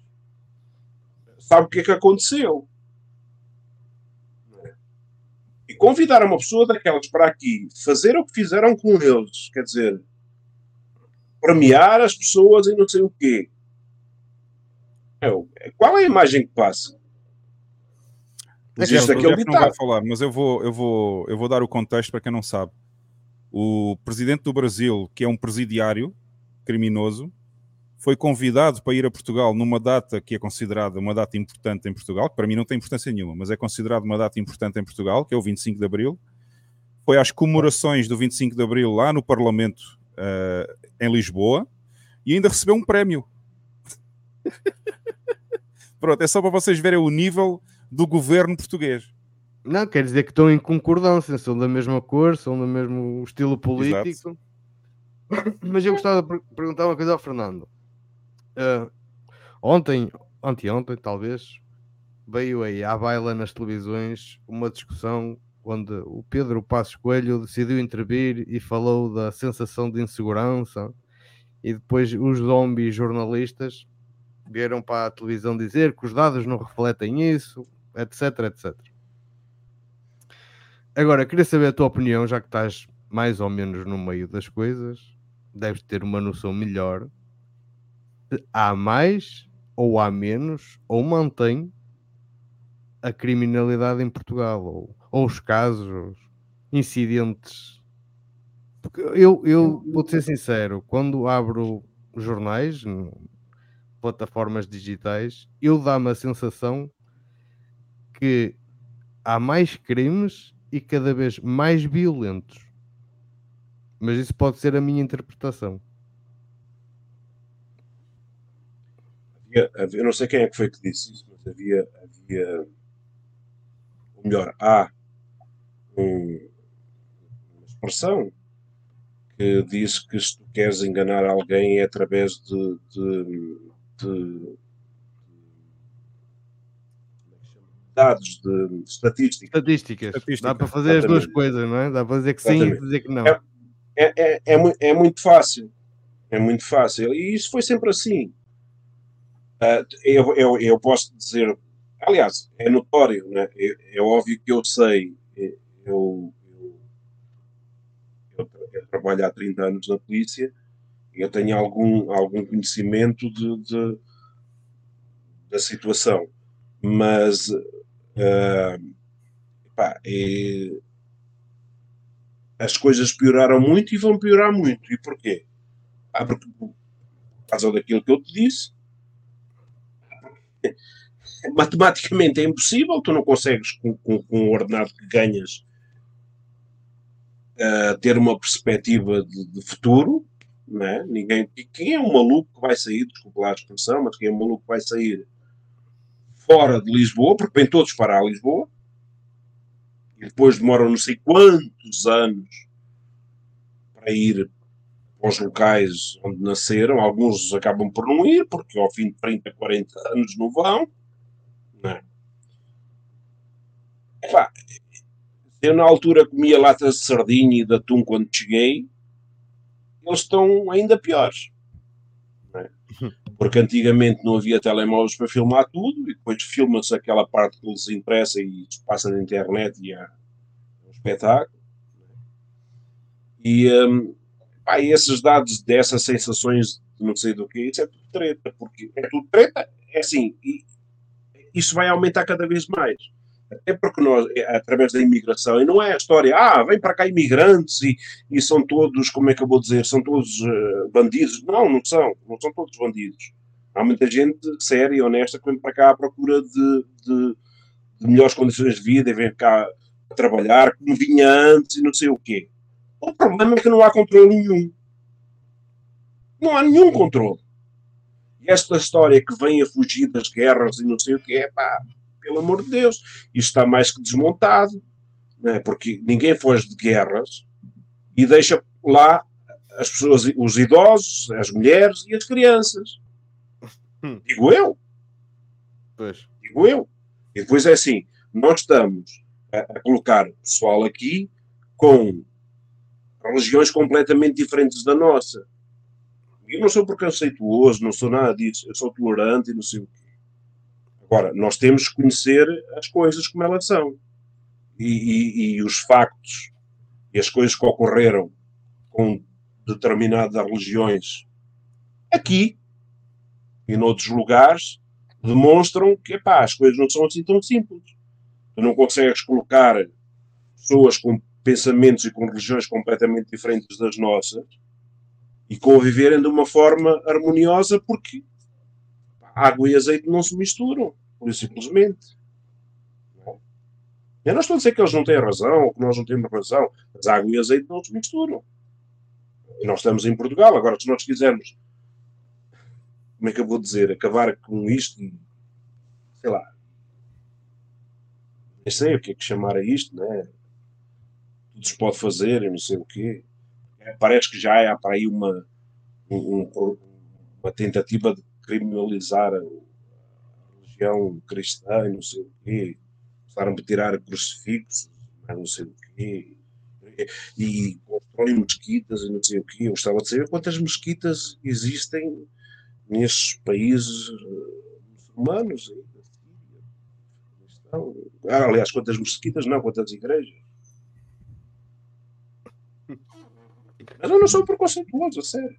sabe o que é que aconteceu. E convidar uma pessoa daquelas para aqui fazer o que fizeram com eles, quer dizer, premiar as pessoas e não sei o quê. Qual é a imagem que passa? Existe aquele ditado. Não vai falar, mas eu vou, eu, vou, eu vou dar o contexto para quem não sabe. O presidente do Brasil, que é um presidiário criminoso, foi convidado para ir a Portugal numa data que é considerada uma data importante em Portugal, que para mim não tem importância nenhuma, mas é considerada uma data importante em Portugal, que é o 25 de Abril. Foi às comemorações do 25 de Abril lá no Parlamento uh, em Lisboa e ainda recebeu um prémio. Pronto, é só para vocês verem o nível do governo português. Não, quer dizer que estão em concordância, são da mesma cor, são do mesmo estilo político. Exato. Mas eu gostava de perguntar uma coisa ao Fernando. Uh, ontem, anteontem, talvez, veio aí à baila nas televisões uma discussão onde o Pedro Passos Coelho decidiu intervir e falou da sensação de insegurança e depois os zombies jornalistas vieram para a televisão dizer que os dados não refletem isso, etc, etc. Agora, queria saber a tua opinião, já que estás mais ou menos no meio das coisas, deves ter uma noção melhor há mais ou há menos, ou mantém a criminalidade em Portugal, ou, ou os casos, incidentes. Porque eu, eu vou ser sincero, quando abro jornais, plataformas digitais, eu dá-me a sensação que há mais crimes e cada vez mais violentos. Mas isso pode ser a minha interpretação. Havia, havia, eu não sei quem é que foi que disse isso, mas havia, havia ou melhor, há um, uma expressão que diz que se tu queres enganar alguém é através de, de, de dados de estatísticas. Estatísticas. Dá para fazer Exatamente. as duas coisas, não é? Dá para dizer que sim e dizer que não. É, é, é, é, é, muito fácil. É muito fácil. E isso foi sempre assim. Uh, eu, eu, eu posso dizer, aliás, é notório, né? é, é óbvio que eu sei, eu, eu, eu, eu, trabalho há 30 anos na polícia e eu tenho algum, algum conhecimento de, de da situação, mas uh, pá, é, as coisas pioraram muito e vão piorar muito. E porquê? Ah, porque, por causa daquilo que eu te disse, matematicamente é impossível, tu não consegues, com, com, com o ordenado que ganhas, uh, ter uma perspectiva de, de futuro. É? Ninguém, quem é um maluco que vai sair, desculpa lá a expressão, mas quem é um maluco que vai sair fora de Lisboa, porque vêm todos para a Lisboa, e depois demoram não sei quantos anos para ir aos locais onde nasceram. Alguns acabam por não ir, porque ao fim de 30, 40 anos não vão. Não é? Epá, eu na altura comia latas de sardinha e de atum quando cheguei, eles estão ainda piores. É? Porque antigamente não havia telemóveis para filmar tudo e depois filma-se aquela parte que lhes interessa e passa na internet e há um espetáculo. E, um, pá, esses dados dessas sensações não sei do que, isso é tudo treta, porque é tudo treta, é assim, e isso vai aumentar cada vez mais. Até porque nós, é, através da imigração, e não é a história, ah, vem para cá imigrantes e, e são todos, como é que eu vou dizer, são todos uh, bandidos. Não, não são, não são todos bandidos. Há muita gente séria e honesta que vem para cá à procura de, de, de melhores condições de vida e vem cá trabalhar como vinha antes e não sei o quê. O problema é que não há controle nenhum. Não há nenhum controle. E esta história que vem a fugir das guerras e não sei o que é, pá, pelo amor de Deus, isto está mais que desmontado, né? porque ninguém foge de guerras e deixa lá as pessoas, os idosos, as mulheres e as crianças. Hum. Digo eu. Pois. Digo eu. E depois é assim, nós estamos a, a colocar pessoal aqui com religiões completamente diferentes da nossa. Eu não sou preconceituoso, não sou nada disso, eu sou tolerante e não sei o quê. Agora, nós temos que conhecer as coisas como elas são. E, e, e os factos e as coisas que ocorreram com determinadas religiões aqui e noutros lugares demonstram que epá, as coisas não são assim tão simples. Tu não consegues colocar pessoas com pensamentos e com religiões completamente diferentes das nossas e conviverem de uma forma harmoniosa porque água e azeite não se misturam, por simplesmente. Eu não estou a dizer que eles não têm razão ou que nós não temos razão, mas água e azeite não se misturam. E nós estamos em Portugal. Agora, se nós quisermos, como é que eu vou dizer, acabar com isto sei lá, nem sei o que é que chamar a isto, né? Se pode fazer, eu não sei o quê. É, parece que já há para aí uma, um, uma tentativa de criminalizar a religião cristã, não sei o quê. Começaram a tirar crucifixos, não sei o quê e constroem mesquitas e não sei o quê. Eu gostava de saber quantas mesquitas existem nestes países uh, muçulmanos. Ah, aliás, quantas mesquitas, não, quantas igrejas. Mas eu não sou preconceituoso, a sério.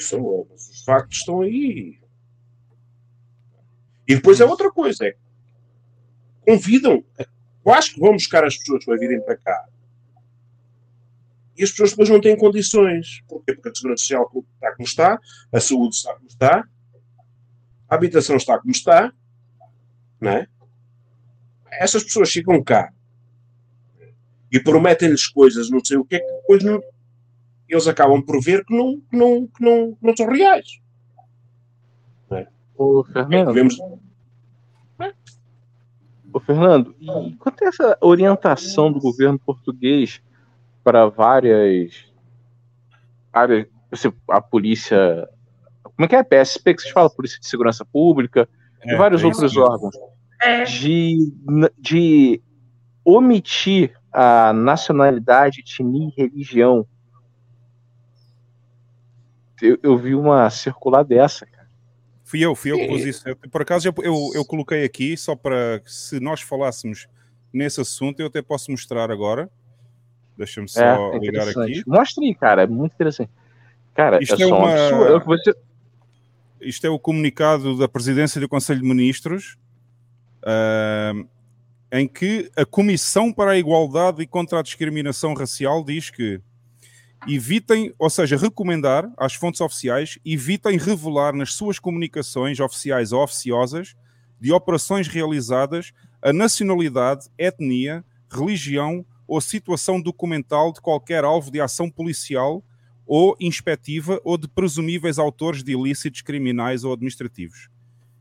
Sou, mas os factos estão aí. E depois é outra coisa, é convidam eu acho que vão buscar as pessoas para virem para cá. E as pessoas depois não têm condições. Porquê? Porque a segurança social está como está, a saúde está como está, a habitação está como está, não é? Essas pessoas chegam cá e prometem-lhes coisas, não sei o que é que depois não, eles acabam por ver que não, que não, que não, que não são reais. Não é? O Fernando. Vemos, Ô, Fernando, e quanto a essa orientação do governo português para várias áreas, a polícia, como é que é a PSP que vocês falam, Polícia de Segurança Pública é, e vários é outros órgãos, é. de, de omitir a nacionalidade, etnia e religião. Eu, eu vi uma circular dessa, cara. Fui eu, fui eu que pus isso. Eu, por acaso eu, eu, eu, coloquei aqui só para se nós falássemos nesse assunto, eu até posso mostrar agora. Deixa-me só é, é ligar aqui. Mostre aí, cara, é muito interessante. Cara, isto é, é uma... É você... Isto é o comunicado da presidência do Conselho de Ministros, uh, em que a Comissão para a Igualdade e contra a Discriminação Racial diz que evitem, ou seja, recomendar às fontes oficiais, evitem revelar nas suas comunicações oficiais ou oficiosas de operações realizadas a nacionalidade, etnia, religião ou situação documental de qualquer alvo de ação policial ou inspectiva ou de presumíveis autores de ilícitos criminais ou administrativos.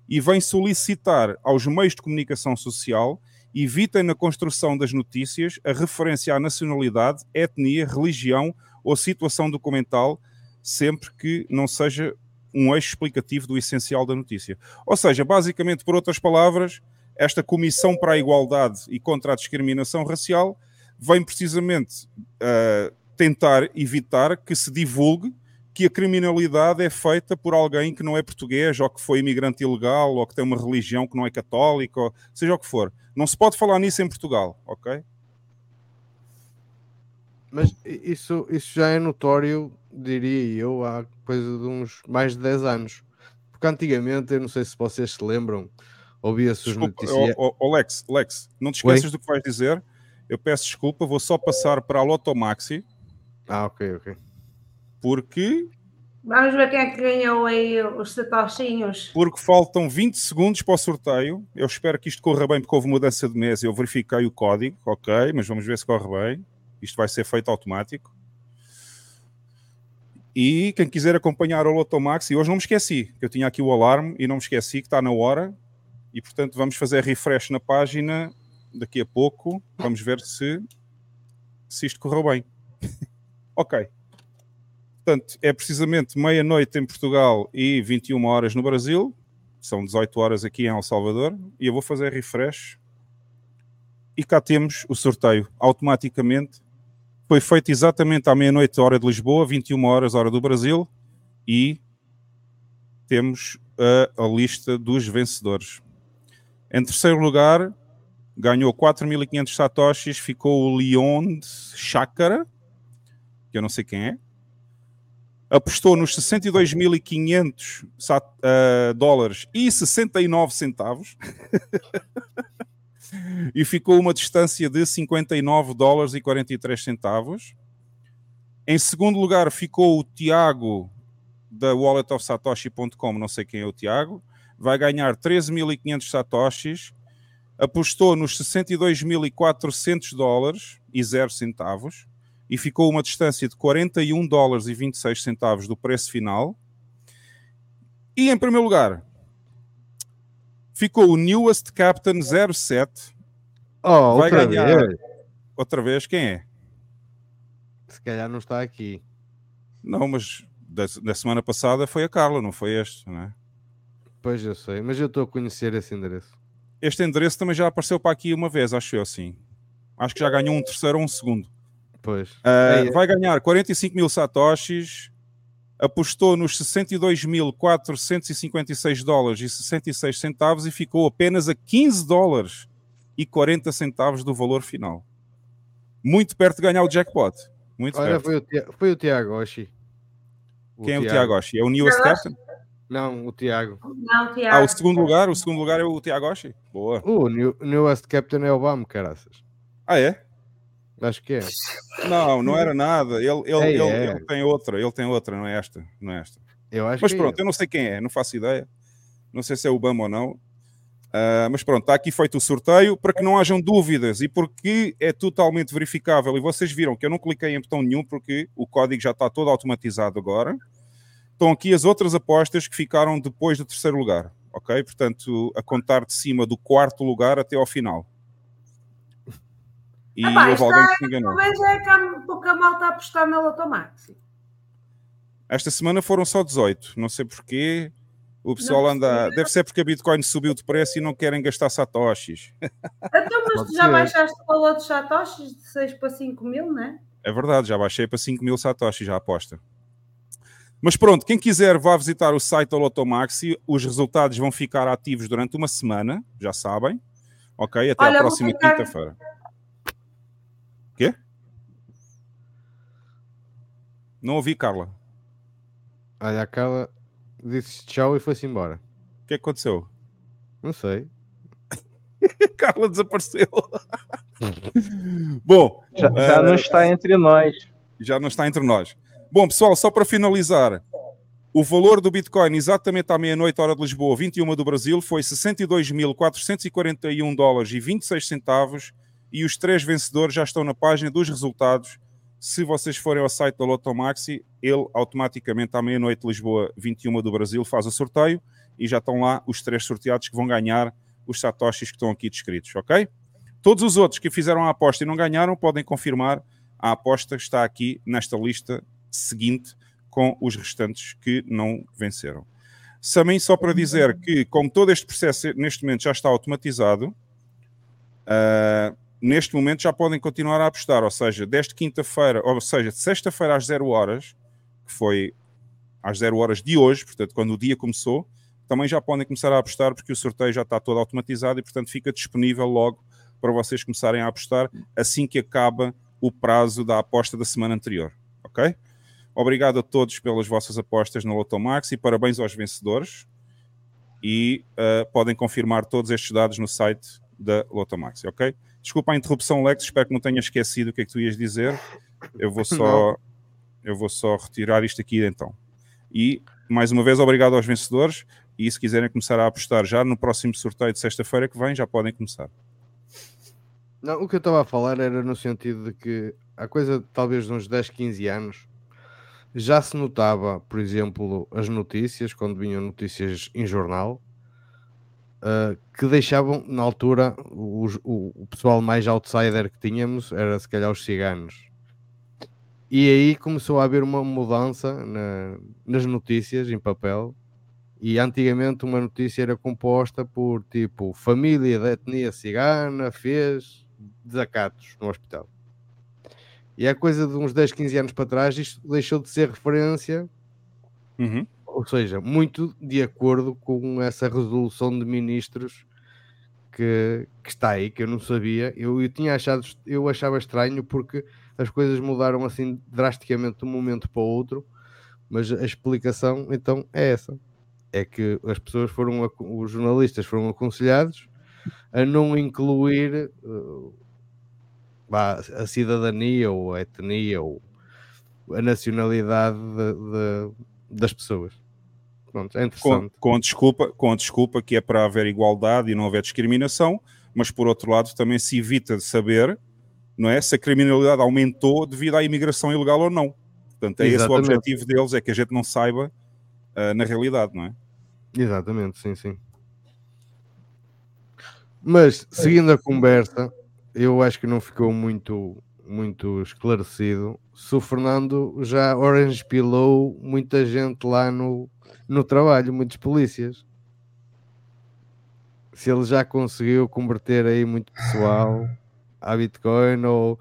E vem solicitar aos meios de comunicação social evitem na construção das notícias a referência à nacionalidade, etnia, religião ou situação documental, sempre que não seja um eixo explicativo do essencial da notícia. Ou seja, basicamente, por outras palavras, esta Comissão para a Igualdade e contra a Discriminação Racial vem precisamente uh, tentar evitar que se divulgue que a criminalidade é feita por alguém que não é português, ou que foi imigrante ilegal, ou que tem uma religião que não é católica, ou seja o que for. Não se pode falar nisso em Portugal, ok? Mas isso, isso já é notório, diria eu, há coisa de uns mais de 10 anos. Porque antigamente, eu não sei se vocês se lembram, ouvia-se os noticiários. Oh, oh, Lex, Lex, não te esqueças Oi? do que vais dizer. Eu peço desculpa, vou só passar para a Lotomaxi. Ah, ok, ok. Porque. Vamos ver quem é que ganhou aí os satoshinhos. Porque faltam 20 segundos para o sorteio. Eu espero que isto corra bem, porque houve mudança de mesa. Eu verifiquei o código, ok, mas vamos ver se corre bem. Isto vai ser feito automático. E quem quiser acompanhar o Lotomax, e hoje não me esqueci, que eu tinha aqui o alarme e não me esqueci que está na hora. E portanto vamos fazer refresh na página daqui a pouco. Vamos ver se, se isto correu bem. ok. Portanto, é precisamente meia-noite em Portugal e 21 horas no Brasil. São 18 horas aqui em El Salvador. E eu vou fazer refresh. E cá temos o sorteio automaticamente foi feito exatamente à meia-noite, hora de Lisboa, 21 horas, hora do Brasil, e temos a, a lista dos vencedores. Em terceiro lugar, ganhou 4.500 satoshis, ficou o Leon Chácara, que eu não sei quem é. Apostou nos 62.500 uh, dólares e 69 centavos. e ficou uma distância de 59 dólares e 43 centavos. Em segundo lugar ficou o Tiago da walletofsatoshi.com, não sei quem é o Tiago, vai ganhar 13.500 satoshis, apostou nos 62.400 dólares e 0 centavos e ficou uma distância de 41 dólares e 26 centavos do preço final. E em primeiro lugar, ficou o Newest Captain 07. Oh, vai outra ganhar vez. outra vez. Quem é? Se calhar não está aqui. Não, mas da, da semana passada foi a Carla, não foi este, não é? Pois eu sei, mas eu estou a conhecer esse endereço. Este endereço também já apareceu para aqui uma vez, acho eu, sim. Acho que já ganhou um terceiro ou um segundo. Pois. Ah, É, vai ganhar 45 mil satoshis, apostou nos 62.456 dólares e 66 centavos e ficou apenas a 15 dólares e 40 centavos do valor final. Muito perto de ganhar o jackpot. Muito Olha, perto. foi o, Tia- foi o Tiago Oshi. Quem é o Tiago Oshi? É o Newest Tiago Captain? Não, o Tiago. Não, Tiago. Ah, o segundo lugar? O segundo lugar é o Tiago Oshi? Boa. O New, Newest Captain é o BAM, caraças. Ah, é? Acho que é. Não, não era nada. Ele, ele, É, ele, é. ele tem outra, ele tem outra, não é esta. Não é esta. Eu acho Mas que é pronto, ele. eu não sei quem é, não faço ideia. Não sei se é o Bama ou não. Ah, mas pronto, está aqui feito o sorteio para que não hajam dúvidas e porque é totalmente verificável. E vocês viram que eu não cliquei em botão nenhum porque o código já está todo automatizado agora. Estão aqui as outras apostas que ficaram depois do terceiro lugar, ok? Portanto, a contar de cima do quarto lugar até ao final. E Ah, pá, houve alguém é- que se enganou. Talvez é que há pouca malta a apostar na Lotomax. Esta semana foram só 18, não sei porquê. O pessoal Não anda. Deve ser porque a Bitcoin subiu de preço e não querem gastar satoshis. Então, mas Pode tu já ser. baixaste o valor dos satoshis de 6 para 5 mil, né? É verdade, já baixei para 5 mil satoshis, já aposta. Mas pronto, quem quiser vá visitar o site da Lotomaxi, os resultados vão ficar ativos durante uma semana, já sabem. Ok? Até Olha, à vou próxima quinta-feira. Quê? Não ouvi, Carla. Olha, a Carla disse tchau e foi-se embora. O que é que aconteceu? Não sei. Carla desapareceu. Bom, Já, já não eh, está entre nós. já não está entre nós. Bom, pessoal, só para finalizar, o valor do Bitcoin exatamente à meia-noite, hora de Lisboa, 21 do Brasil, foi 62.441 dólares e 26 centavos e os três vencedores já estão na página dos resultados. Se vocês forem ao site da Lotomaxi, ele automaticamente à meia-noite Lisboa, 21 do Brasil, faz o sorteio e já estão lá os três sorteados que vão ganhar os satoshis que estão aqui descritos, ok? Todos os outros que fizeram a aposta e não ganharam podem confirmar a aposta está aqui nesta lista seguinte com os restantes que não venceram. Também só para dizer que, como todo este processo neste momento já está automatizado, ah, neste momento já podem continuar a apostar, ou seja, desde quinta-feira, ou seja, de sexta-feira às 0 horas, que foi às 0 horas de hoje, portanto, quando o dia começou, também já podem começar a apostar porque o sorteio já está todo automatizado e, portanto, fica disponível logo para vocês começarem a apostar assim que acaba o prazo da aposta da semana anterior, ok? Obrigado a todos pelas vossas apostas no Lotomax e parabéns aos vencedores. E uh, podem confirmar todos estes dados no site da Lotomax, ok? Desculpa a interrupção, Lex, espero que não tenha esquecido o que é que tu ias dizer. Eu vou só, eu vou só retirar isto aqui então. E mais uma vez, obrigado aos vencedores. E se quiserem começar a apostar já no próximo sorteio de sexta-feira que vem, já podem começar. Não, o que eu estava a falar era no sentido de que há coisa talvez de uns 10, 15 anos, já se notava, por exemplo, as notícias, quando vinham notícias em jornal, uh, que deixavam, na altura, o, o, o, pessoal mais outsider que tínhamos era se calhar os ciganos. E aí começou a haver uma mudança na, nas notícias em papel. E antigamente uma notícia era composta por tipo família da etnia cigana fez desacatos no hospital. E a coisa de uns 10, 15 anos para trás, isto deixou de ser referência, uhum. Ou seja, muito de acordo com essa resolução de ministros que, que está aí, que eu não sabia. Eu, eu tinha achado, eu achava estranho porque as coisas mudaram assim drasticamente de um momento para o outro, mas a explicação então é essa: é que as pessoas foram, os jornalistas foram aconselhados a não incluir uh, a cidadania ou a etnia ou a nacionalidade de, de, das pessoas. Pronto, é interessante. Com, com, desculpa, com desculpa que é para haver igualdade e não haver discriminação, mas por outro lado também se evita de saber não é, se a criminalidade aumentou devido à imigração ilegal ou não. Portanto, é Exatamente. esse o objetivo deles, é que a gente não saiba uh, na realidade, não é? Exatamente, sim, sim. Mas, seguindo a conversa, eu acho que não ficou muito, muito esclarecido se o Fernando já orange pilou muita gente lá no, no trabalho, muitos polícias. Se ele já conseguiu converter aí muito pessoal a Bitcoin ou,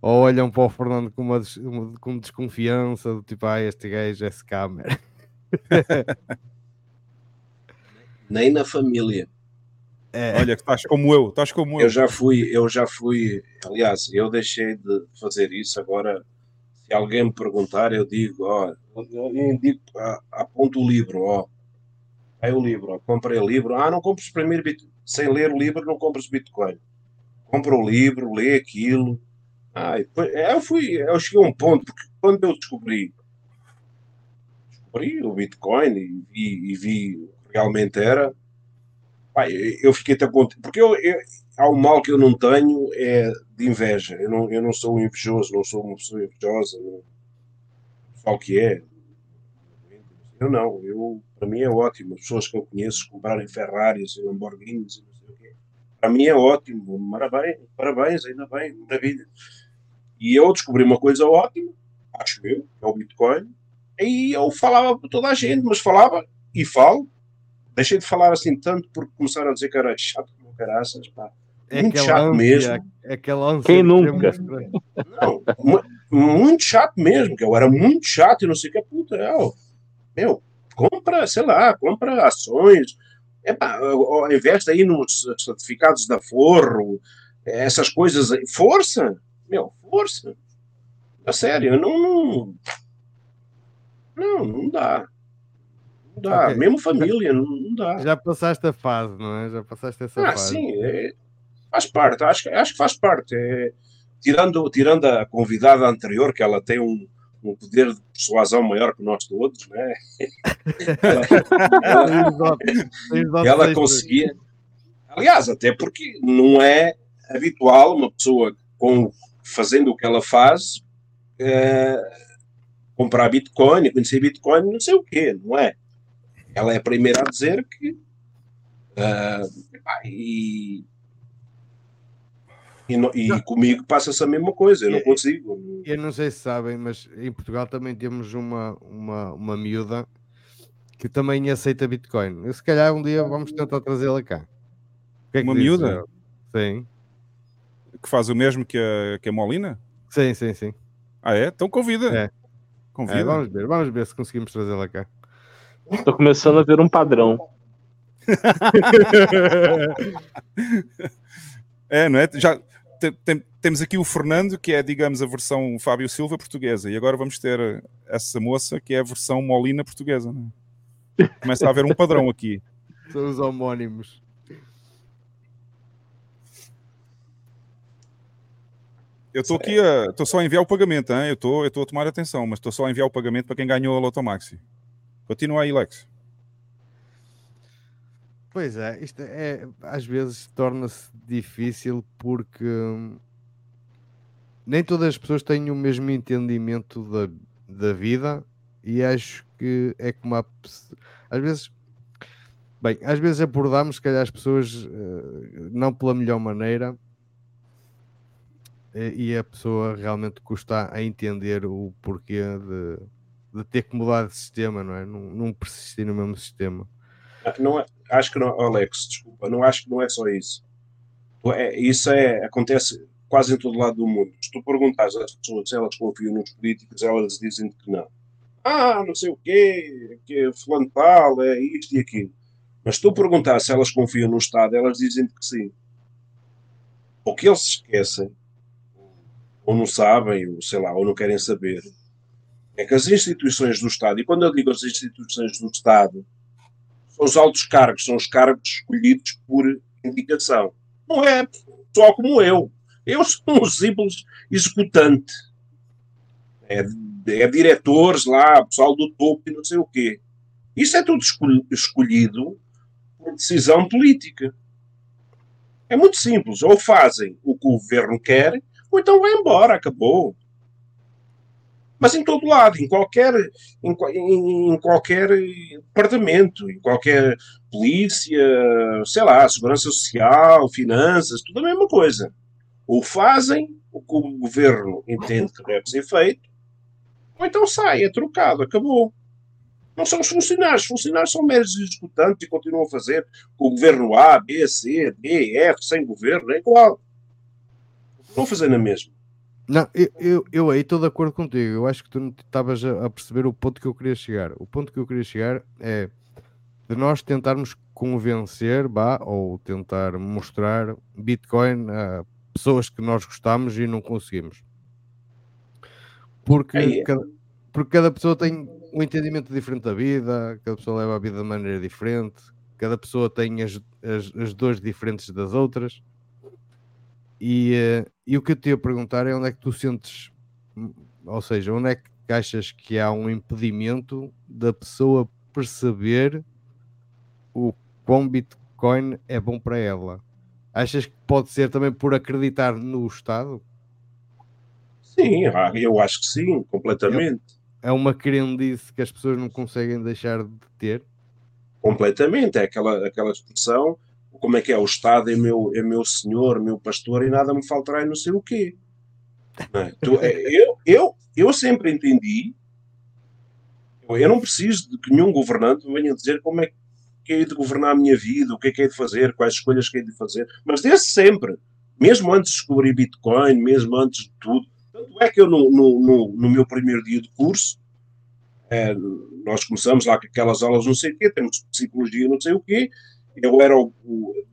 ou olham para o Fernando com, uma, com desconfiança do tipo, ah, este gajo é scammer. Nem na família. É. Olha, estás como eu, estás como eu. Eu já fui, eu já fui, aliás, eu deixei de fazer isso, agora se alguém me perguntar, eu digo, ó, eu indico, aponto o livro, ó, aí o livro, ó, comprei o livro, ah, não compres primeiro Bitcoin, sem ler o livro não compres Bitcoin. Compra o livro, lê aquilo. Ah, depois, eu fui, eu cheguei a um ponto, porque quando eu descobri, descobri o Bitcoin e vi, e vi realmente era, eu fiquei até contente, porque eu, eu, há um mal que eu não tenho é de inveja. Eu não, eu não sou invejoso, não sou uma pessoa invejosa. Pessoal que é. Eu não, eu, para mim é ótimo. As pessoas que eu conheço comprarem Ferraris e Lamborghinis e não sei o quê. Para mim é ótimo. Parabéns, parabéns, ainda bem, maravilha. E eu descobri uma coisa ótima, acho eu, é o Bitcoin. E eu falava para toda a gente, mas falava e falo Deixei de falar assim tanto porque começaram a dizer que era chato como caraças, pá. É muito chato ânsia, mesmo. É aquela Quem nunca? Não, muito chato mesmo, que eu era muito chato e não sei o que, puta, eu, meu, compra, sei lá, compra ações, é pá, ao invés de ir nos certificados da Forro, essas coisas, força, meu, força. A sério, não, não, não, não dá dá. Okay. Mesmo família, não, não, dá. Já passaste a fase, não é? Já passaste essa ah, fase. Sim, é, faz parte, acho, acho que faz parte. É, tirando, tirando a convidada anterior, que ela tem um, um poder de persuasão maior que nós todos, né? ela, ela conseguia. Aliás, até porque não é habitual uma pessoa com, fazendo o que ela faz é, comprar Bitcoin, conhecer Bitcoin, não sei o quê, não é? ela é a primeira a dizer que. Uh, e, e, no, e comigo passa-se a mesma coisa, eu não consigo. Eu não sei se sabem, mas em Portugal também temos uma, uma, uma miúda que também aceita Bitcoin. Eu, se calhar um dia vamos tentar trazê-la cá. Que é uma miúda? Sim. Que faz o mesmo que a, que a Molina? Sim, sim, sim. Ah, é? Então convida. É. Convida. É, vamos ver, vamos ver se conseguimos trazê-la cá. Tô começando a ver um padrão. é, não é? Já tem, tem, temos aqui o Fernando, que é, digamos, a versão Fábio Silva portuguesa, e agora vamos ter essa moça, que é a versão Molina portuguesa. É? Começa a haver um padrão aqui. São os homónimos. Eu estou aqui a. Estou só a enviar o pagamento, hein? eu estou a tomar atenção, mas estou só a enviar o pagamento para quem ganhou a Lotomaxi. Continua aí, Lex. Pois é, isto é às vezes torna-se difícil porque nem todas as pessoas têm o mesmo entendimento da, da vida e acho que é como há, às vezes bem, às vezes abordamos se calhar as pessoas uh, não pela melhor maneira e, e a pessoa realmente custa a entender o porquê de, de ter que mudar de sistema, não é? Não, não persistir no mesmo sistema. Não é, acho que não, Alex, desculpa, não acho que não é só isso. É, isso é, acontece quase em todo lado do mundo. Se tu perguntas às pessoas se elas confiam nos políticos, elas dizem que não. Ah, não sei o quê, que fulano tal, é isto e aquilo. Mas se tu perguntas se elas confiam no Estado, elas dizem que sim. O que eles esquecem, ou não sabem, ou sei lá, ou não querem saber, é que as instituições do Estado, e quando eu digo as instituições do Estado, os altos cargos, são os cargos escolhidos por indicação. Não é pessoal como eu. Eu sou um simples executante. É, é diretores lá, pessoal do topo e não sei o quê. Isso é tudo escolhido por decisão política. É muito simples. Ou fazem o que o governo quer, ou então vai embora, acabou. Mas em todo lado, em qualquer, em, em, qualquer departamento, em qualquer polícia, sei lá, segurança social, finanças, tudo a mesma coisa. Ou fazem o que o governo entende que deve ser feito, ou então sai, é trocado, acabou. Não são os funcionários, os funcionários são meros executantes e continuam a fazer com o governo A, B, C, D, F, sem governo, é igual. Vão fazer na mesma. Não, eu, eu, eu aí estou de acordo contigo. Eu acho que tu não estavas a perceber o ponto que eu queria chegar. O ponto que eu queria chegar é de nós tentarmos convencer, bah, ou tentar mostrar Bitcoin a pessoas que nós gostamos e não conseguimos. Porque, é. cada, porque cada pessoa tem um entendimento diferente da vida, cada pessoa leva a vida de maneira diferente, cada pessoa tem as, as, as dores diferentes das outras. E, uh, e o que eu te ia perguntar é onde é que tu sentes, ou seja, onde é que achas que há um impedimento da pessoa perceber o quão Bitcoin é bom para ela? Achas que pode ser também por acreditar no Estado? Sim, ah, eu acho que sim, completamente. É uma crendice que as pessoas não conseguem deixar de ter? Completamente, é aquela, aquela expressão como é que é? O Estado é meu, é meu senhor, meu pastor e nada me faltará e não sei o quê. É? é, eu, eu, eu sempre entendi, eu não preciso de que nenhum governante me venha dizer como é que é de governar a minha vida, o que é que é de fazer, quais escolhas que é de fazer, mas desde sempre, mesmo antes de descobrir Bitcoin, mesmo antes de tudo, tanto é que eu no, no, no, no meu primeiro dia de curso, é, nós começamos lá com aquelas aulas não sei o quê, temos psicologia não sei o quê, eu era o,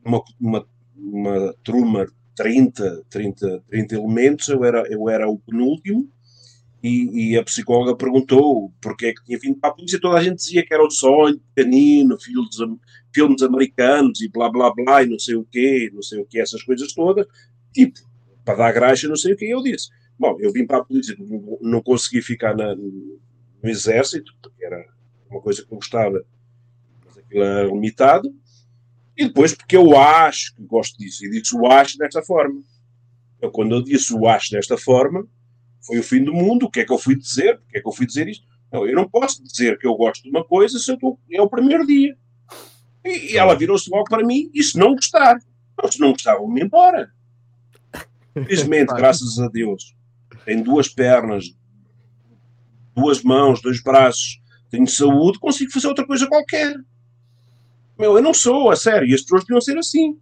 uma, uma, uma turma 30, 30, 30 elementos, eu era, eu era o penúltimo, e, e, a psicóloga perguntou porque é que tinha vindo para a polícia. Toda a gente dizia que era o sonho pequenino, filmes, filmes americanos e blá blá blá, e não sei o quê, não sei o quê, essas coisas todas, tipo, para dar graxa, não sei o quê. Eu disse: Bom, eu vim para a polícia, não, não consegui ficar na, no exército, porque era uma coisa que eu gostava, mas aquilo era limitado. E depois porque eu acho que gosto disso. E disse o acho desta forma. Eu, quando eu disse o acho desta forma, foi o fim do mundo. O que é que eu fui dizer? O que é que eu fui dizer isto? Não, eu não posso dizer que eu gosto de uma coisa se eu estou, é o primeiro dia. E, e ela virou-se logo para mim e se não gostar. Não, se não gostar, vou-me embora. Felizmente, graças a Deus, tenho duas pernas, duas mãos, dois braços, tenho saúde, consigo fazer outra coisa qualquer. Meu, eu não sou, a sério, e as pessoas deviam ser assim.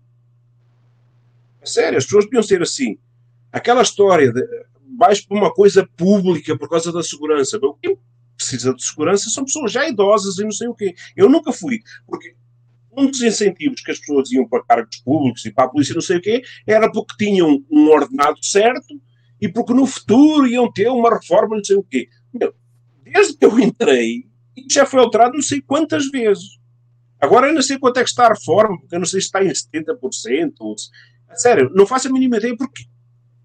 A sério, as pessoas deviam ser assim. Aquela história de vais para uma coisa pública por causa da segurança. Meu, quem precisa de segurança são pessoas já idosas e não sei o quê. Eu nunca fui, porque um dos incentivos que as pessoas iam para cargos públicos e para a polícia não sei o quê, era porque tinham um ordenado certo e porque no futuro iam ter uma reforma não sei o quê. Meu, desde que eu entrei, já foi alterado não sei quantas vezes. Agora eu não sei quanto é que está a reforma, porque eu não sei se está em 70%. Ou se... Sério, não faço a mínima ideia porque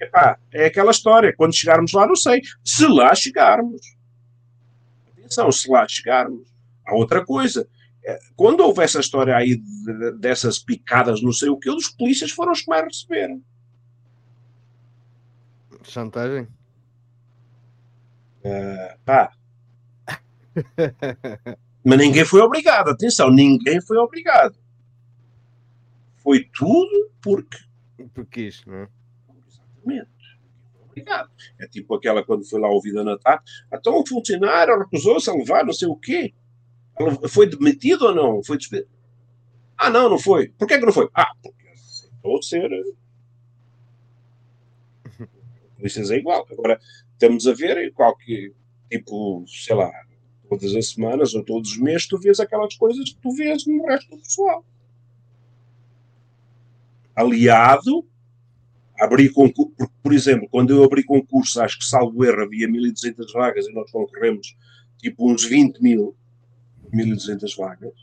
epá, é aquela história. Quando chegarmos lá, não sei. Se lá chegarmos. Atenção, se lá chegarmos. Há outra coisa. É, quando houve essa história aí dessas picadas, não sei o que, os polícias foram os que mais receberam. Chantagem? Uh, pá. Mas ninguém foi obrigado, atenção, ninguém foi obrigado. Foi tudo porque. Porque isto, não é? Exatamente. Obrigado. É tipo aquela quando foi lá ouvida na tarde. Então um funcionário recusou-se a levar não sei o quê. Foi demitido ou não? Foi despedido? Ah, não, não foi. Por que, é que não foi? Ah, porque aceitou ser. Polícias é igual. Agora, estamos a ver qualquer tipo, sei lá, todas as semanas ou todos os meses, tu vês aquelas coisas que tu vês no resto do pessoal. Aliado, abrir concurso, por exemplo, quando eu abri concurso, acho que salvo erro, havia 1200 vagas e nós concorremos tipo uns 20 mil, 1200 vagas,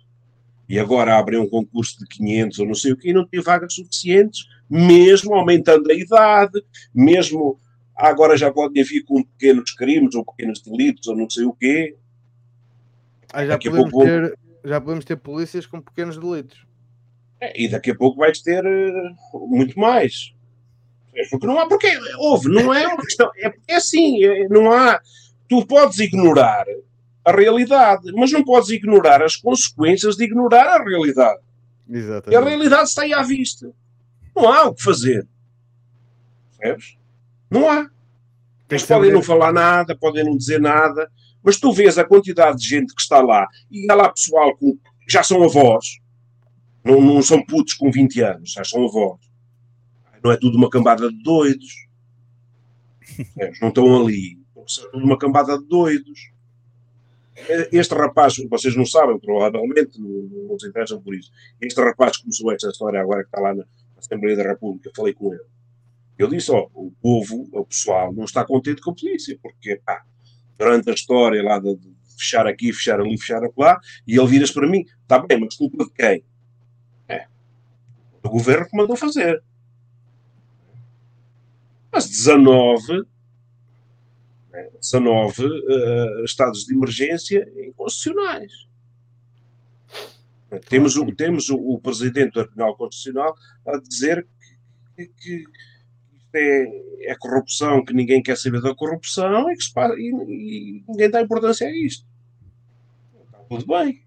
e agora abrem um concurso de 500 ou não sei o que, e não tinha vagas suficientes, mesmo aumentando a idade, mesmo agora já podem vir com pequenos crimes ou pequenos delitos ou não sei o quê. Ah, já, podemos pouco... ter, já podemos ter polícias com pequenos delitos. É, e daqui a pouco vais ter uh, muito mais. É porque não há, porque houve, não é uma questão, é é assim, é, não há, tu podes ignorar a realidade, mas não podes ignorar as consequências de ignorar a realidade. Exatamente. E a realidade está aí à vista. Não há o que fazer. Percebes? Não há. Eles podem não falar nada, podem não dizer nada, mas tu vês a quantidade de gente que está lá e há lá pessoal que já são avós, não, não são putos com 20 anos, já são avós. Não é tudo uma cambada de doidos. Eles não estão ali. São tudo uma cambada de doidos. Este rapaz, vocês não sabem, provavelmente, não, não se interessam por isso. Este rapaz começou esta história agora que está lá na Assembleia da República, falei com ele. Eu disse, ó, o povo, o pessoal, não está contente com a polícia, porque, pá, durante a história lá de, de fechar aqui, fechar ali, fechar lá, e ele vira-se para mim, está bem, mas culpa de quem? É, do governo que mandou fazer. Mas 19 19 uh, estados de emergência inconstitucionais. Temos, o, temos o, o presidente do Tribunal Constitucional a dizer que, que é, é, corrupção, que ninguém quer saber da corrupção e que se, e, e ninguém dá importância a isto. Está tudo bem.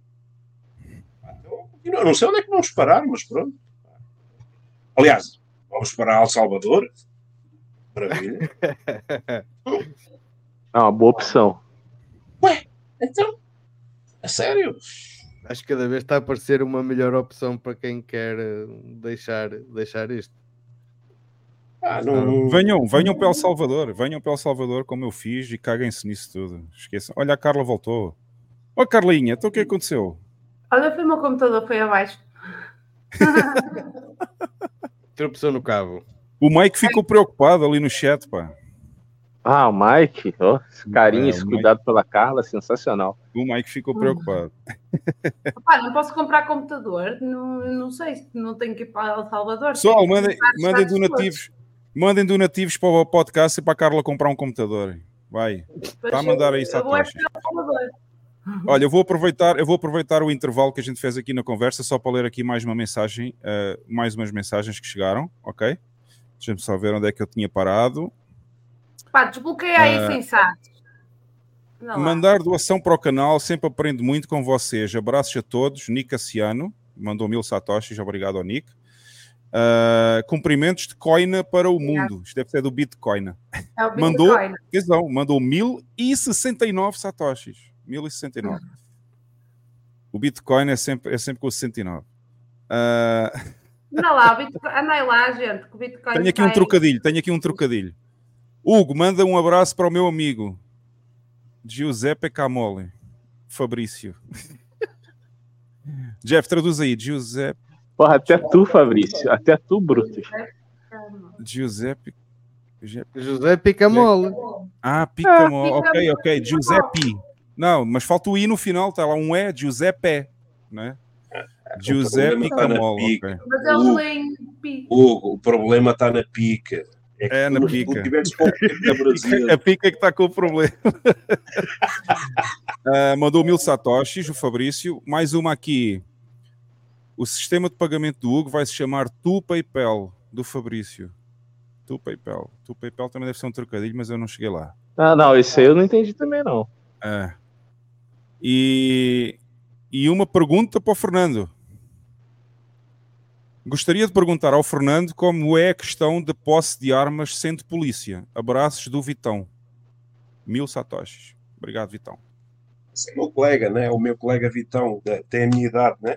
Então, não sei onde é que vamos parar, mas pronto. Aliás, vamos para El Salvador. Maravilha. É uma boa opção. Ué, então, é sério? Acho que cada vez está a aparecer uma melhor opção para quem quer deixar, deixar isto. Ah, não... Venham, venham para El Salvador, venham para El Salvador como eu fiz e caguem-se nisso tudo. Esqueçam. Olha, a Carla voltou. Ó, Carlinha, então o que aconteceu? Olha, foi o meu computador, foi abaixo. Tropeçou no cabo. O Mike ficou preocupado ali no chat, pá. Ah, o Mike, ó, esse carinho, é, esse cuidado Mike... pela Carla, sensacional. O Mike ficou preocupado. Não posso comprar computador, não, não sei, não tenho que ir para El Salvador. Pessoal, mandem, mandem donativos, mandem donativos para o podcast e para a Carla comprar um computador. Vai, está a mandar aí Satoshi. Olha, eu vou aproveitar, eu vou aproveitar o intervalo que a gente fez aqui na conversa só para ler aqui mais uma mensagem, uh, mais umas mensagens que chegaram, ok? Deixa-me só ver onde é que eu tinha parado. Pá, desbloqueia aí, uh, sensato. Mandar doação para o canal, sempre aprendo muito com vocês. Abraços a todos. Nick Cassiano, mandou mil satoshis, obrigado ao Nick. Uh, cumprimentos de coina para o mundo. Isto deve ser do Bitcoin. É o mandou, Bitcoin. mandou 1069 satoshis. 1069. O Bitcoin é sempre, é sempre com 69. Uh... Anda lá, Bitcoin, anda lá, gente. Que o Bitcoin tenho aqui um trocadilho, tenho aqui um trocadilho. Hugo, manda um abraço para o meu amigo Giuseppe Camole. Fabrício. Jeff, traduz aí. Giuseppe. Porra, até tu, Fabrício. Até tu, Brutus. Giuseppe. Giuseppe Camole. Ah, Picamole. Ah, ok, ok. Giuseppe. Não, mas falta o I no final, tá lá um E, Giuseppe, né? Giuseppe Camole. Okay. Mas é o pica. Hugo, o problema está na pica. É, é na pica. a pica que está com o problema. uh, mandou mil satoshis, o Fabrício. Mais uma aqui. O sistema de pagamento do Hugo vai se chamar Tu PayPal, do Fabrício. Tu PayPal. Tu PayPal também deve ser um trocadilho, mas eu não cheguei lá. Ah, não, esse aí eu não entendi também, não. É. E, e uma pergunta para o Fernando. Gostaria de perguntar ao Fernando como é a questão da posse de armas sendo polícia. Abraços do Vitão. Mil satoshis. Obrigado, Vitão. Esse é o meu colega, né? O meu colega Vitão, da- tem a minha idade, né?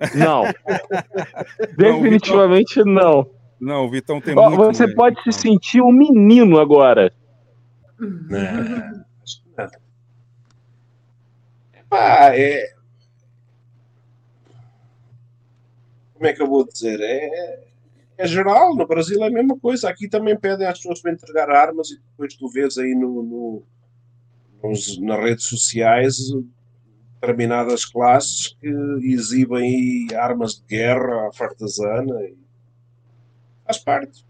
Não. Definitivamente não. Não, o Vitão tem Ó, muito Você pode se sentir um menino agora. Não. Epá, é. Como é que eu vou dizer? É, é geral, no Brasil é a mesma coisa. Aqui também pedem às pessoas para entregar armas e depois tu vês aí no, no- nos- nas redes sociais determinadas classes que exibem armas de guerra à fartazana e faz parte.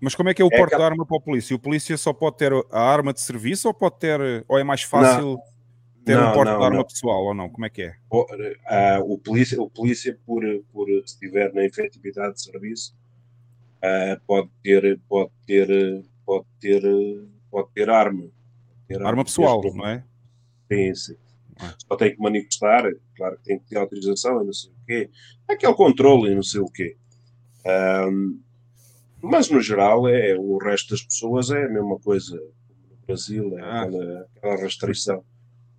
Mas como é que é o É porte da arma para o polícia? O polícia só pode ter a arma de serviço ou pode ter, ou é mais fácil ter um Não, porte não, de arma não. pessoal ou não? Como é que é? O, ah, o polícia, o polícia por, por se estiver na efetividade de serviço, ah, pode ter, pode ter, pode ter, pode ter arma. Ter Arma pessoal, desde- não é? Sim, sim. Só tem que manifestar, claro que tem que ter autorização e não sei o quê. Aquele controle e não sei o quê. Ahm, mas no geral é o resto das pessoas é a mesma coisa. No Brasil é aquela, aquela restrição.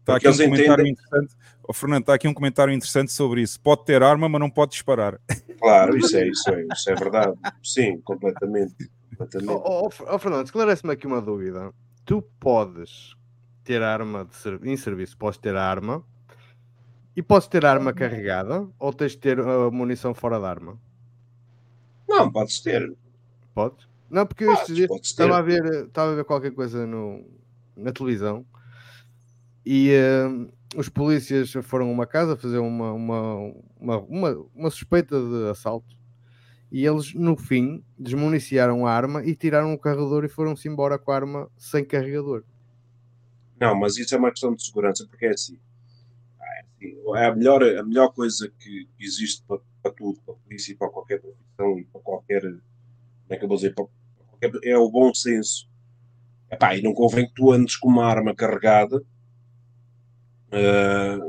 Está aqui um comentário entendem- interessante. Oh, Fernando, está aqui um comentário interessante sobre isso. Pode ter arma, mas não pode disparar. Claro, isso é, isso é, isso é verdade. Sim, completamente. completamente. Oh, oh, oh, Fernando, esclarece-me aqui uma dúvida. Tu podes ter arma de ser- em serviço, podes ter arma e podes ter arma carregada ou tens de ter uh, munição fora da arma? Não, podes ter. Podes? Não, porque eu Podes, estes dias estava a ver, estava a ver qualquer coisa no, na televisão e eh, os polícias foram a uma casa fazer uma, uma, uma, uma, uma suspeita de assalto e eles no fim desmuniciaram a arma e tiraram o carregador e foram-se embora com a arma sem carregador. Não, mas isso é uma questão de segurança, porque é assim. é assim, É a melhor, a melhor coisa que existe para, para tudo, para a polícia e para qualquer profissão e para qualquer. Como é que eu vou dizer? Para qualquer, é o bom senso. Epá, e não convém que tu andes com uma arma carregada ah,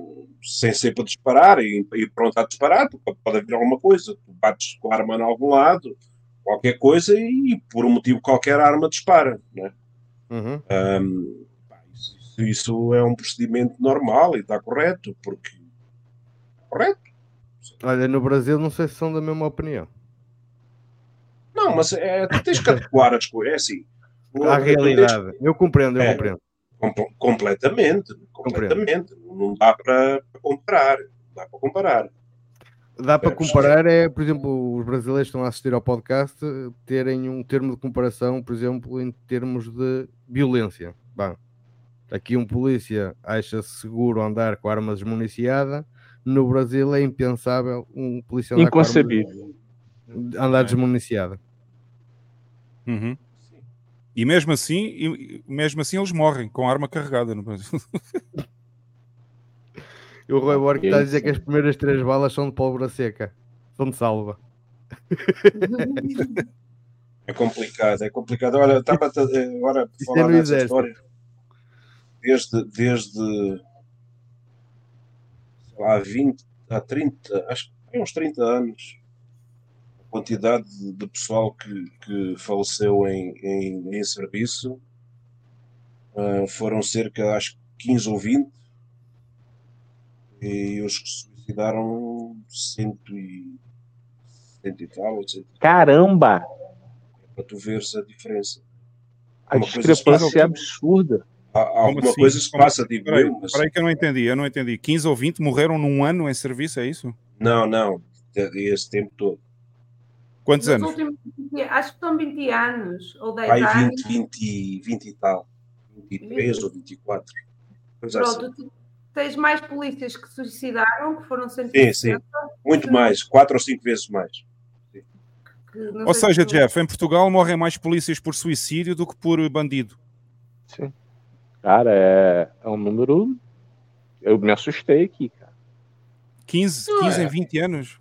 sem ser para disparar e, e pronto a disparar, porque pode haver alguma coisa. Tu bates com a arma em algum lado, qualquer coisa, e por um motivo qualquer a arma dispara. Não é? Ahm, pá, isso, é um procedimento normal e está correto, porque correto. Olha, no Brasil não sei se são da mesma opinião. Não, mas é, tu tens que adequar as coisas. É assim. À tu tens- realidade. Eu compreendo, eu É, compreendo. com- completamente, completamente. Não dá para para comparar. Não dá para comparar. Dá para Percebes? comparar, é, por exemplo, os brasileiros que estão a assistir ao podcast terem um termo de comparação, por exemplo, em termos de violência. Bom, aqui um polícia acha-se seguro andar com arma desmuniciada, no Brasil é impensável um polícia andar arma andar desmuniciada. Uhum. E mesmo assim, e- mesmo assim eles morrem com a arma carregada no Brasil. E o Roy Borg está a dizer que as primeiras três balas são de pólvora seca, são de salva. É complicado, é complicado. Olha, estava a- agora por Isso falar é história. Desde, desde lá, 20 a 30, acho que tem uns 30 anos, a quantidade de, pessoal que, que faleceu em, em, em serviço ah, foram cerca, acho que 15 ou 20, e os que se suicidaram, 100 e, 100 e tal, 100 Caramba! para tu veres a diferença. A coisa se discrepância é absurda. Alguma assim? coisa se passa, assim? digo Peraí, eu, mas peraí que eu não entendi, eu não entendi. 15 ou 20 morreram num ano em serviço, é isso? não, não, de- esse tempo todo. Quantos Nos anos? últimos 20 acho que são 20 anos ou 10 Vai anos. 20, 20, 20 e tal. 23 ou 24. Coisa assim. Pronto, tu tens mais polícias que se suicidaram, que foram Sim, 160. sim. Muito mais, 4 ou 5 vezes mais. que Ou seja, se Jeff, em Portugal morrem mais polícias por suicídio do que por bandido. Sim. Cara, é, é um número. Eu me assustei aqui, cara. 15, 15 em 20 anos.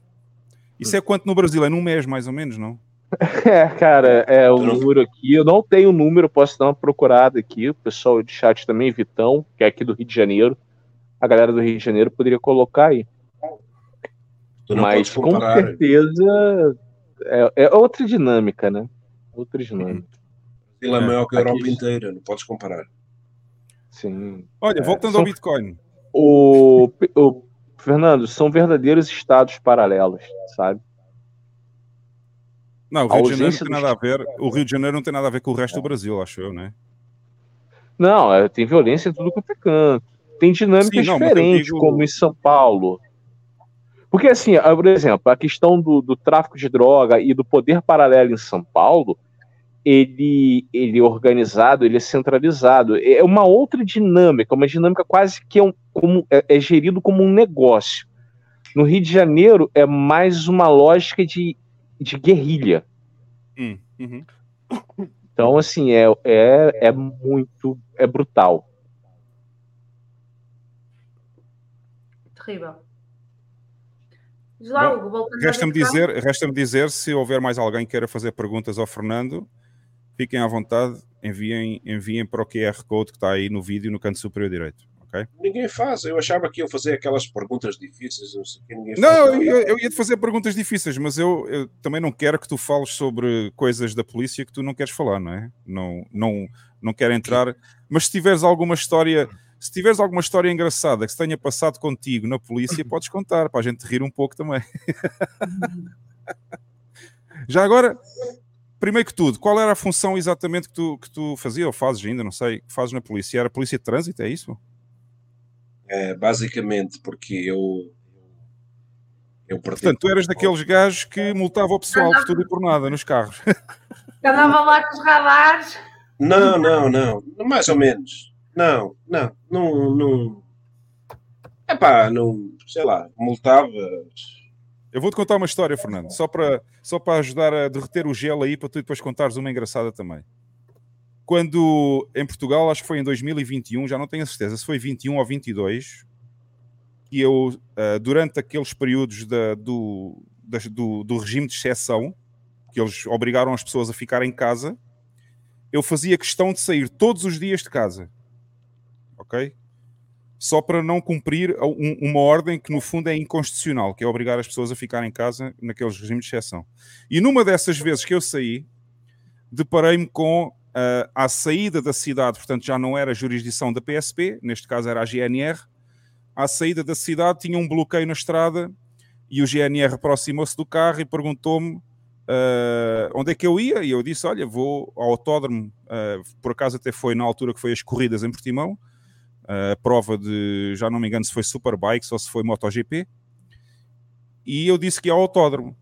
Isso é quanto no Brasil? É num mês, mais ou menos, não? É, cara, é o número aqui. Eu não tenho o número, posso dar uma procurada aqui. O pessoal de chat também, Vitão, que é aqui do Rio de Janeiro. A galera do Rio de Janeiro poderia colocar aí. Mas com certeza é, é, outra dinâmica, né? Outra dinâmica. Ele é maior que a Europa aqui... inteira, não podes comparar. Sim. Olha, voltando são... ao Bitcoin. O, o Fernando, são verdadeiros estados paralelos, sabe? Não, o Rio de Janeiro não tem nada a ver. O Rio de Janeiro não tem nada a ver com o resto do Brasil, acho eu, né? Não, é, tem violência em tudo quanto é canto. Tem dinâmicas Sim, não, diferentes, digo... como em São Paulo. Porque, assim, por exemplo, a questão do, do, tráfico de droga e do poder paralelo em São Paulo, ele, ele é organizado, ele é centralizado. É uma outra dinâmica, uma dinâmica quase que é, um, como, é, é gerido como um negócio. No Rio de Janeiro, é mais uma lógica de de guerrilha. Hum, uhum. Então, assim, é, é, é muito. É brutal. Terrível. Resta-me dizer, resta dizer, se houver mais alguém que queira fazer perguntas ao Fernando, fiquem à vontade, enviem, enviem para o QR Code que está aí no vídeo no canto superior direito ok? Ninguém faz. Eu achava que ia fazer aquelas perguntas difíceis. Não, sei que ninguém não eu, eu, ia te fazer perguntas difíceis, mas eu, eu, também não quero que tu fales sobre coisas da polícia que tu não queres falar, não é? Não, não, não quero entrar. Mas se tiveres alguma história. Se tiveres alguma história engraçada que se tenha passado contigo na polícia, podes contar para a gente rir um pouco também. Já agora, primeiro que tudo, qual era a função exatamente que tu, que tu fazia ou fazes ainda, não sei, que fazes na polícia? Era polícia de trânsito, é isso? É, basicamente porque eu. eu Portanto, tu eras daqueles gajos que multava o pessoal por tudo e por nada nos carros. Andava lá com os radares. Não, não, não. Mais ou menos. Não, não. Não. não... Epá, não. Sei lá, multava. Eu vou-te contar uma história, Fernando, só para, só para ajudar a derreter o gelo aí, para tu depois contares uma engraçada também quando em Portugal, acho que foi em 2021, já não tenho a certeza se foi 21 ou 22, que eu, uh, durante aqueles períodos da, do, da, do, do, regime de exceção, que eles obrigaram as pessoas a ficar em casa, eu fazia questão de sair todos os dias de casa. Ok? Só para não cumprir um, uma ordem que, no fundo, é inconstitucional, que é obrigar as pessoas a ficar em casa naqueles regimes de exceção. E numa dessas vezes que eu saí, deparei-me com uh, à saída da cidade, portanto já não era jurisdição da PSP, neste caso era a GNR, à saída da cidade tinha um bloqueio na estrada e o GNR aproximou-se do carro e perguntou-me uh, onde é que eu ia, e eu disse, olha, vou ao autódromo, uh, por acaso até foi na altura que foi as corridas em Portimão, a prova de, já não me engano se foi Superbikes ou se foi MotoGP, e eu disse que ia ao autódromo.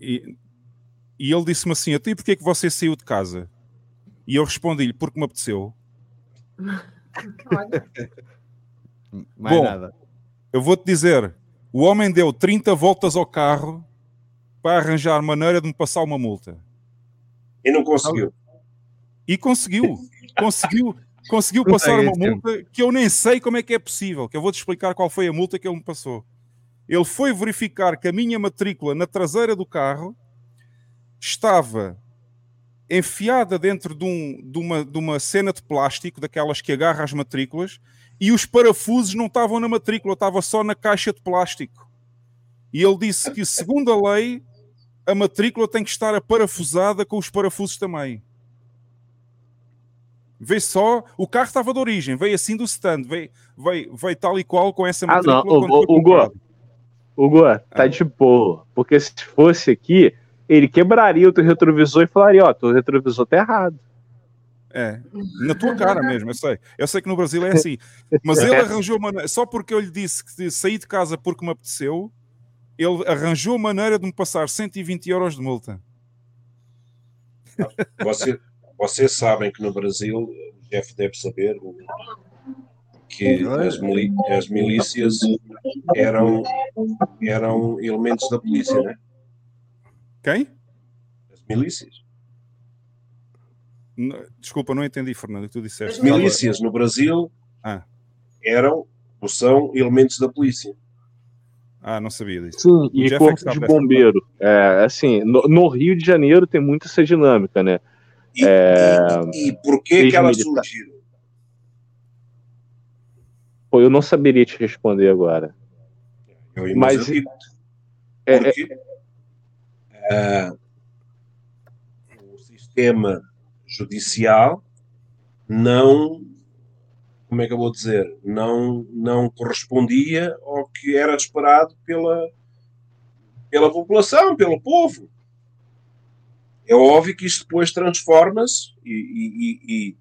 E e ele disse-me assim: Até porquê é que você saiu de casa? E eu respondi-lhe: Porque me apeteceu. Mais Bom, nada. Eu vou-te dizer: o homem deu 30 voltas ao carro para arranjar maneira de me passar uma multa. E não conseguiu. E conseguiu. conseguiu. Conseguiu passar uma multa que eu nem sei como é que é possível. Que eu vou-te explicar qual foi a multa que ele me passou. Ele foi verificar que a minha matrícula na traseira do carro estava enfiada dentro de, um, de, uma, de uma cena de plástico, daquelas que agarra as matrículas, e os parafusos não estavam na matrícula, estava só na caixa de plástico. E ele disse que, segundo a lei, a matrícula tem que estar aparafusada com os parafusos também. Vê só, o carro estava de origem, veio assim do stand, veio, veio, veio tal e qual com essa matrícula. Ah, não, o, o, Hugo, Hugo, tá ah. de boa, porque se fosse aqui, ele quebraria o teu retrovisor e falaria: Ó, oh, teu retrovisor tá errado. É, na tua cara mesmo, eu sei. Eu sei que no Brasil é assim. Mas ele arranjou maneira, só porque eu lhe disse que saí de casa porque me apeteceu, ele arranjou maneira de me passar 120 euros de multa. Você, vocês sabem que no Brasil, o Jeff deve saber que as, as milícias eram, eram elementos da polícia, né? Quem? As milícias. Desculpa, não entendi, Fernando, o que tu disseste. As milícias no Brasil ah. eram ou são elementos da polícia. Ah, não sabia disso. Sim, O e é corpo sabe de bombeiro. É, assim, no, no Rio de Janeiro tem muito essa dinâmica, né? É, E por que, que elas militar. surgiram? pô, eu não saberia te responder agora. Eu Mas é, é, Porque ah, o sistema judicial não, como é que eu vou dizer, não, não correspondia ao que era esperado pela, pela população, pelo povo. É óbvio que isto depois transforma-se e, e, e, e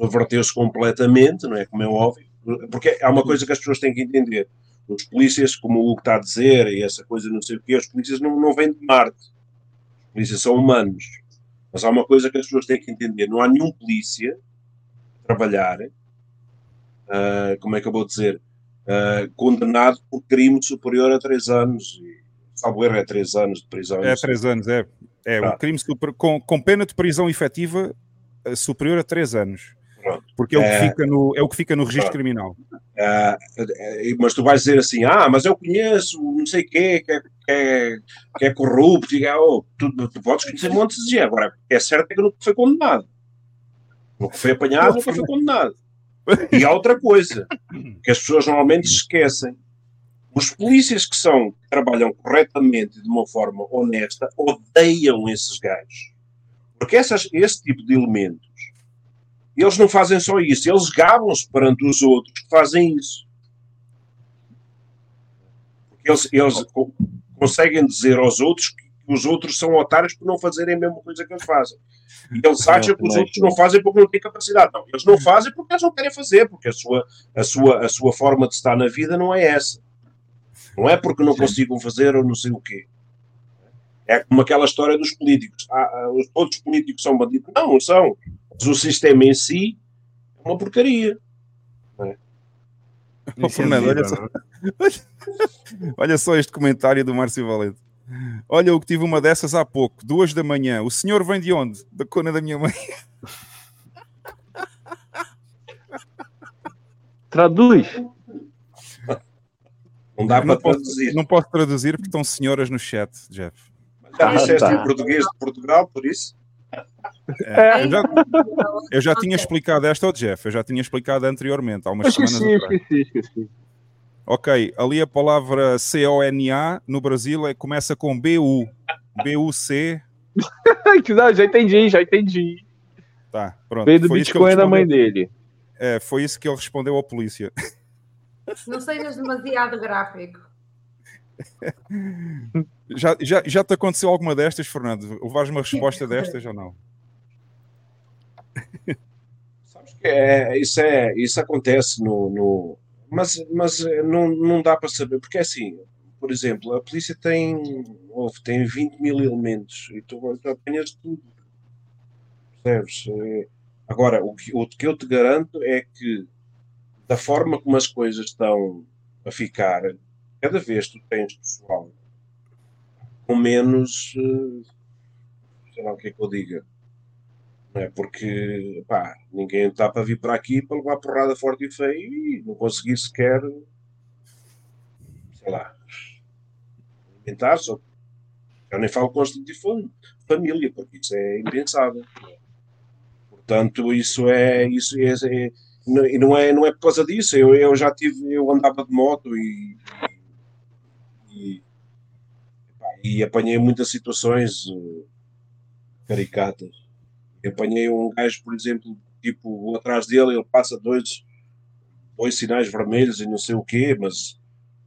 reverteu-se completamente, não é? Como é óbvio, porque há uma coisa que as pessoas têm que entender. Os polícias, como o Hugo está a dizer, e essa coisa não sei o quê, os polícias não, não vêm de Marte. Os polícias são humanos. Mas há uma coisa que as pessoas têm que entender: não há nenhum polícia a trabalhar, ah, como é que eu vou dizer, ah, condenado por crime superior a 3 anos. E, salvo erro, é 3 anos de prisão. É três anos, é. É um Pronto. crime super- com, com pena de prisão efetiva eh, superior a três anos. Porque é o, que É. fica no, é o que fica no registro Pronto. criminal. Ah, eh, mas tu vais dizer assim, ah, mas eu conheço não sei quê, que é, que é, que é corrupto, e, oh, tu, tu podes conhecer montes de. Agora, é certo é que nunca foi condenado. Nunca foi apanhado, nunca foi condenado. E há outra coisa, que as pessoas normalmente esquecem. Os polícias que são, que trabalham corretamente de uma forma honesta, odeiam esses gajos. Porque essas, esse tipo de elementos eles não fazem só isso, eles gabam-se perante os outros que fazem isso. Eles, eles co- conseguem dizer aos outros que os outros são otários por não fazerem a mesma coisa que eles fazem. E eles acham que os outros não fazem porque não têm capacidade. Não, eles não fazem porque eles não querem fazer, porque a sua, a sua, a sua forma de estar na vida não é essa. Não é porque não consigam fazer ou não sei o quê. É como aquela história dos políticos. Ah, ah, os- todos os políticos são bandidos. Não, não são. Mas o sistema em si é uma porcaria. Não é? Oh, Fernando, olha só, olha só este comentário do Márcio Valente. Olha, eu que tive uma dessas há pouco, duas da manhã. O senhor vem de onde? Da cona da minha mãe. Traduz. Não dá não para posso, traduzir. Não posso traduzir porque estão senhoras no chat, Jeff. Já Ah, disseste tá. em português de Portugal, por isso? É, eu, já, eu já tinha explicado esta ao Jeff, eu já tinha explicado anteriormente, há umas Esqueci, semanas atrás. esqueci, esqueci. Ok, ali a palavra C-O-N-A no Brasil é, começa com B-U. B-U-C. Não, já entendi, já entendi. Tá, pronto. Veio do Bitcoin da mãe dele. É, foi isso que ele respondeu à polícia. Não sejas demasiado gráfico. Já, já, já te aconteceu alguma destas, Fernando? Levares uma resposta destas ou não? É, isso, é, isso acontece no. no- mas mas não, não dá para saber, porque é assim, por exemplo, a polícia tem, houve, tem 20 mil elementos e tu, tu apanhas tudo. Percebes? Eh, Agora, o que, o que eu te garanto é que, da forma como as coisas estão a ficar, cada vez tu tens pessoal com menos. eh, sei lá o que é que eu diga. É? Porque pá, ninguém está para vir para aqui para levar porrada forte e feia e não conseguir sequer, sei lá, alimentar-se. Eu nem falo constitutivo de família, porque isso é impensável. é? Portanto, isso é. Isso é, é- e não é, não é por causa disso. Eu, eu já tive, eu andava de moto e, e, e apanhei muitas situações eh, caricatas. Apanhei um gajo, por exemplo, tipo, atrás dele, ele passa dois, dois sinais vermelhos e não sei o quê, mas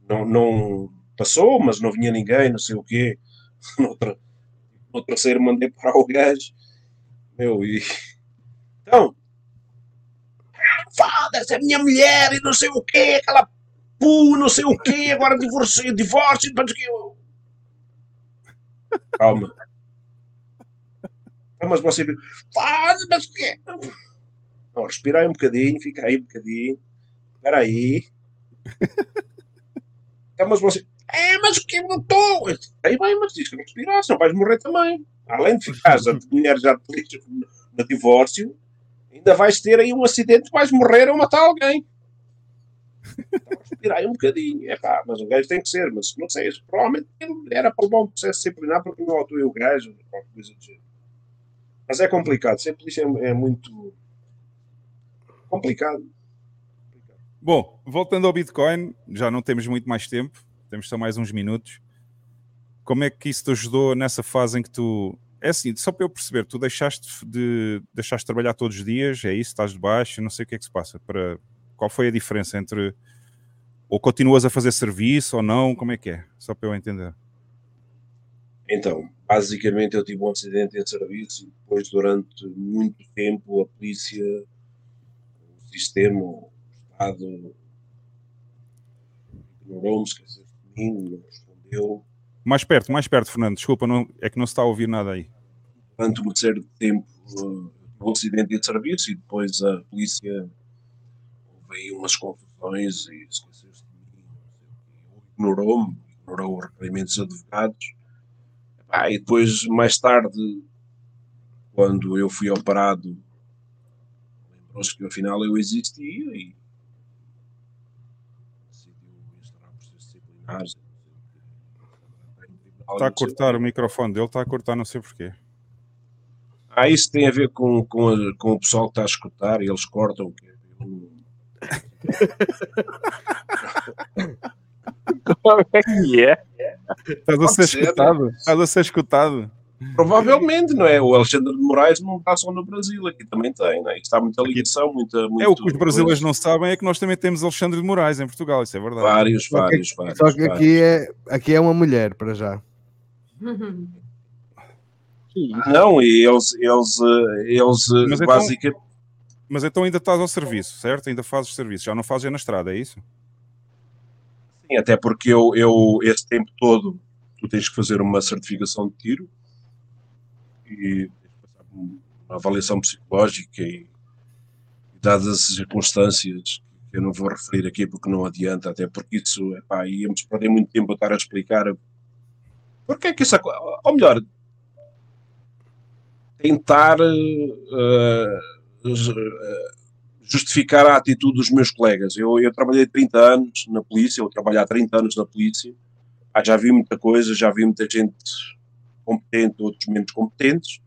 não, não passou, mas não vinha ninguém, não sei o quê. No, no terceiro mandei parar o gajo. Meu, e. Então, foda-se, é minha mulher e não sei o quê, aquela pu, não sei o quê, agora divórcio, divórcio, não sei o quê. Calma. Ah, Mas você. Faz, mas o quê? Não, respira aí um bocadinho, fica aí um bocadinho. Espera aí. Então, mas você. É, mas o que eu não estou? Aí vai, mas diz que não respirar, senão vais morrer também. Além de ficares a mulher já te lixa no divórcio, ainda vais ter aí um acidente, vais morrer ou matar alguém. respirar aí um bocadinho. É pá, mas o gajo tem que ser, mas não sei, provavelmente ele era para levar um processo disciplinar porque não atuei o gajo, qualquer coisa do género. Mas é complicado, ser polícia é, é muito complicado. Bom, voltando ao Bitcoin, já não temos muito mais tempo, temos só mais uns minutos. Como é que isso te ajudou nessa fase em que tu. É assim, só para eu perceber, tu deixaste de, deixaste de trabalhar todos os dias, é isso, estás de baixo, não sei o que é que se passa. Para, qual foi a diferença entre. Ou continuas a fazer serviço ou não? Como é que é? Só para eu entender. Então, basicamente eu tive um acidente em serviço e depois durante muito tempo a polícia, o sistema, o Estado ignorou-me, esqueceu de mim, não respondeu. Mais perto, mais perto, Fernando. Desculpa, não, é que não se está a ouvir nada aí. Durante série de tempo uh, um acidente em serviço e depois a polícia houve aí umas confusões e esqueceu-se de mim, ignorou-me, ignorou os requerimentos dos advogados ah, e depois, mais tarde, quando eu fui operado, lembrou-se que afinal eu existia e decidiu instaurar processos disciplinares. Está a cortar o microfone dele, está a cortar, não sei porquê. Ah, isso tem a ver com, com, a, com o pessoal que está a escutar e eles cortam. Que Como é que é? Estás a ser escutado? Estás a ser escutado? Provavelmente, não é? O Alexandre de Moraes não está só no Brasil, aqui também tem, não é? Isto está muita ligação, muita. Muito, é o que os brasileiros não sabem é que nós também temos Alexandre de Moraes em Portugal, isso é verdade. Vários, Só que- vários, vários. Só que vários. aqui é, aqui é uma mulher, para já. Não, e eles, eles, eh, eles eh, Mas então- basicamente. Mas então ainda estás ao serviço, certo? Ainda fazes serviço, já não fazes na estrada, é isso? Sim, até porque eu, eu, esse tempo todo, tu tens que fazer uma certificação de tiro e uma avaliação psicológica e, dadas as circunstâncias que eu não vou referir aqui porque não adianta, até porque isso, epá, íamos perder muito tempo a estar a explicar porque é que isso, aco- ou melhor, tentar eh, justificar a atitude dos meus colegas. Eu, eu trabalhei 30 anos na polícia, eu trabalhei há 30 anos na polícia, Ah, já vi muita coisa, já vi muita gente competente, outros menos competentes,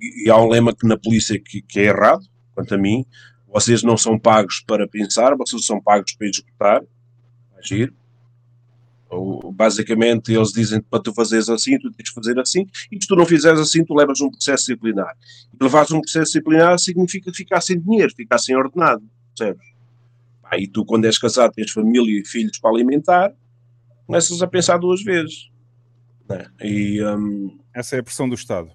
e, e há um lema que na polícia que, que é errado, quanto a mim, vocês não são pagos para pensar, vocês são pagos para executar, agir. Ou, basicamente, eles dizem para tu fazeres assim, tu tens que fazer assim, e se tu não fizeres assim, tu levas um processo disciplinar. E levares um processo disciplinar significa ficar sem dinheiro, ficar sem ordenado, percebes? E tu, quando és casado, tens família e filhos para alimentar, começas a pensar duas vezes. né? E, hum, Essa é a pressão do Estado.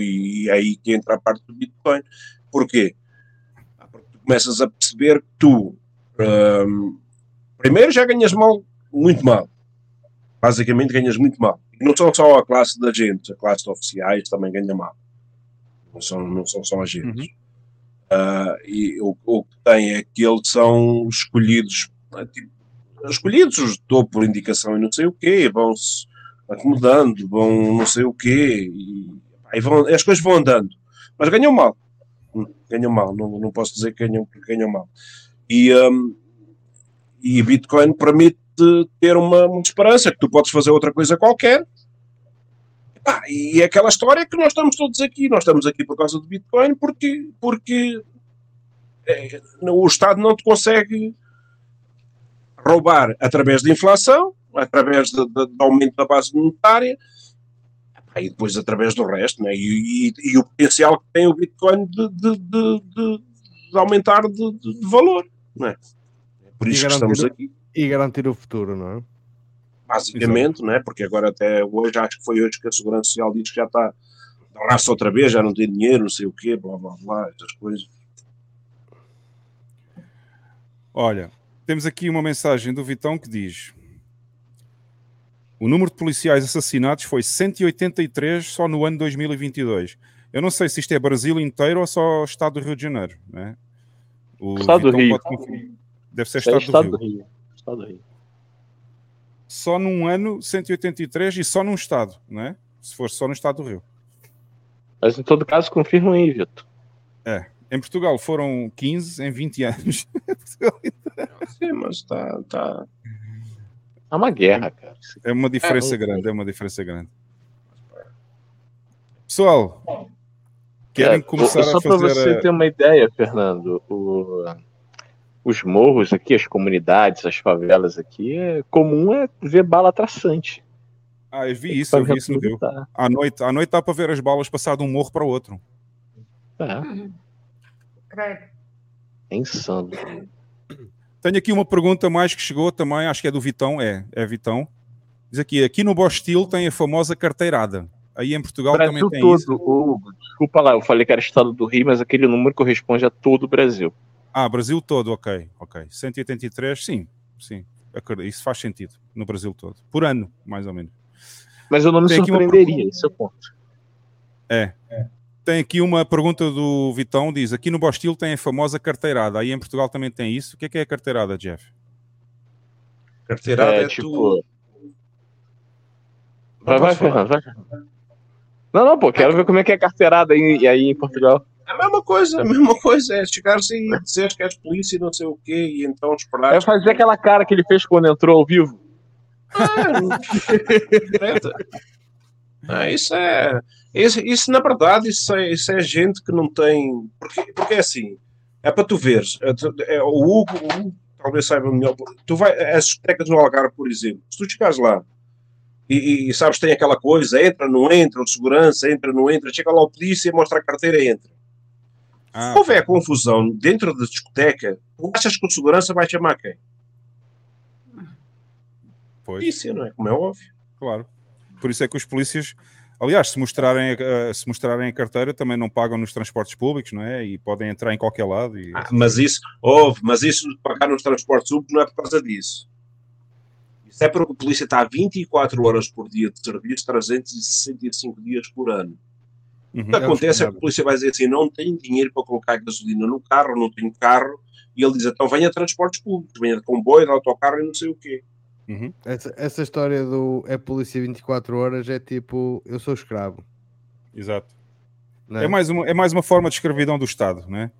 e é aí que entra a parte do Bitcoin. Porquê? Porque tu começas a perceber que tu, hum, primeiro, já ganhas mal, muito mal. Basicamente, ganhas muito mal. E não são só a classe de agentes, a classe de oficiais também ganha mal. Não são, não são só agentes. Ah, e o, o que tem é que eles são escolhidos, ah, tipo, escolhidos os topo por indicação e não sei o quê, vão-se acomodando, vão não sei o quê, e, aí vão, as coisas vão andando, mas ganham mal, Hum, ganham mal, não, não posso dizer que ganham, que ganham mal. E, hum, e Bitcoin permite ter uma, uma esperança que tu podes fazer outra coisa qualquer. Pá, e é aquela história que nós estamos todos aqui. Nós estamos aqui por causa do Bitcoin porque, porque é, o Estado não te consegue roubar através da inflação, através de- de- do aumento da base monetária e depois através do resto. Né? E, e- e o potencial que tem o Bitcoin de, de- de- de- de aumentar de, de- de valor. Não é? É por isso E que estamos garantir- aqui. E garantir o futuro, não é? basicamente, né? porque agora até hoje, acho que foi hoje que a Segurança Social diz que já está a raça outra vez, já não tem dinheiro, não sei o quê, blá blá blá, essas coisas. Olha, temos aqui uma mensagem do Vitão que diz: O número de policiais assassinados foi 183 só no ano 2022. Eu não sei se isto é Brasil inteiro ou só o estado do Rio de Janeiro. Né? O Estado do Vitão Rio. pode. Deve ser É estado, Estado do do Rio. Rio. Estado do Rio. Só num ano, 183 e só num estado, né? Se for só no estado do Rio. Mas em todo caso, confirma aí, Vitor. É, Em Portugal foram 15 em 20 anos. Sim, mas está. Tá... É uma guerra, cara. É uma diferença É, grande, é uma diferença grande. Pessoal, querem É, começar só a para fazer. você a- ter uma ideia, Fernando, o- os morros aqui, as comunidades, as favelas aqui, é comum é ver bala traçante. Ah, eu vi isso, eu vi isso no Rio. À noite, à noite dá para ver as balas passar de um morro para o outro. É, Credo. é insano. Tenho aqui uma pergunta mais que chegou também, acho que é do Vitão, é, é Vitão. Diz aqui, aqui no Bostil tem a famosa carteirada. Aí em Portugal Brasil também tem todo, isso. o- desculpa lá, eu falei que era estado do Rio, mas aquele número corresponde a todo o Brasil. Ah, Brasil todo, ok, ok. 183, sim, sim. Isso faz sentido no Brasil todo. Por ano, mais ou menos. Mas eu não me Tem aqui uma surpreenderia, pergunta- esse é o ponto. É. Tem aqui uma pergunta do Vitão, diz, aqui no Bostil tem a famosa carteirada, aí em Portugal também tem isso. O que é que é a carteirada, Jeff? Carteirada É, é, tipo- tu. Vai, vai. Fernando, vai. Não, não, pô, quero ver como é que é carteirada aí, aí em Portugal. É a mesma coisa, a mesma coisa. É chegares e dizer que és polícia e não sei o quê, e então esperar. É fazer aquela cara que ele fez quando entrou ao vivo. Ah, isso é. Isso, isso, na verdade, isso é, isso é gente que não tem. Porque, porque é assim, é para tu veres. é é, o, Hugo, o Hugo talvez saiba melhor. Tu vai, as discotecas do Algarve, por exemplo, se tu chegares lá e, e sabes, tem aquela coisa, entra, não entra, o segurança, entra, não entra, chega lá o polícia, mostra a carteira e entra. Ah, Se houver confusão dentro da discoteca, tu achas que o segurança vai chamar quem? Pois. Polícia, não é? Como é óbvio. Claro. Por isso é que os polícias, aliás, se mostrarem, a- se mostrarem a carteira, também não pagam nos transportes públicos, não é? E podem entrar em qualquer lado. E... Ah, mas isso, houve, mas isso de pagar nos transportes públicos não é por causa disso. Isso é porque a polícia está 24 horas por dia de serviço, 365 dias por ano. Uhum. O que acontece é que a polícia vai dizer assim: não tenho dinheiro para colocar gasolina no carro, não tenho carro, e ele diz: então venha a transportes públicos, venha de comboio, de autocarro e não sei o quê. Uhum. Essa, essa história do é polícia 24 horas é tipo, eu sou escravo. Exato. Não É, mais uma, é mais uma forma de escravidão do Estado, não é?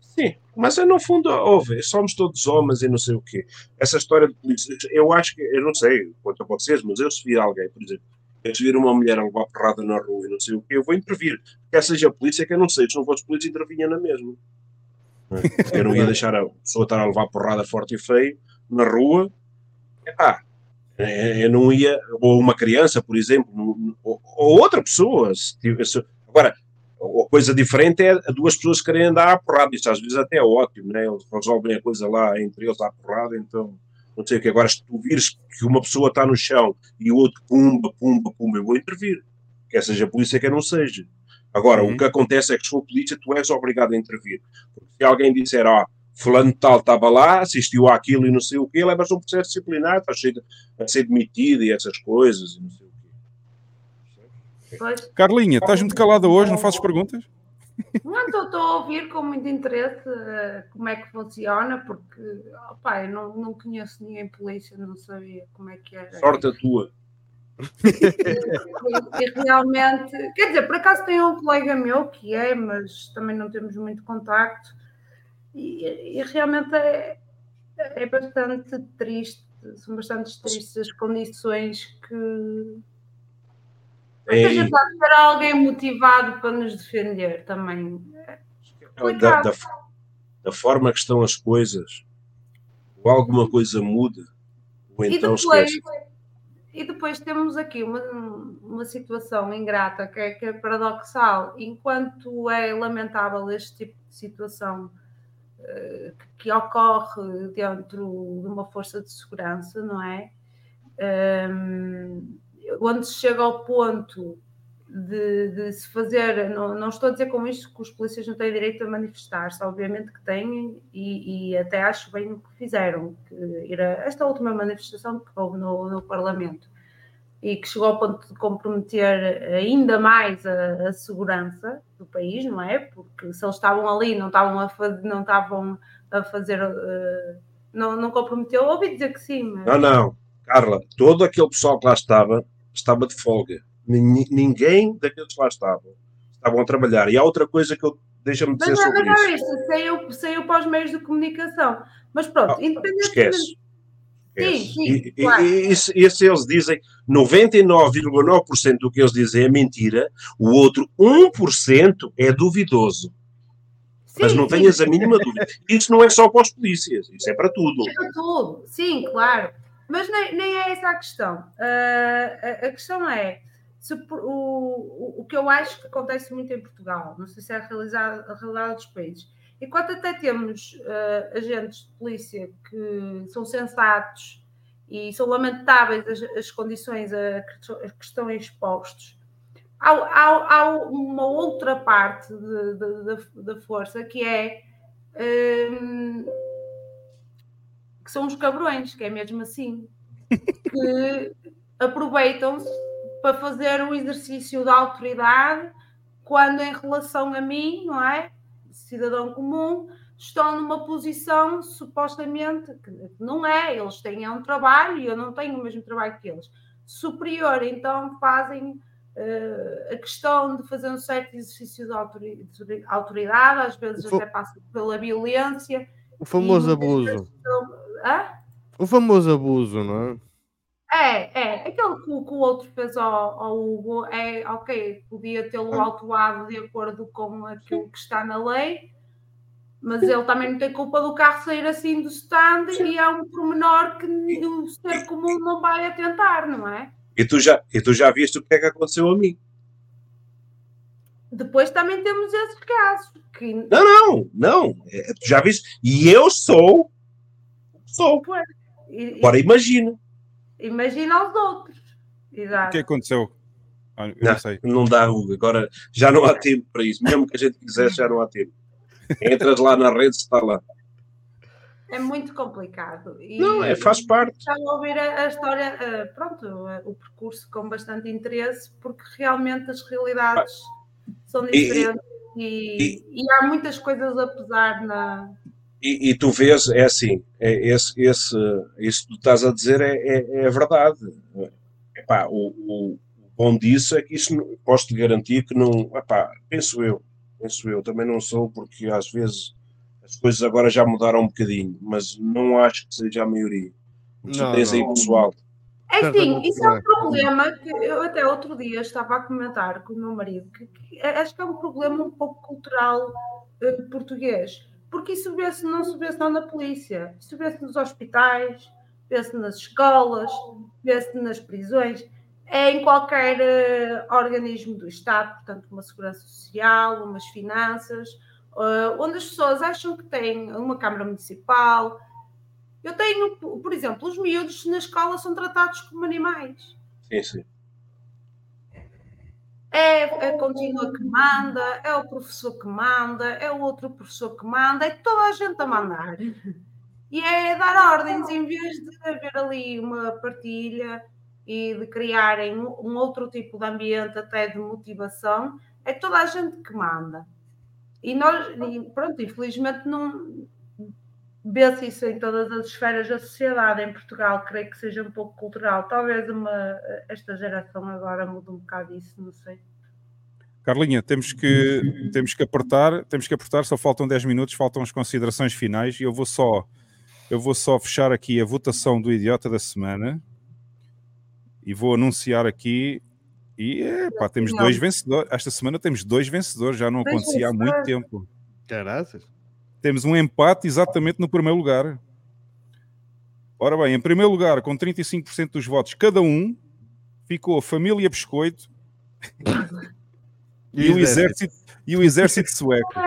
Sim, mas é, no fundo, ouve, somos todos homens e não sei o quê. Essa história de polícia, eu acho que, eu não sei quanto a vocês, mas eu se vir alguém, por exemplo, se vir uma mulher a levar porrada na rua e não sei o quê, eu vou intervir. Quer seja a polícia, que eu não sei, se não fosse polícia, intervinha na mesma. É? Eu não ia deixar a pessoa estar a levar porrada forte e feio na rua. Epá, eh, eu não ia, ou uma criança, por exemplo, ou, ou outra pessoa. Agora, a coisa diferente é duas pessoas querem andar à porrada. Isto às vezes até é ótimo, né? eles resolvem a coisa lá entre eles à porrada, então não sei o que. Agora, se tu vires que uma pessoa está no chão e o outro pumba, pumba, pumba, eu vou intervir. Quer seja a polícia, quer não seja. Agora, o que acontece é que se for polícia, tu és obrigado a intervir. Porque se alguém disser, ah, fulano de tal estava lá, assistiu àquilo e não sei o quê, levas um processo disciplinar, estás cheio de- a ser demitido e essas coisas. e não sei o quê. Carlinha, estás muito calada hoje, não fazes perguntas? Não, estou a ouvir com muito interesse eh, como é que funciona, porque opá, eu não, não conheço ninguém polícia, não sabia como é que era. Sorte a tua. E, e realmente, quer dizer, por acaso tem um colega meu que é, mas também não temos muito contacto, e, e realmente é, é bastante triste, são bastante tristes as condições que. É, Muita gente há de ter alguém motivado para nos defender também. É da, da, da forma que estão as coisas, ou alguma coisa muda, ou E então depois, esquece. e depois temos aqui uma, uma situação ingrata que é, que é paradoxal. Enquanto é lamentável este tipo de situação eh, que, ocorre dentro de uma força de segurança, não é? Ehm, onde se chega ao ponto de, de se fazer, não, não estou a dizer com isto que os polícias não têm direito a manifestar-se, obviamente que têm, e, e até acho bem o que fizeram, que ir a esta última manifestação que houve no, no Parlamento, e que chegou ao ponto de comprometer ainda mais a, a segurança do país, não é? Porque se eles estavam ali, não estavam a, faz, não estavam a fazer, uh, não, não comprometeu, ouvi dizer que sim, mas... Não, não, Carla, todo aquele pessoal que lá estava, estava de folga. Nin- Ninguém daqueles que lá estavam estavam a trabalhar. E há outra coisa que eu deixa-me Mas, dizer não- sobre mas é isso. isso, saiu, saiu para os meios de comunicação. Mas pronto, Ah, independentemente. Esquece. Sim, sim, E, claro. e- e se, e se eles dizem 99,9% do que eles dizem é mentira, o outro 1% é duvidoso. Mas não sim. tenhas a mínima dúvida. Isso não é só para os polícias, isso é para tudo. É para tudo, sim, claro. Mas nem, nem é essa a questão. Ah, a, a questão é se o, o, que eu acho que acontece muito em Portugal, não sei se é a realidade, dos países. Enquanto até temos ah, agentes de polícia que são sensatos e são lamentáveis as, as condições a que, estão expostos, há, há- há uma outra parte de- de- da- da força que é. hum, que são os cabrões, que é mesmo assim, que aproveitam-se para fazer o exercício da autoridade quando, em relação a mim, não é? Cidadão comum, estão numa posição supostamente que não é, eles têm um trabalho e eu não tenho o mesmo trabalho que eles, superior, então fazem eh, a questão de fazer um certo exercício de autori- de autoridade, às vezes até passa pela violência. O famoso abuso. Hã? O famoso abuso, não é? É, é, aquele que, o que o outro fez ao, ao Hugo é ok, podia tê-lo autuado de acordo com aquilo que está na lei, mas ele também não tem culpa do carro sair assim do stand e é um pormenor que o ser comum não vai atentar, não é? E tu já, e tu já viste o que é que aconteceu a mim? Depois também temos esses casos. Que... Não, não, não. É, tu já viste? E eu sou. Pois, e- Agora imagina. Imagina os outros. O Exato. que aconteceu? Ah, eu Não, não sei. não dá, Hugo. Agora já não há tempo para isso. Mesmo que a gente quisesse, já não há tempo. Entras lá na rede, está lá. É muito complicado. E Não, é, faz parte. Estava a ouvir a, a história, eh, pronto, eh, o percurso com bastante interesse, porque realmente as realidades são E- diferentes e, e há muitas coisas a pesar na. E, e tu vês, é assim, é, esse, esse, isso que tu estás a dizer é, é, é verdade. Epá, o, o, bom disso é que isso, não- posso-te garantir que não, epá, penso eu, penso eu, também não sou, porque às vezes as coisas agora já mudaram um bocadinho, mas não acho que seja a maioria. Tu Não, tens aí pessoal. É sim, Certamente isso é é. um problema que eu até outro dia estava a comentar com o meu marido, que, que acho que é um problema um pouco cultural eh, português, porque isso vê-se, não se vê só na polícia, isso vê-se nos hospitais, vê-se nas escolas, vê-se nas prisões, é em qualquer eh, organismo do Estado, portanto, uma segurança social, umas finanças, eh, onde as pessoas acham que têm uma Câmara Municipal. Eu tenho, por exemplo, os miúdos na escola são tratados como animais. Sim, sim. É a contínua que manda, é o professor que manda, é o outro professor que manda, é toda a gente a mandar. E é dar ordens em vez de haver ali uma partilha e de criarem um outro tipo de ambiente, até de motivação, é toda a gente que manda. E nós, pronto, infelizmente não vê-se isso em todas as esferas da sociedade. Em Portugal, creio que seja um pouco cultural. Talvez uma, esta geração agora mude um bocado isso, não sei. Carlinha, temos que, temos que apertar, temos que apertar, só faltam 10 minutos, faltam as considerações finais e eu vou só eu vou só fechar aqui a votação do idiota da semana e vou anunciar aqui e epá, temos dois vencedores. Esta semana temos dois vencedores, já não acontecia há muito tempo. Caraças. Temos um empate exatamente no primeiro lugar. Ora bem, em primeiro lugar, com 35% dos votos cada um, ficou a família Biscoito e, E o exército, e o exército sueco.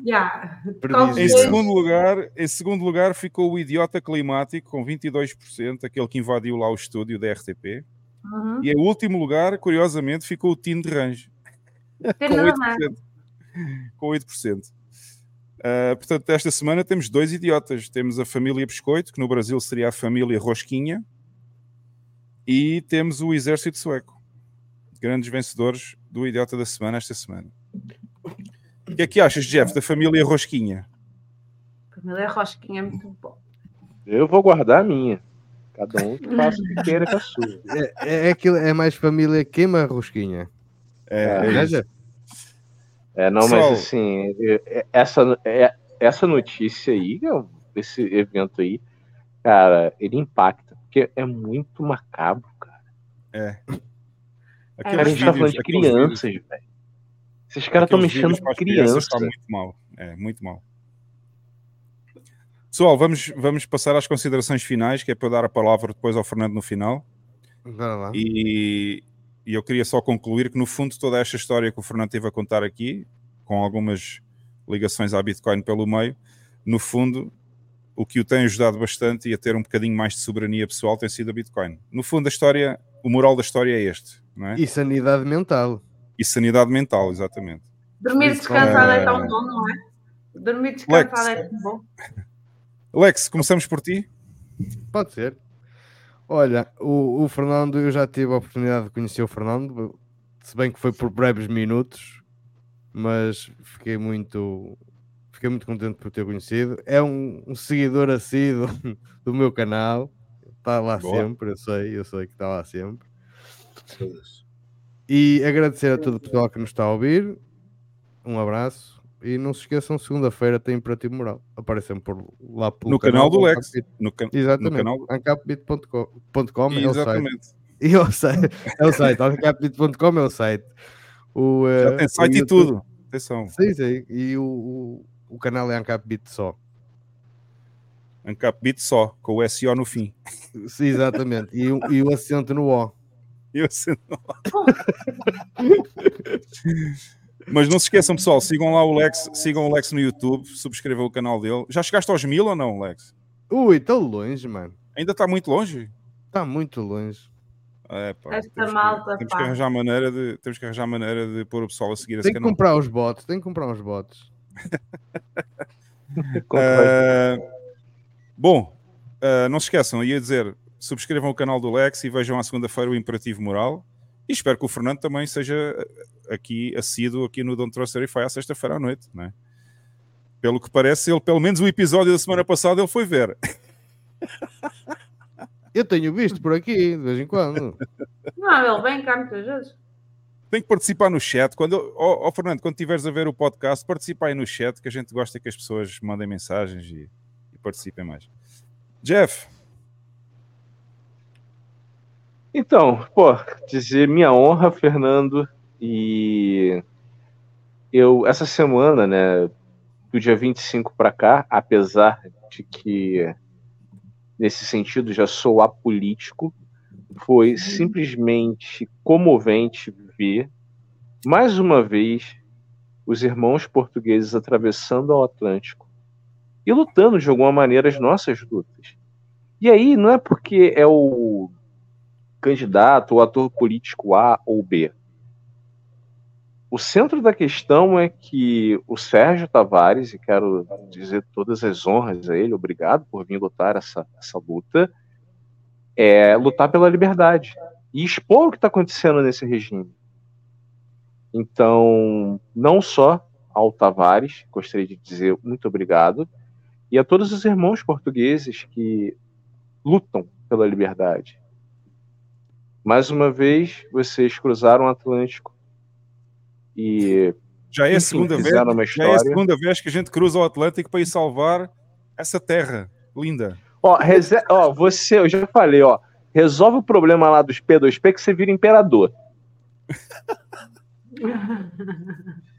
Yeah. Em segundo, lugar, em segundo lugar ficou o idiota climático com 22%, aquele que invadiu lá o estúdio da RTP. Uhum. E em último lugar, curiosamente, ficou o Tino de Range. Com nada 8%. Com 8%. Ah, portanto, esta semana temos dois idiotas. Temos a família Biscoito, que no Brasil seria a família Rosquinha, e temos o Exército Sueco. Grandes vencedores do idiota da semana esta semana. O que é que achas, Jeff, da família Rosquinha? Família Rosquinha é muito bom. Eu vou guardar a minha. Cada um que faça o que queira com a sua. É, é, aquilo, é mais família queima rosquinha. É, é é isso. É, não, mas assim, essa, é, essa notícia aí, esse evento aí, cara, ele impacta, porque é muito macabro, cara. É. Cara, a gente tá falando de crianças, velho. Esses caras estão mexendo com crianças. Tá muito mal. É, muito mal. Pessoal, vamos, vamos passar às considerações finais, que é para dar a palavra depois ao Fernando no final. E, e eu queria só concluir que, no fundo, toda esta história que o Fernando teve a contar aqui, com algumas ligações à Bitcoin pelo meio, no fundo, o que o tem ajudado bastante e a ter um bocadinho mais de soberania pessoal tem sido a Bitcoin. No fundo, a história, o moral da história é este. Não é? E sanidade mental. E sanidade mental, exatamente. Dormir descansado é... é tão bom, não é? Dormir descansado Lex. é tão bom. Lex, começamos por ti? Pode ser. Olha, o, o, Fernando, eu já tive a oportunidade de conhecer o Fernando, se bem que foi por breves minutos, mas fiquei muito, fiquei muito contente por ter conhecido. É um, um seguidor assíduo do meu canal, está lá Boa. sempre, eu sei, eu sei que está lá sempre. E agradecer a todo o pessoal que nos está a ouvir. Um abraço. E não se esqueçam, segunda-feira tem Imperativo Moral. Aparecem por lá pelo no canal, canal do Lex. No can... Exatamente. No canal... ancapbit.com é o site. E é o site. É o site. ancapbit.com é o site. O, uh, Já tem site e tudo. Atenção. Sim, sim. E o, o, o canal é Ancapbit só. Ancapbit só, com o SEO no fim. Sim, exatamente. E, e o acento no O. E o acento no O. Mas não se esqueçam, pessoal, sigam lá o Lex, sigam o Lex no YouTube, subscrevam o canal dele. Já chegaste aos mil ou não, Lex? Ui, tão longe, mano. Ainda está muito longe? Está muito longe. É, pá, Esta temos malta, que, temos pá. que arranjar maneira de temos que arranjar maneira de pôr o pessoal a seguir Tem esse que canal. comprar os bots, tem que comprar os bots. Uh, bom, uh, não se esqueçam, ia dizer, subscrevam o canal do Lex e vejam à segunda-feira o Imperativo Moral. E espero que o Fernando também seja aqui assíduo aqui no Don't Trust Verify à sexta-feira à noite, não é? Pelo que parece, ele, pelo menos o episódio da semana passada, ele foi ver. Eu tenho visto por aqui, de vez em quando. Não, ele vem cá muitas vezes. Tem que participar no chat. Quando, oh, oh, Fernando, quando estiveres a ver o podcast, participa aí no chat, que a gente gosta que as pessoas mandem mensagens e, e participem mais. Jeff. Então, pô, dizer minha honra, Fernando, e eu, essa semana, né, do dia 25 para cá, apesar de que, nesse sentido, já sou apolítico, foi simplesmente comovente ver, mais uma vez, os irmãos portugueses atravessando o Atlântico e lutando de alguma maneira as nossas lutas. E aí, não é porque é o candidato ou ator político A ou B. O centro da questão é que o Sérgio Tavares, e quero dizer todas as honras a ele, obrigado por vir lutar essa, essa luta, é lutar pela liberdade e expor o que está acontecendo nesse regime. Então, não só ao Tavares, gostaria de dizer muito obrigado, e a todos os irmãos portugueses que lutam pela liberdade. Mais uma vez, vocês cruzaram o Atlântico e já é a segunda vez, já é a segunda vez que a gente cruza o Atlântico para ir salvar essa terra linda. Ó, ó, você, eu já falei, ó, resolve o problema lá dos P2P que você vira imperador.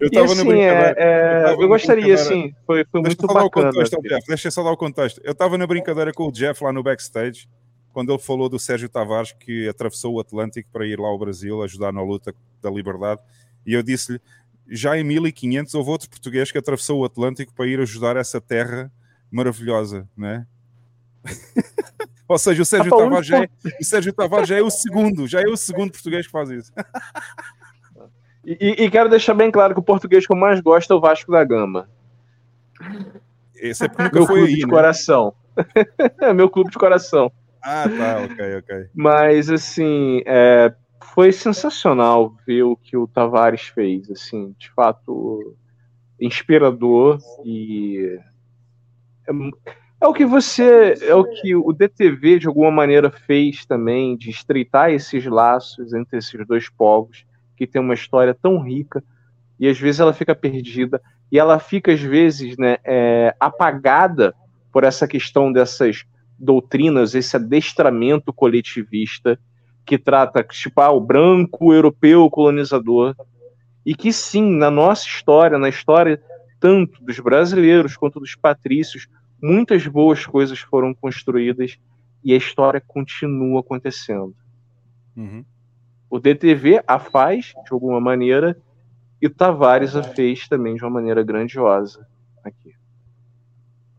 Eu tava assim, é, é, eu, eu gostaria, assim, foi, foi muito bacana. Contexto, Jeff, deixa eu só dar o contexto. Eu estava na brincadeira com o Jeff lá no backstage, quando ele falou do Sérgio Tavares que atravessou o Atlântico para ir lá ao Brasil ajudar na luta da liberdade, e eu disse-lhe, já em 1500 houve outro português que atravessou o Atlântico para ir ajudar essa terra maravilhosa, né? Ou seja, o Sérgio, ah, Tavares já é, o Sérgio Tavares já é o segundo, já é o segundo português que faz isso. E, e, quero deixar bem claro que o português que eu mais gosto é o Vasco da Gama. Esse é porque nunca meu foi clube aí, de né? coração. é meu clube de coração. Ah, tá, ok, ok. Mas, assim, é, foi sensacional ver o que o Tavares fez, assim, de fato, inspirador e... É, é o que você, é o que o DTV de alguma maneira fez também, de estreitar esses laços entre esses dois povos que tem uma história tão rica e às vezes ela fica perdida e ela fica às vezes né, é, apagada por essa questão dessas doutrinas, esse adestramento coletivista que trata tipo ah, o branco europeu colonizador e que sim na nossa história, na história tanto dos brasileiros quanto dos patrícios, muitas boas coisas foram construídas e a história continua acontecendo. Uhum. O DTV a faz de alguma maneira e o Tavares a fez também de uma maneira grandiosa aqui.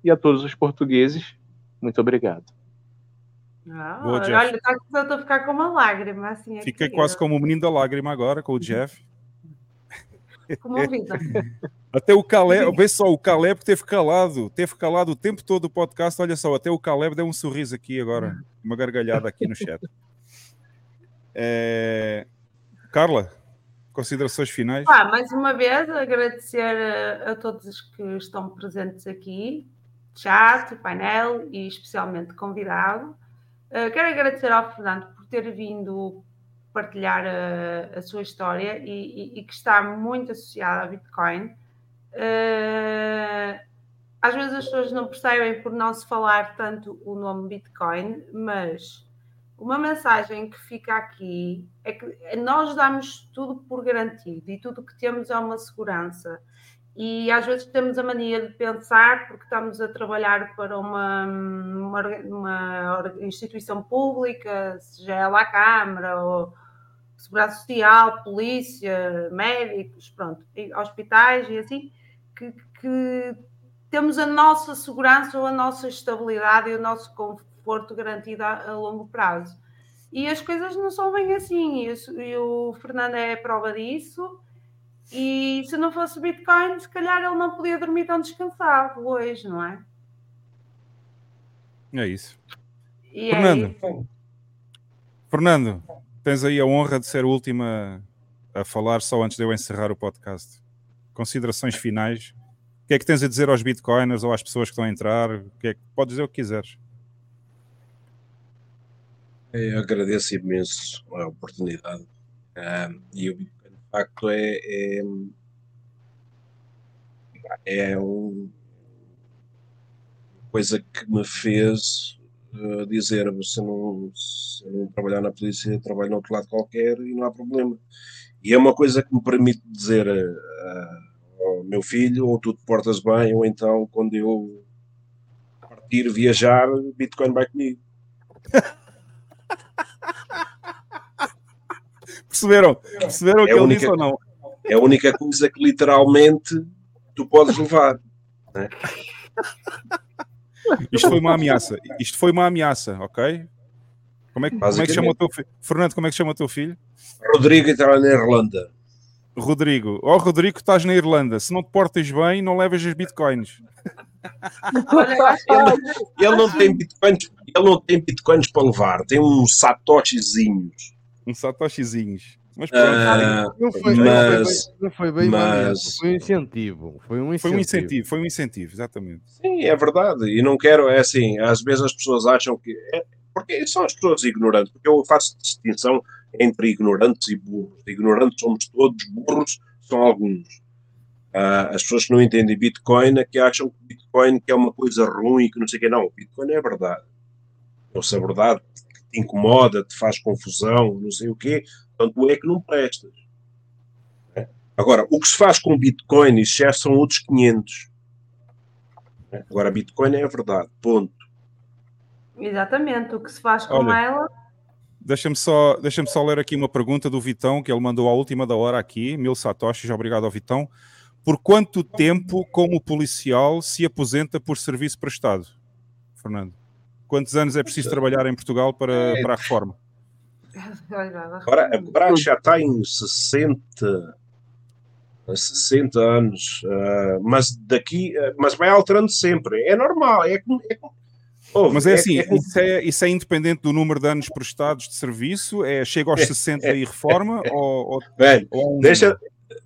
E a todos os portugueses, muito obrigado. Ah, Boa, Jeff. olha, tá, eu estou a ficar com uma lágrima assim. aqui, Fiquei quase como o menino da lágrima agora, com o Jeff. Comovida. Até o Caleb, vê só, o Caleb teve calado, teve calado o tempo todo do podcast. Olha só, até o Caleb deu um sorriso aqui agora, uma gargalhada aqui no chat. É... Carla, considerações finais? Pá, mais uma vez, agradecer a, a todos os que estão presentes aqui, chat, painel e especialmente convidado. Uh, quero agradecer ao Fernando por ter vindo partilhar a, a sua história e, e, e, que está muito associada ao Bitcoin. Uh, às vezes as pessoas não percebem por não se falar tanto o nome Bitcoin, mas uma mensagem que fica aqui é que nós damos tudo por garantido e tudo que temos é uma segurança. E às vezes temos a mania de pensar, porque estamos a trabalhar para uma, uma, uma instituição pública, seja ela a Câmara ou Segurança Social, Polícia, médicos, pronto, hospitais e assim, que, que temos a nossa segurança ou a nossa estabilidade e o nosso conforto garantido a, a longo prazo. E as coisas não são bem assim, e, e o Fernando é prova disso. E se não fosse Bitcoin, se calhar ele não podia dormir tão descansado hoje, não é? É isso. E Fernando, é isso. Fernando, tens aí a honra de ser a, a falar só antes de eu encerrar o podcast. Considerações finais. O que é que tens a dizer aos bitcoiners ou às pessoas que estão a entrar? O que é que... Podes dizer o que quiseres. Eu agradeço imenso a oportunidade. Ah, e o Facto, é, é, é um- coisa que me fez uh, dizer: se não, se não trabalhar na polícia, trabalho no outro lado qualquer e não há problema. E é uma coisa que me permite dizer ah, ao meu filho: ou tu te portas bem, ou então, quando eu partir viajar, Bitcoin vai comigo. Perceberam? Perceberam o que É a ele única- disse ou não? É a única coisa que literalmente tu podes levar. né? Isto foi uma ameaça. Isto foi uma ameaça, ok? Como é que, como é que chama o teu filho? Fernando, como é que chama o teu filho? Rodrigo está na Irlanda. Rodrigo. Ó Rodrigo, estás na Irlanda. Se não te portas bem, não levas as bitcoins. Ele não tem bitcoins, ele não tem bitcoins para levar, tem uns satoshizinhos. Uns satoshizinhos. Mas Ah, Não foi, mas, não foi bem, não foi bem mas- foi um incentivo. Foi um incentivo. Foi um incentivo, foi um incentivo, exatamente. Sim, é verdade. E não quero, é assim, às vezes as pessoas acham que. É, porque são as pessoas ignorantes, porque eu faço distinção entre ignorantes e burros. Ignorantes somos todos, burros são alguns. Ah, as pessoas que não entendem Bitcoin é que acham que Bitcoin que é uma coisa ruim, que não sei o que. Não, Bitcoin é verdade. Ou se é verdade, te incomoda, te faz confusão, não sei o quê, tanto é que não prestas. É. Agora, o que se faz com Bitcoin, isso já são outros 500. né? Agora, Bitcoin é a verdade, ponto. Exatamente, o que se faz com Olha, ela. Deixa-me só, deixa só ler aqui uma pergunta do Vitão, que ele mandou à última da hora aqui, mil satoshis, obrigado ao Vitão. Por quanto tempo, como policial, se aposenta por serviço prestado? Fernando, quantos anos é preciso trabalhar em Portugal para, para a reforma? Agora, agora já está em 60, 60 anos, ah, mas daqui, ah, mas vai alterando sempre. É normal, é como. É ouve, Mas é assim, como- isso, é, isso é independente do número de anos prestados de serviço? É, chega aos 60 e reforma? ou, ou, Velho, ou deixa,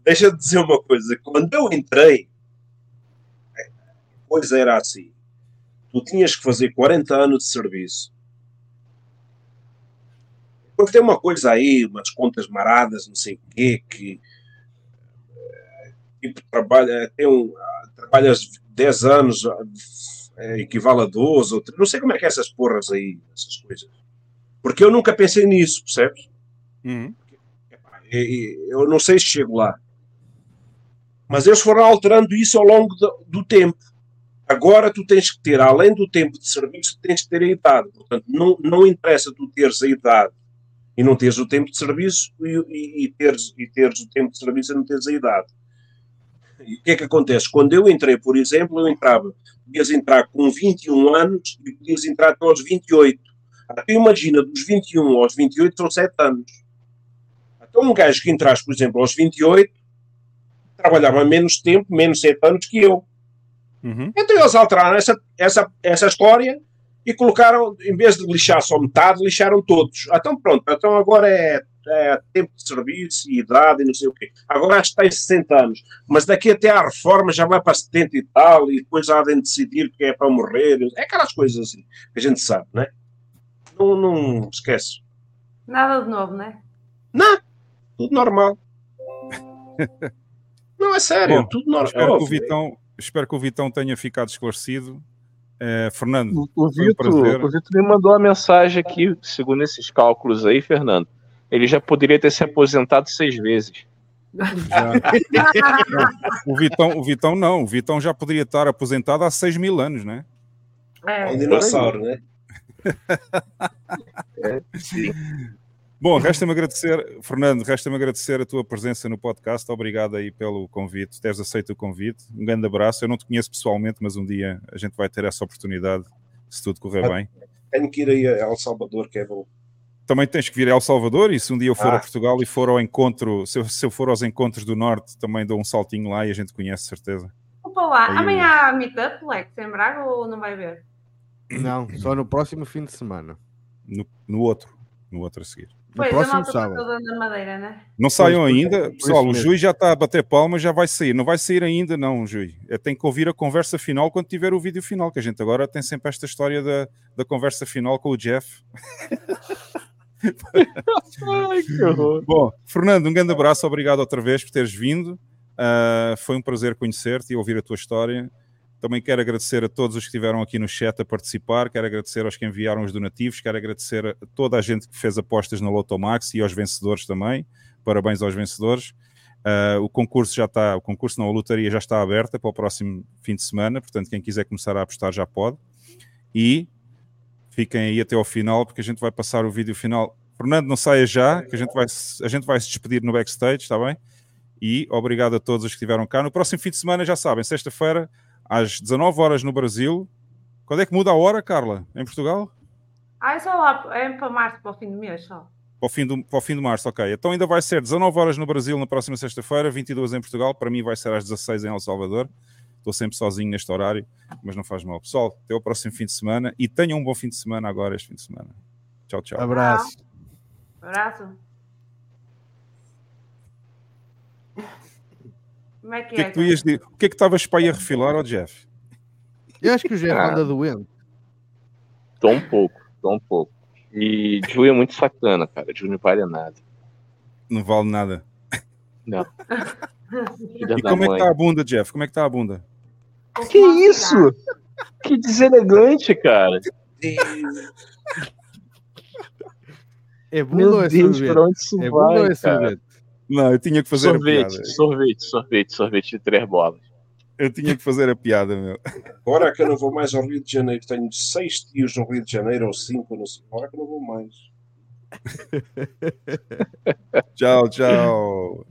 deixa de dizer uma coisa. Quando eu entrei, a coisa era assim: tu tinhas que fazer 40 anos de serviço. Depois tem uma coisa aí, umas contas maradas, não sei o quê, que eh, tipo trabalha, tem um, trabalhas 10 anos, é, equivale a 12, ou 13, não sei como é que é essas porras aí, essas coisas. Porque eu nunca pensei nisso, percebes? Uhum. Eu não sei se chego lá. Mas eles foram alterando isso ao longo do, do tempo. Agora tu tens que ter, além do tempo de serviço, tens que ter a idade. Portanto, não, não interessa tu teres a idade e não teres o tempo de serviço e, e, e, teres, e teres o tempo de serviço e não teres a idade. E o que é que acontece? Quando eu entrei, por exemplo, eu entrava, podias entrar com 21 anos e podias entrar até aos 28. Até imagina, dos 21 aos 28 são 7 anos. Então um gajo que entrasse, por exemplo, aos 28, trabalhava menos tempo, menos 7 anos que eu. Uhum. Então eles alteraram essa, essa, essa história e colocaram, em vez de lixar só metade, lixaram todos. Então pronto, então agora é, é tempo de serviço e idade e não sei o quê. Agora acho que tem 60 anos, mas daqui até à reforma já vai para 70 e tal, e depois há de decidir que é para morrer. É aquelas coisas assim que a gente sabe, né? Não, não esquece. Nada de novo, né? Não, tudo normal. não, é sério, Bom, tudo normal. Espero que, o Vitão, espero que o Vitão tenha ficado esclarecido. É, Fernando, o, o um o Vitor me mandou uma mensagem aqui, segundo esses cálculos aí, Fernando. Ele já poderia ter se aposentado seis vezes. O, Vitão, o Vitão não, o Vitão já poderia estar aposentado há 6 mil anos, né? É, um dinossauro, né? Bom, resta-me agradecer, Fernando, resta-me agradecer a tua presença no podcast. Obrigado aí pelo convite, teres aceito o convite. Um grande abraço. Eu não te conheço pessoalmente, mas um dia a gente vai ter essa oportunidade, se tudo correr bem. Tenho que ir aí a El Salvador, que é bom. Também tens que vir a El Salvador e se um dia eu for Ah. a Portugal e for ao encontro, se eu, se eu for aos encontros do Norte, também dou um saltinho lá e a gente conhece, certeza. Opa lá, Aí amanhã há meetup, Lex, em Braga ou não vai ver? Não, só no próximo fim de semana. No, no outro, no outro a seguir. No Pois, próximo está sábado. toda na madeira, né? Não saiam Pois, ainda. por isso Pessoal, o mesmo. juiz já está a bater palmas, já vai sair. Não vai sair ainda, não, juiz. É, tem que ouvir a conversa final quando tiver o vídeo final, que a gente agora tem sempre esta história da, da conversa final com o Jeff. Ai, que horror. Bom, Fernando, um grande abraço, obrigado outra vez por teres vindo. Ah, foi um prazer conhecer-te e ouvir a tua história. Também quero agradecer a todos os que estiveram aqui no chat a participar, quero agradecer aos que enviaram os donativos, quero agradecer a toda a gente que fez apostas na Lotomax e aos vencedores também. Parabéns aos vencedores. Ah, o concurso já está, o concurso não, a lotaria já está aberta para o próximo fim de semana, portanto, quem quiser começar a apostar já pode. E fiquem aí até ao final, porque a gente vai passar o vídeo final. Fernando, não saia já, que a gente vai, a gente vai se despedir no backstage, está bem? E obrigado a todos os que estiveram cá. No próximo fim de semana, já sabem, sexta-feira, às 19 horas no Brasil. Quando é que muda a hora, Carla? Em Portugal? Ah, é só lá, é para março, para o fim do mês só. Para o, fim do, para o fim de março, ok. Então ainda vai ser 19 horas no Brasil na próxima sexta-feira, 22 em Portugal. Para mim vai ser às 16 em El Salvador. Estou sempre sozinho neste horário, mas não faz mal. Pessoal, até o próximo fim de semana e tenham um bom fim de semana agora, este fim de semana. Tchau, tchau. Abraço. Abraço. Como é que O que é é? que tu ias dizer? O que é que estavas para ir a refilar ao Jeff? Eu acho que o Jeff Ah. anda doente. Tô um pouco, tô um pouco. E Ju é muito sacana, cara. Ju não vale nada. Não vale nada. Não. E como é que está a bunda, Jeff? Como é que está a bunda? Que isso? Que deselegante, cara. É bunda Meu ou é Deus, sorvete? pra onde isso é bunda vai, ou é cara? Sorvete? Não, eu tinha que fazer sorvete, a piada. sorvete, sorvete, sorvete de três bolas. Eu tinha que fazer a piada, meu. Agora que eu não vou mais ao Rio de Janeiro, tenho seis tios no Rio de Janeiro, ou cinco, não sei. Agora que eu não vou mais. Tchau, tchau.